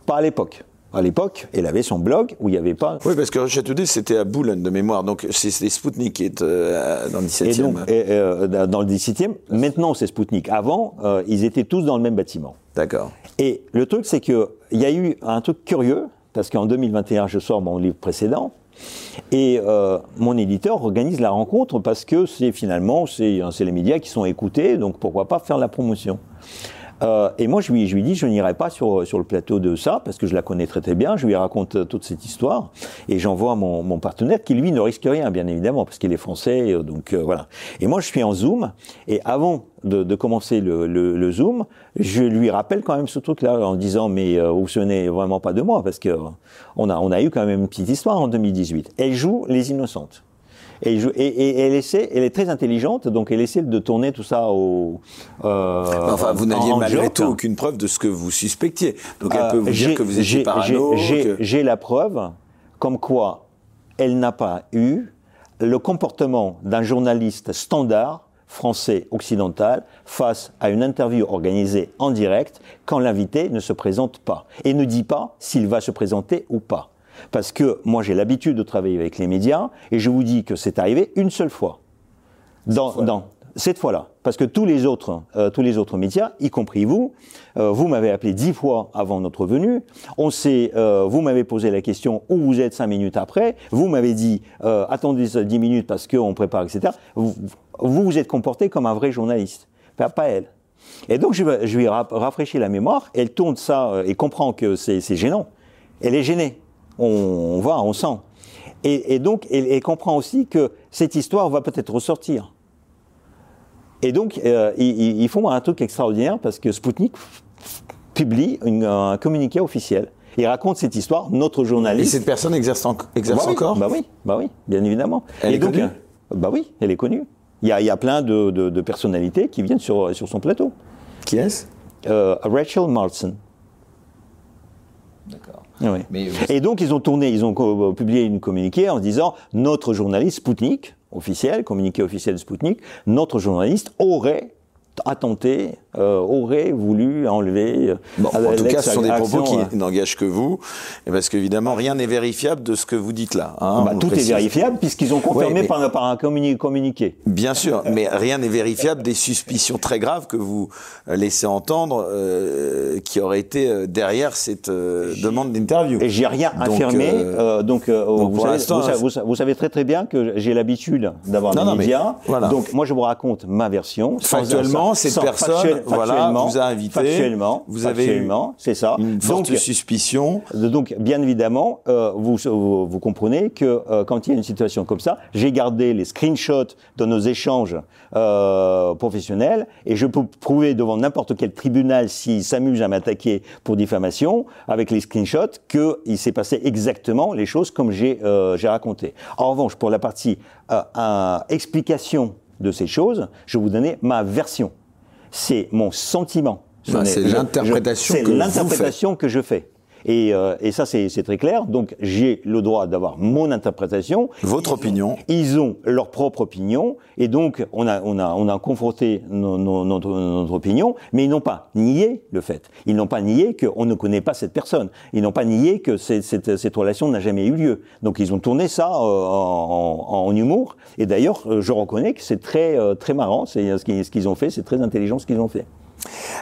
Pas à l'époque à l'époque, elle avait son blog où il n'y avait pas. Oui, parce que Today, c'était à Boulogne de mémoire, donc c'était Spoutnik qui est euh, dans le 17e. Et donc, euh, dans le 17e, maintenant c'est Spoutnik. Avant, ils étaient tous dans le même bâtiment. D'accord. Et le truc, c'est qu'il y a eu un truc curieux, parce qu'en 2021, je sors mon livre précédent, et mon éditeur organise la rencontre parce que c'est finalement, c'est les médias qui sont écoutés, donc pourquoi pas faire la promotion. Euh, et moi, je lui, dis, je n'irai pas sur, sur le plateau de ça, parce que je la connais très très bien. Je lui raconte euh, toute cette histoire, et j'envoie mon, mon partenaire, qui lui ne risque rien, bien évidemment, parce qu'il est français, euh, donc voilà. Et moi, je suis en Zoom, et avant de, commencer le, le, Zoom, je lui rappelle quand même ce truc-là, en disant, mais vous vous souvenez vraiment pas de moi, parce que on a, on a eu quand même une petite histoire en 2018. Elle joue Les Innocentes. Et, et, elle essaie, elle est très intelligente, donc elle essaie de tourner tout ça au. Euh, enfin, vous n'aviez malgré tout aucune preuve de ce que vous suspectiez. Donc elle peut vous dire que vous étiez parano. J'ai la preuve, comme quoi elle n'a pas eu le comportement d'un journaliste standard français occidental face à une interview organisée en direct quand l'invité ne se présente pas et ne dit pas s'il va se présenter ou pas. Parce que moi, j'ai l'habitude de travailler avec les médias, et je vous dis que c'est arrivé une seule fois. Dans, dans cette fois-là. Parce que tous les autres, euh, tous les autres médias, y compris vous, euh, vous m'avez appelé dix fois avant notre venue. On sait, euh, vous m'avez posé la question où vous êtes cinq minutes après. Vous m'avez dit attendez dix minutes parce qu'on prépare, etc. Vous, vous êtes comporté comme un vrai journaliste, pas, pas elle. Et donc je, je lui ai rafraîchi la mémoire. Elle tourne ça et comprend que c'est gênant. Elle est gênée on, voit, on sent. Et, donc, elle, comprend aussi que cette histoire va peut-être ressortir. Et donc, euh, ils, font un truc extraordinaire parce que Sputnik publie un communiqué officiel. Il raconte cette histoire, notre journaliste. Et cette personne exerce, exerce bah encore Bah oui, bah oui, bien évidemment. Elle est connue Bah oui, elle est connue. Il y a, plein de, personnalités qui viennent sur, sur son plateau. Qui est-ce? Euh, Rachel Martin. D'accord. Et donc ils ont tourné, ils ont euh, publié une communiqué en disant notre journaliste Spoutnik, officiel, communiqué officiel de Spoutnik, notre journaliste aurait a tenté, euh, aurait voulu enlever. Euh, bon, en tout cas, ce sont des propos qui euh, n'engagent que vous, parce qu'évidemment, rien n'est vérifiable de ce que vous dites là. Hein, bah, tout est vérifiable puisqu'ils ont confirmé par, par, un communiqué. Bien sûr, mais rien n'est vérifiable des suspicions très graves que vous laissez entendre, euh, qui auraient été derrière cette demande d'interview. Et j'ai rien affirmé. donc, vous, savez, vous, vous, savez, très très bien que j'ai l'habitude d'avoir des médias. voilà. Donc, moi, je vous raconte ma version. Factuellement, cette personne voilà, vous a invité. Factuellement, vous avez c'est ça. Une forte donc, suspicion. Donc, bien évidemment, euh, vous, vous, comprenez que euh, quand il y a une situation comme ça, j'ai gardé les screenshots de nos échanges euh, professionnels et je peux prouver devant n'importe quel tribunal s'il s'amuse à m'attaquer pour diffamation avec les screenshots qu'il s'est passé exactement les choses comme j'ai raconté. En revanche, pour la partie explication de ces choses, je vais vous donner ma version. C'est mon sentiment c'est l'interprétation C'est l'interprétation que je fais. Et, euh, et ça, c'est très clair. Donc, j'ai le droit d'avoir mon interprétation. Votre opinion. Ils ont leur propre opinion. Et donc, on a, on a, on a confronté notre, opinion, mais ils n'ont pas nié le fait. Ils n'ont pas nié qu'on ne connaît pas cette personne. Ils n'ont pas nié que cette, cette, relation n'a jamais eu lieu. Donc, ils ont tourné ça euh, en, en, humour. Et d'ailleurs, je reconnais que c'est très, euh, très marrant. C'est ce qu'ils ont fait. C'est très intelligent ce qu'ils ont fait.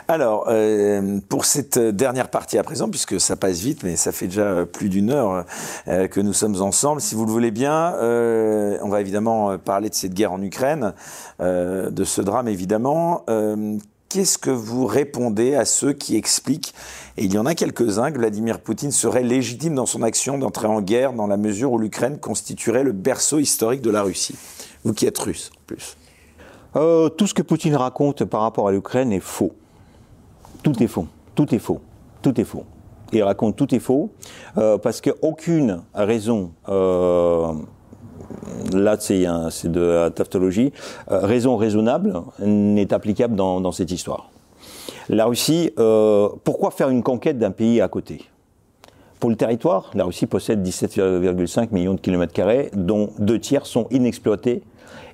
Alors, euh, pour cette dernière partie à présent, puisque ça passe vite, mais ça fait déjà plus d'une heure euh, que nous sommes ensemble, si vous le voulez bien, euh, on va évidemment parler de cette guerre en Ukraine, de ce drame évidemment. Qu'est-ce que vous répondez à ceux qui expliquent, et il y en a quelques-uns, que Vladimir Poutine serait légitime dans son action d'entrer en guerre dans la mesure où l'Ukraine constituerait le berceau historique de la Russie? Vous qui êtes russe, en plus. Euh, tout ce que Poutine raconte par rapport à l'Ukraine est faux. Tout est faux. Tout est faux. Tout est faux. Il raconte tout est faux euh, parce qu'aucune raison, euh, là c'est de la taftologie, raison raisonnable n'est applicable dans, dans, cette histoire. La Russie, pourquoi faire une conquête d'un pays à côté? Pour le territoire, la Russie possède 17,5 millions de kilomètres carrés, dont deux tiers sont inexploités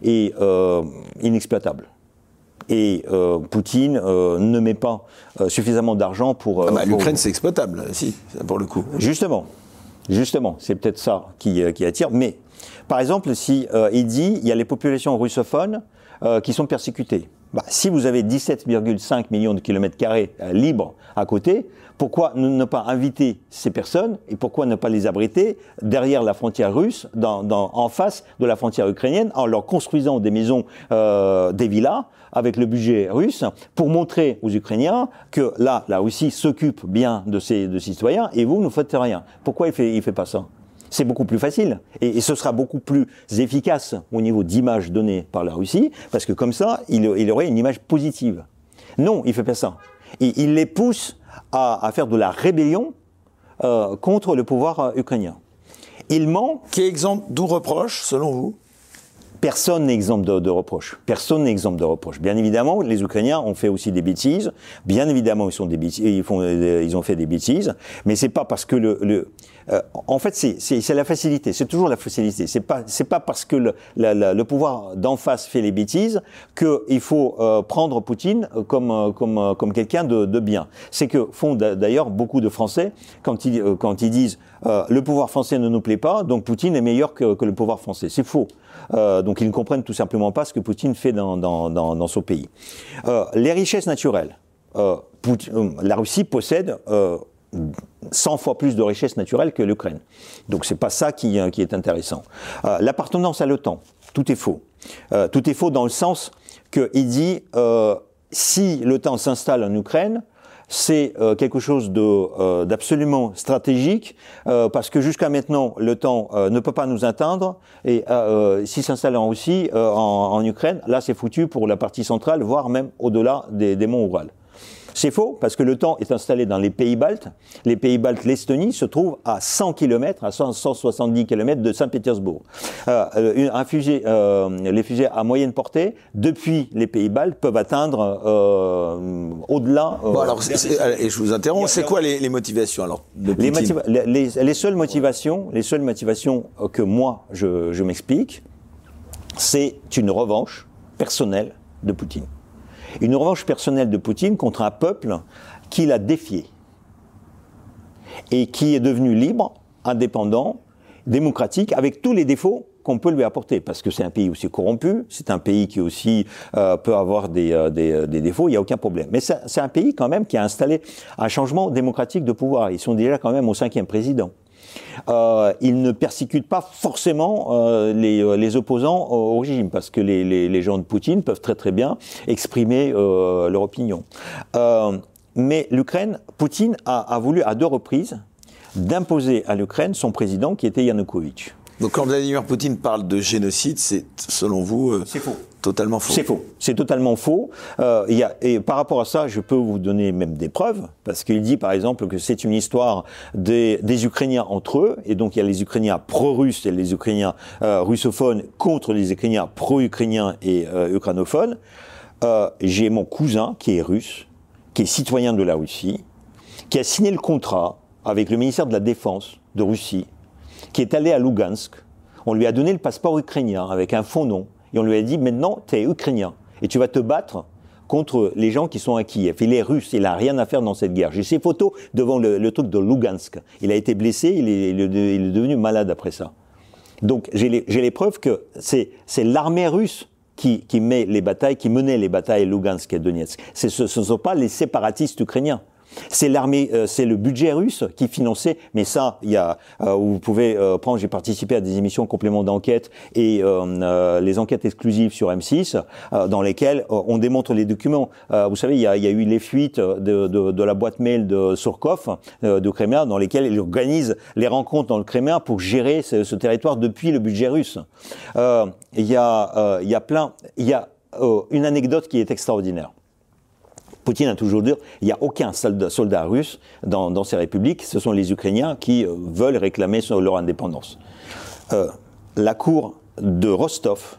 et euh, inexploitable. Et euh, Poutine euh, ne met pas suffisamment d'argent pour. Ah bah, L'Ukraine, c'est exploitable, si, pour le coup. Justement, justement, c'est peut-être ça qui, qui, attire. Mais, par exemple, si il dit il y a les populations russophones qui sont persécutées. Bah, si vous avez 17,5 millions de kilomètres carrés libres à côté, pourquoi ne pas inviter ces personnes et pourquoi ne pas les abriter derrière la frontière russe, en face de la frontière ukrainienne, en leur construisant des maisons, euh, des villas avec le budget russe, pour montrer aux Ukrainiens que là, la Russie s'occupe bien de ses, de citoyens et vous ne faites rien. Pourquoi il fait, il fait pas ça? C'est beaucoup plus facile et, ce sera beaucoup plus efficace au niveau d'image donnée par la Russie parce que comme ça, il, aurait une image positive. Non, il fait pas ça. Il les pousse à, faire de la rébellion euh, contre le pouvoir euh, ukrainien. Il ment. Quel exemple d'où reproche, selon vous? Personne n'est de, de reproche. Personne n'est de reproche. Bien évidemment, les Ukrainiens ont fait aussi des bêtises. Bien évidemment, ils sont des bêtises, ils font, ils ont fait des bêtises. Mais c'est pas parce que le, le euh, en fait, c'est la facilité. C'est toujours la facilité. C'est pas, c'est pas parce que le, le pouvoir d'en face fait les bêtises qu'il faut euh, prendre Poutine comme, euh, comme, comme quelqu'un de, de, bien. C'est que font d'ailleurs beaucoup de Français quand ils, quand ils disent le pouvoir français ne nous plaît pas, donc Poutine est meilleur que, que le pouvoir français. C'est faux. Euh, donc ils ne comprennent tout simplement pas ce que Poutine fait dans, dans, son pays. Euh, les richesses naturelles. Euh la Russie possède 100 fois plus de richesses naturelles que l'Ukraine. Donc c'est pas ça qui, qui est intéressant. L'appartenance à l'OTAN, tout est faux. tout est faux dans le sens qu'il dit si l'OTAN s'installe en Ukraine, c'est euh, quelque chose euh, d'absolument stratégique euh, parce que jusqu'à maintenant le temps ne peut pas nous atteindre et s'il s'installe en Russie, en, en, Ukraine, là c'est foutu pour la partie centrale, voire même au-delà des, des monts Oural. C'est faux, parce que le temps est installé dans les pays baltes. Les pays baltes, l'Estonie, se trouve à 100 km, à 170 km de Saint-Pétersbourg. Euh, un fusée, euh, les fusées à moyenne portée, depuis les pays baltes, peuvent atteindre euh, au-delà. Euh, bon, alors, et je vous interromps, c'est quoi les, les, motivations alors de les, les, les, seules motivations, les seules motivations que moi je, je m'explique, c'est une revanche personnelle de Poutine. Une revanche personnelle de Poutine contre un peuple qui l'a défié et qui est devenu libre, indépendant, démocratique, avec tous les défauts qu'on peut lui apporter, parce que c'est un pays aussi corrompu, c'est un pays qui aussi euh, peut avoir des, euh, euh, des, défauts, il n'y a aucun problème. Mais c'est un pays quand même qui a installé un changement démocratique de pouvoir. Ils sont déjà quand même au cinquième président. Euh, ils ne persécutent pas forcément euh, les, euh, les, opposants au régime, parce que les, les, les, gens de Poutine peuvent très très bien exprimer euh, leur opinion. Euh, mais l'Ukraine, Poutine a, a, voulu à deux reprises d'imposer à l'Ukraine son président qui était Yanukovych. Donc quand Vladimir Poutine parle de génocide, c'est selon vous c'est faux. Totalement faux. C'est faux. C'est totalement faux. Euh, et par rapport à ça, je peux vous donner même des preuves, parce qu'il dit par exemple que c'est une histoire des, Ukrainiens entre eux, et donc il y a les Ukrainiens pro-russes et les Ukrainiens euh, russophones contre les Ukrainiens pro-ukrainiens et euh, ukrainophones. J'ai mon cousin qui est russe, qui est citoyen de la Russie, qui a signé le contrat avec le ministère de la Défense de Russie, qui est allé à Lugansk. On lui a donné le passeport ukrainien avec un faux nom. Et on lui a dit, maintenant, tu es ukrainien. Et tu vas te battre contre les gens qui sont à Kiev. Il est russe, il n'a rien à faire dans cette guerre. J'ai ses photos devant le, truc de Lugansk. Il a été blessé, il est, devenu malade après ça. Donc j'ai les, preuves que c'est l'armée russe qui, met les batailles, qui menait les batailles Lugansk et Donetsk. Ce ne sont pas les séparatistes ukrainiens. C'est l'armée, euh, c'est le budget russe qui finançait. Mais ça, il y a, euh, vous pouvez euh, prendre. J'ai participé à des émissions complément d'enquête et les enquêtes exclusives sur M6, dans lesquelles on démontre les documents. vous savez, il y, a, y, a, eu les fuites de, de, de la boîte mail de Surkov, de Kremlin, dans lesquelles il organise les rencontres dans le Kremlin pour gérer ce, ce territoire depuis le budget russe. il y a, il y a plein. Il y a une anecdote qui est extraordinaire. Poutine a toujours dit il n'y a aucun soldat, russe dans, ces républiques, ce sont les Ukrainiens qui euh, veulent réclamer leur indépendance. Euh, la cour de Rostov,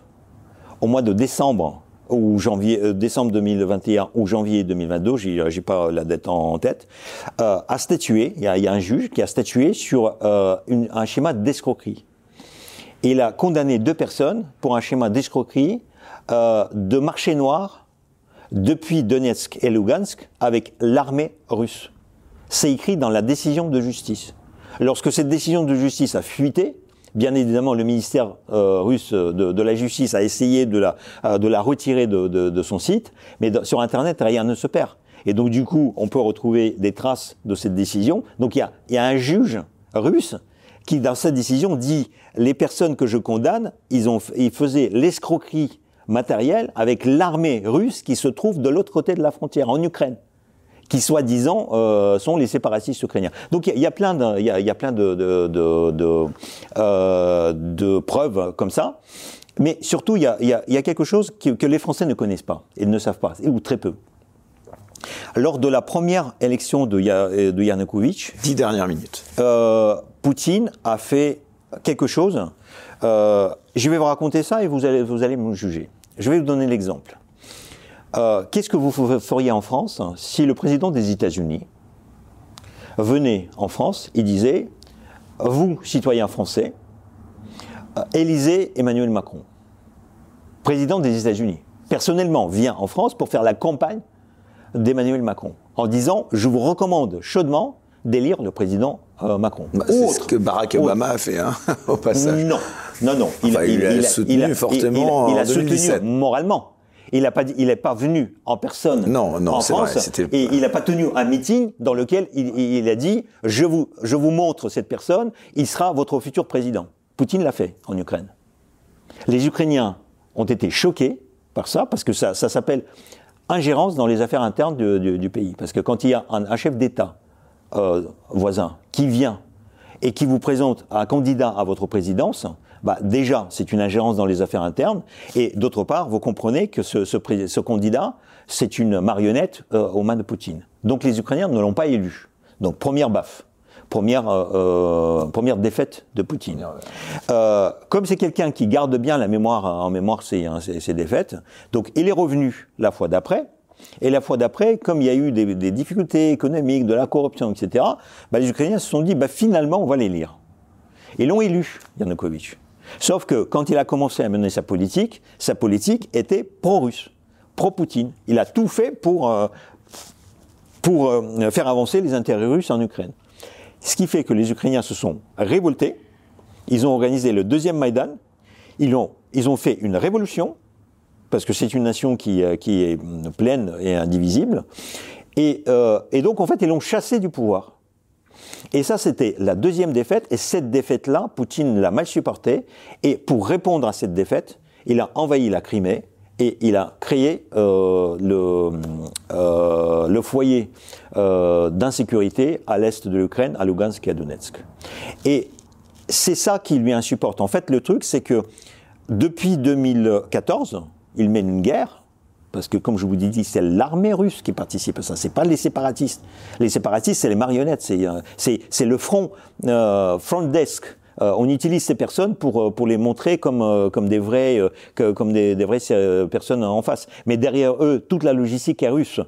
au mois de décembre ou janvier, euh, décembre 2021 ou janvier 2022, j'ai pas la date en, tête, a statué, il y a, un juge qui a statué sur un schéma d'escroquerie. Il a condamné deux personnes pour un schéma d'escroquerie de marché noir depuis Donetsk et Lugansk avec l'armée russe. C'est écrit dans la décision de justice. Lorsque cette décision de justice a fuité, bien évidemment, le ministère euh, russe de, la justice a essayé de la, euh, retirer de, son site, mais sur Internet, rien ne se perd. Et donc, du coup, on peut retrouver des traces de cette décision. Donc, il y a, un juge russe qui, dans cette décision, dit les personnes que je condamne, ils, ont, ils faisaient l'escroquerie matériel avec l'armée russe qui se trouve de l'autre côté de la frontière, en Ukraine qui soi-disant euh, sont les séparatistes ukrainiens. Donc il y, a plein de, il y a, plein de, de, de, euh, de, preuves comme ça. Mais surtout, il y a, y a quelque chose que, que, les Français ne connaissent pas et ne savent pas, ou très peu. Lors de la première élection de, de Yanukovych, dix dernières minutes, euh, Poutine a fait quelque chose euh, je vais vous raconter ça et vous allez, vous allez me juger. Je vais vous donner l'exemple. Euh, qu'est-ce que vous feriez en France si le président des États-Unis venait en France et disait Vous, citoyens français, euh, élisez Emmanuel Macron, président des États-Unis, personnellement vient en France pour faire la campagne d'Emmanuel Macron, en disant Je vous recommande chaudement d'élire le président Macron. Bah, c'est ce que Barack Obama a fait, hein, au passage. Non, non, non. Il, a soutenu fortement il, a soutenu moralement. Il n'est pas, il pas venu en personne non, non, en France vrai, et il n'a pas tenu un meeting dans lequel il, a dit je vous, je vous montre cette personne, il sera votre futur président. Poutine l'a fait en Ukraine. Les Ukrainiens ont été choqués par ça parce que ça, ça s'appelle ingérence dans les affaires internes du, pays. Parce que quand il y a un, chef d'État euh, voisin qui vient et qui vous présente un candidat à votre présidence, bah, déjà, c'est une ingérence dans les affaires internes, et d'autre part, vous comprenez que ce, ce, ce candidat, c'est une marionnette euh, aux mains de Poutine. Donc les Ukrainiens ne l'ont pas élu. Donc première baffe. Première, euh, euh première défaite de Poutine. Euh, comme c'est quelqu'un qui garde bien la mémoire en mémoire ses, hein, ses, défaites, donc il est revenu la fois d'après, et la fois d'après, comme il y a eu des, des, difficultés économiques, de la corruption, etc., bah, les Ukrainiens se sont dit, bah, finalement, on va l'élire. Et l'ont élu, Yanukovych. Sauf que quand il a commencé à mener sa politique, sa politique était pro-russe, pro-Poutine. Il a tout fait pour, euh, pour euh, faire avancer les intérêts russes en Ukraine. Ce qui fait que les Ukrainiens se sont révoltés, ils ont organisé le deuxième Maïdan, ils ont, fait une révolution, parce que c'est une nation qui, euh, qui est pleine et indivisible, et, et donc en fait ils l'ont chassé du pouvoir. Et ça, c'était la deuxième défaite. Et cette défaite-là, Poutine l'a mal supportée. Et pour répondre à cette défaite, il a envahi la Crimée et il a créé euh, le, euh, le, foyer euh, d'insécurité à l'est de l'Ukraine, à Lugansk et à Donetsk. Et c'est ça qui lui insupporte. En fait, le truc, c'est que depuis 2014, il mène une guerre parce que, comme je vous dis, c'est l'armée russe qui participe à ça. C'est pas les séparatistes. Les séparatistes, c'est les marionnettes. C'est euh, le front, euh, front desk on utilise ces personnes pour pour les montrer comme comme des vrais comme des, vraies personnes en face. Mais derrière eux, toute la logistique est russe,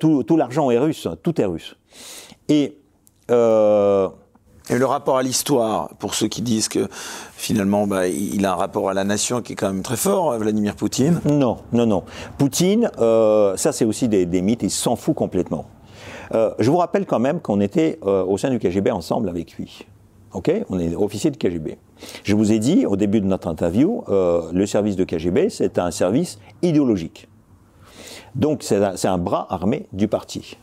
tout tout l'argent est russe, tout est russe. Et et le rapport à l'histoire, pour ceux qui disent que finalement bah, il a un rapport à la nation qui est quand même très fort, Vladimir Poutine? Non, non, non. Poutine, euh, ça c'est aussi des, mythes, il s'en fout complètement. Euh, je vous rappelle quand même qu'on était euh, au sein du KGB ensemble avec lui. Ok? On est officier de KGB. Je vous ai dit au début de notre interview, le service de KGB, c'est un service idéologique. Donc c'est un, un bras armé du parti.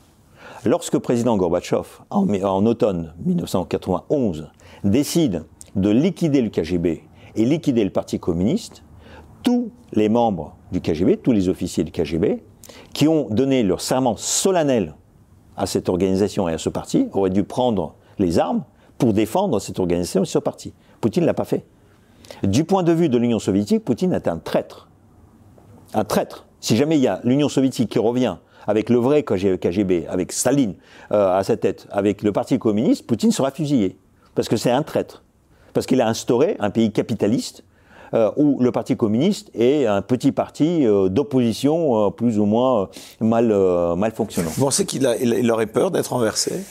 Lorsque président Gorbatchev, en, automne 1991, décide de liquider le KGB et liquider le Parti communiste, tous les membres du KGB, tous les officiers du KGB, qui ont donné leur serment solennel à cette organisation et à ce parti, auraient dû prendre les armes pour défendre cette organisation et ce parti. Poutine ne l'a pas fait. Du point de vue de l'Union soviétique, Poutine est un traître. Un traître. Si jamais il y a l'Union soviétique qui revient avec le vrai KGB, avec Staline euh, à sa tête, avec le Parti communiste, Poutine sera fusillé. Parce que c'est un traître. Parce qu'il a instauré un pays capitaliste euh, où le Parti communiste est un petit parti euh, d'opposition plus ou moins mal, mal fonctionnant. Vous pensez qu'il il aurait peur d'être renversé?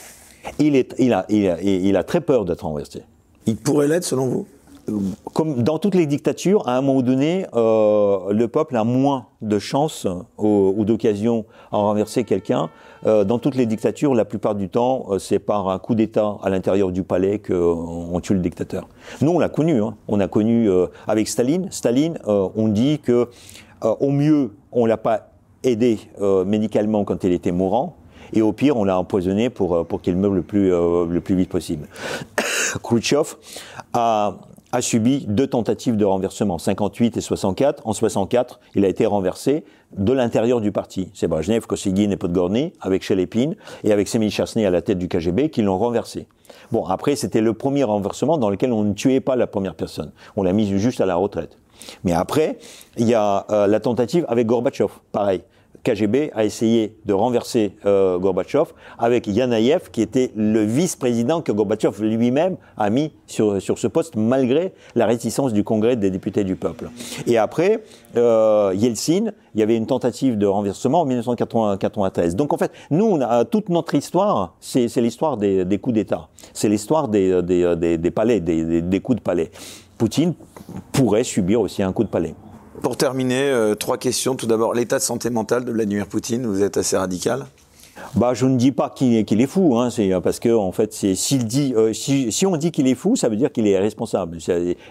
Il, est, il, a, il, a, il a très peur d'être renversé. Il pourrait l'être selon vous? Comme dans toutes les dictatures, à un moment donné, euh, le peuple a moins de chances ou, d'occasion à renverser quelqu'un. Euh, dans toutes les dictatures, la plupart du temps, euh, c'est par un coup d'État à l'intérieur du palais qu'on tue le dictateur. Nous, on l'a connu. Hein. On a connu avec Staline. Staline, on dit que au mieux, on l'a pas aidé médicalement quand il était mourant, et au pire, on l'a empoisonné pour pour qu'il meure le plus le plus vite possible. Khrouchtchev a a subi deux tentatives de renversement, 58 et 64. En 64, il a été renversé de l'intérieur du parti. C'est Brezhnev, Kosygin et Podgorny, avec Chelepin et avec Semishasny à la tête du KGB, qui l'ont renversé. Bon, après, c'était le premier renversement dans lequel on ne tuait pas la première personne. On l'a mis juste à la retraite. Mais après, il y a euh, la tentative avec Gorbatchev, pareil. KGB a essayé de renverser euh, Gorbatchev avec Yanayev, qui était le vice-président que Gorbatchev lui-même a mis sur, sur ce poste, malgré la réticence du Congrès des députés du peuple. Et après, euh, Yeltsin, il y avait une tentative de renversement en 1993. Donc en fait, nous, on a, toute notre histoire, c'est l'histoire des, des, coups d'État. C'est l'histoire des, des, des, palais, des, des coups de palais. Poutine pourrait subir aussi un coup de palais. Pour terminer, euh, trois questions. Tout d'abord, l'état de santé mentale de Vladimir Poutine, vous êtes assez radical? Bah, je ne dis pas qu'il est fou, hein, c'est parce que en fait, s'il dit, euh, si, si, on dit qu'il est fou, ça veut dire qu'il est responsable.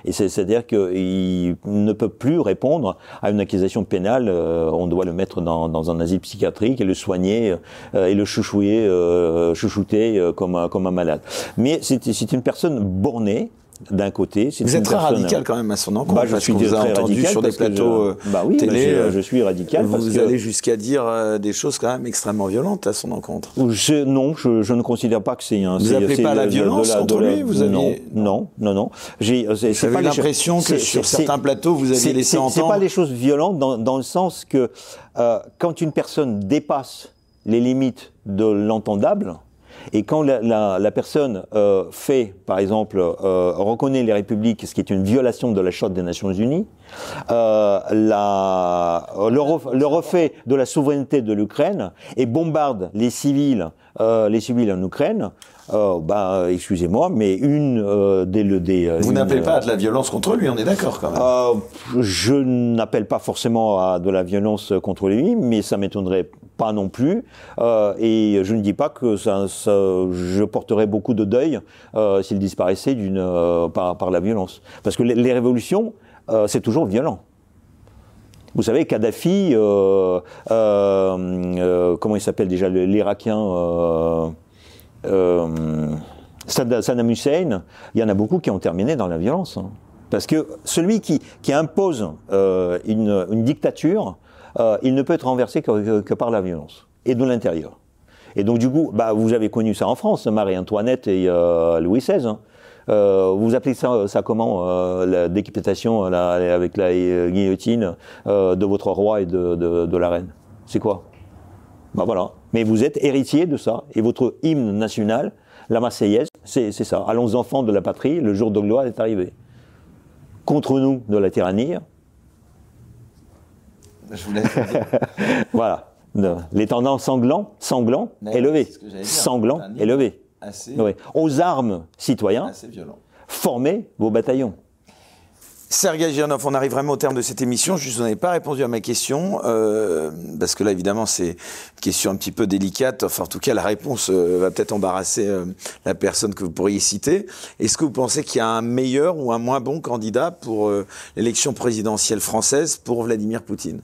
Et c'est-à-dire qu'il ne peut plus répondre à une accusation pénale. Euh, on doit le mettre dans, dans, un asile psychiatrique et le soigner et le chouchouiller, chouchouter comme comme un malade. Mais c'est une personne bornée d'un côté. Vous êtes très radical quand même à son encontre. Bah, je suis très radical sur des plateaux je, bah oui, télé. Bah, je, suis radical. Vous allez jusqu'à dire euh, des choses quand même extrêmement violentes à son encontre. Je, non, je, ne considère pas que c'est un. Vous n'appelez pas la violence contre lui vous Non, non, non, non. J'ai pas l'impression que sur certains plateaux vous aviez laissé entendre. C'est pas les choses violentes dans, dans le sens que euh, quand une personne dépasse les limites de l'entendable, et quand la, la, la personne euh, fait, par exemple, euh, reconnaît les républiques, ce qui est une violation de la Charte des Nations Unies, euh, la, le, le, refait de la souveraineté de l'Ukraine et bombarde les civils, les civils en Ukraine, bah, excusez-moi, mais une des, des Vous n'appelez pas à de la violence contre lui, on est d'accord quand même. Je n'appelle pas forcément à de la violence contre lui, mais ça m'étonnerait pas non plus. Euh, et je ne dis pas que je porterais beaucoup de deuil euh, s'il disparaissait d'une par, la violence, parce que les, révolutions, c'est toujours violent. Vous savez, Kadhafi, euh, euh, comment il s'appelle déjà, l'Irakien euh, Saddam Hussein, il y en a beaucoup qui ont terminé dans la violence. Hein. Parce que celui qui, impose euh, une, dictature, euh, il ne peut être renversé que, par la violence, et de l'intérieur. Et donc du coup, bah, vous avez connu ça en France, Marie-Antoinette et euh, Louis XVI. Hein. Euh, vous appelez ça, comment la décapitation avec la guillotine de votre roi et de la reine? C'est quoi? Bah voilà. Mais vous êtes héritier de ça. Et votre hymne national, la Marseillaise, c'est ça. Allons enfants de la patrie, le jour de gloire est arrivé. Contre nous de la tyrannie. Je voulais. voilà. Les tendances sanglants, sanglants, élevés. Sanglants, élevés. Aux armes, citoyens. Assez violent. Formez vos bataillons. Sergei Girnov, on arrive vraiment au terme de cette émission. Je vous n'avez pas répondu à ma question, euh, parce que là, évidemment, c'est une question un petit peu délicate. Enfin, en tout cas, la réponse euh, va peut-être embarrasser euh, la personne que vous pourriez citer. Est-ce que vous pensez qu'il y a un meilleur ou un moins bon candidat pour l'élection présidentielle française pour Vladimir Poutine?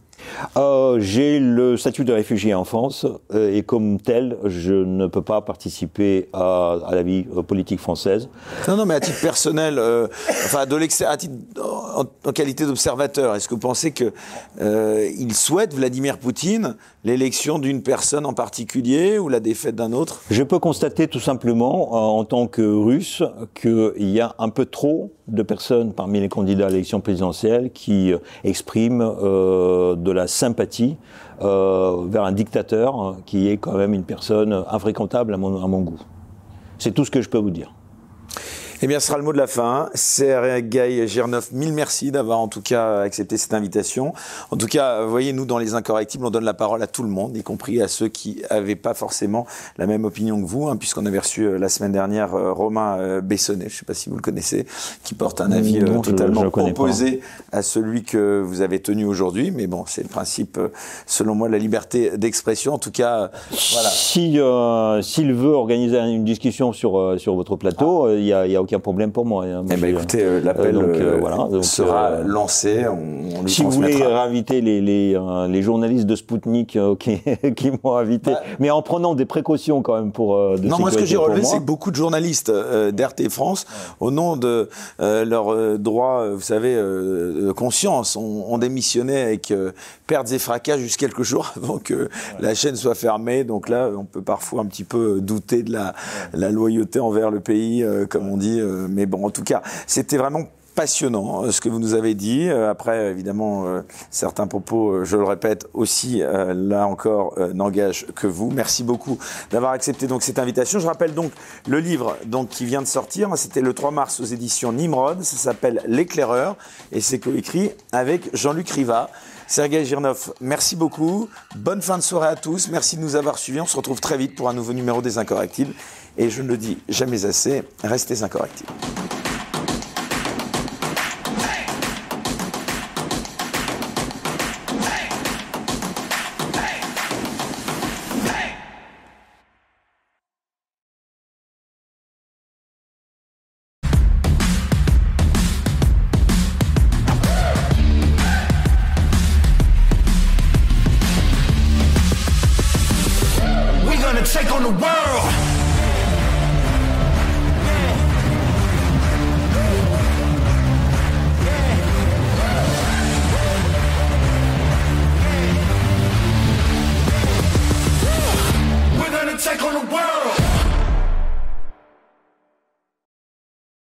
Euh, J'ai le statut de réfugié en France euh, et comme tel, je ne peux pas participer à, la vie euh, politique française. Non, non, mais à titre personnel, enfin, de à titre, en, en qualité d'observateur, est-ce que vous pensez que euh, il souhaite Vladimir Poutine l'élection d'une personne en particulier ou la défaite d'un autre? Je peux constater tout simplement, en tant que Russe, qu'il y a un peu trop de personnes parmi les candidats à l'élection présidentielle qui expriment euh, de la sympathie euh, vers un dictateur qui est quand même une personne infréquentable à mon goût. C'est tout ce que je peux vous dire. Eh bien, ce sera le mot de la fin. Sergei Girnov, mille merci d'avoir en tout cas accepté cette invitation. En tout cas, voyez, nous, dans Les Incorrectibles, on donne la parole à tout le monde, y compris à ceux qui n'avaient pas forcément la même opinion que vous, hein, puisqu'on avait reçu euh, la semaine dernière euh, Romain euh, Bessonnet, je ne sais pas si vous le connaissez, qui porte un avis totalement opposé à celui que vous avez tenu aujourd'hui. Mais bon, c'est le principe, selon moi, de la liberté d'expression. En tout cas, voilà. Si, s'il veut organiser une discussion sur, sur votre plateau, il n'y a, y a aucun problème pour moi. Hein. Eh ben, écoutez, euh, l'appel euh, euh, sera lancé. On, si vous voulez inviter les, les, les, journalistes de Spoutnik qui, qui m'ont invité, bah. mais en prenant des précautions quand même pour. De non, moi ce que j'ai relevé, c'est que beaucoup de journalistes d'RT France, au nom de leur droit, vous savez, conscience, ont, démissionné avec pertes et fracas juste quelques jours avant que la chaîne soit fermée. Donc là, on peut parfois un petit peu douter de la, la loyauté envers le pays, comme on dit euh, mais bon, en tout cas, c'était vraiment passionnant euh, ce que vous nous avez dit. Euh, après, évidemment, certains propos, je le répète aussi, là encore, n'engagent que vous. Merci beaucoup d'avoir accepté donc cette invitation. Je rappelle donc le livre donc qui vient de sortir. C'était le 3 mars aux éditions Nimrod. Ça s'appelle L'éclaireur et c'est coécrit avec Jean-Luc Riva. Sergei Girnov, merci beaucoup. Bonne fin de soirée à tous. Merci de nous avoir suivis. On se retrouve très vite pour un nouveau numéro des Incorrectibles. Et je ne le dis jamais assez, restez incorrectibles.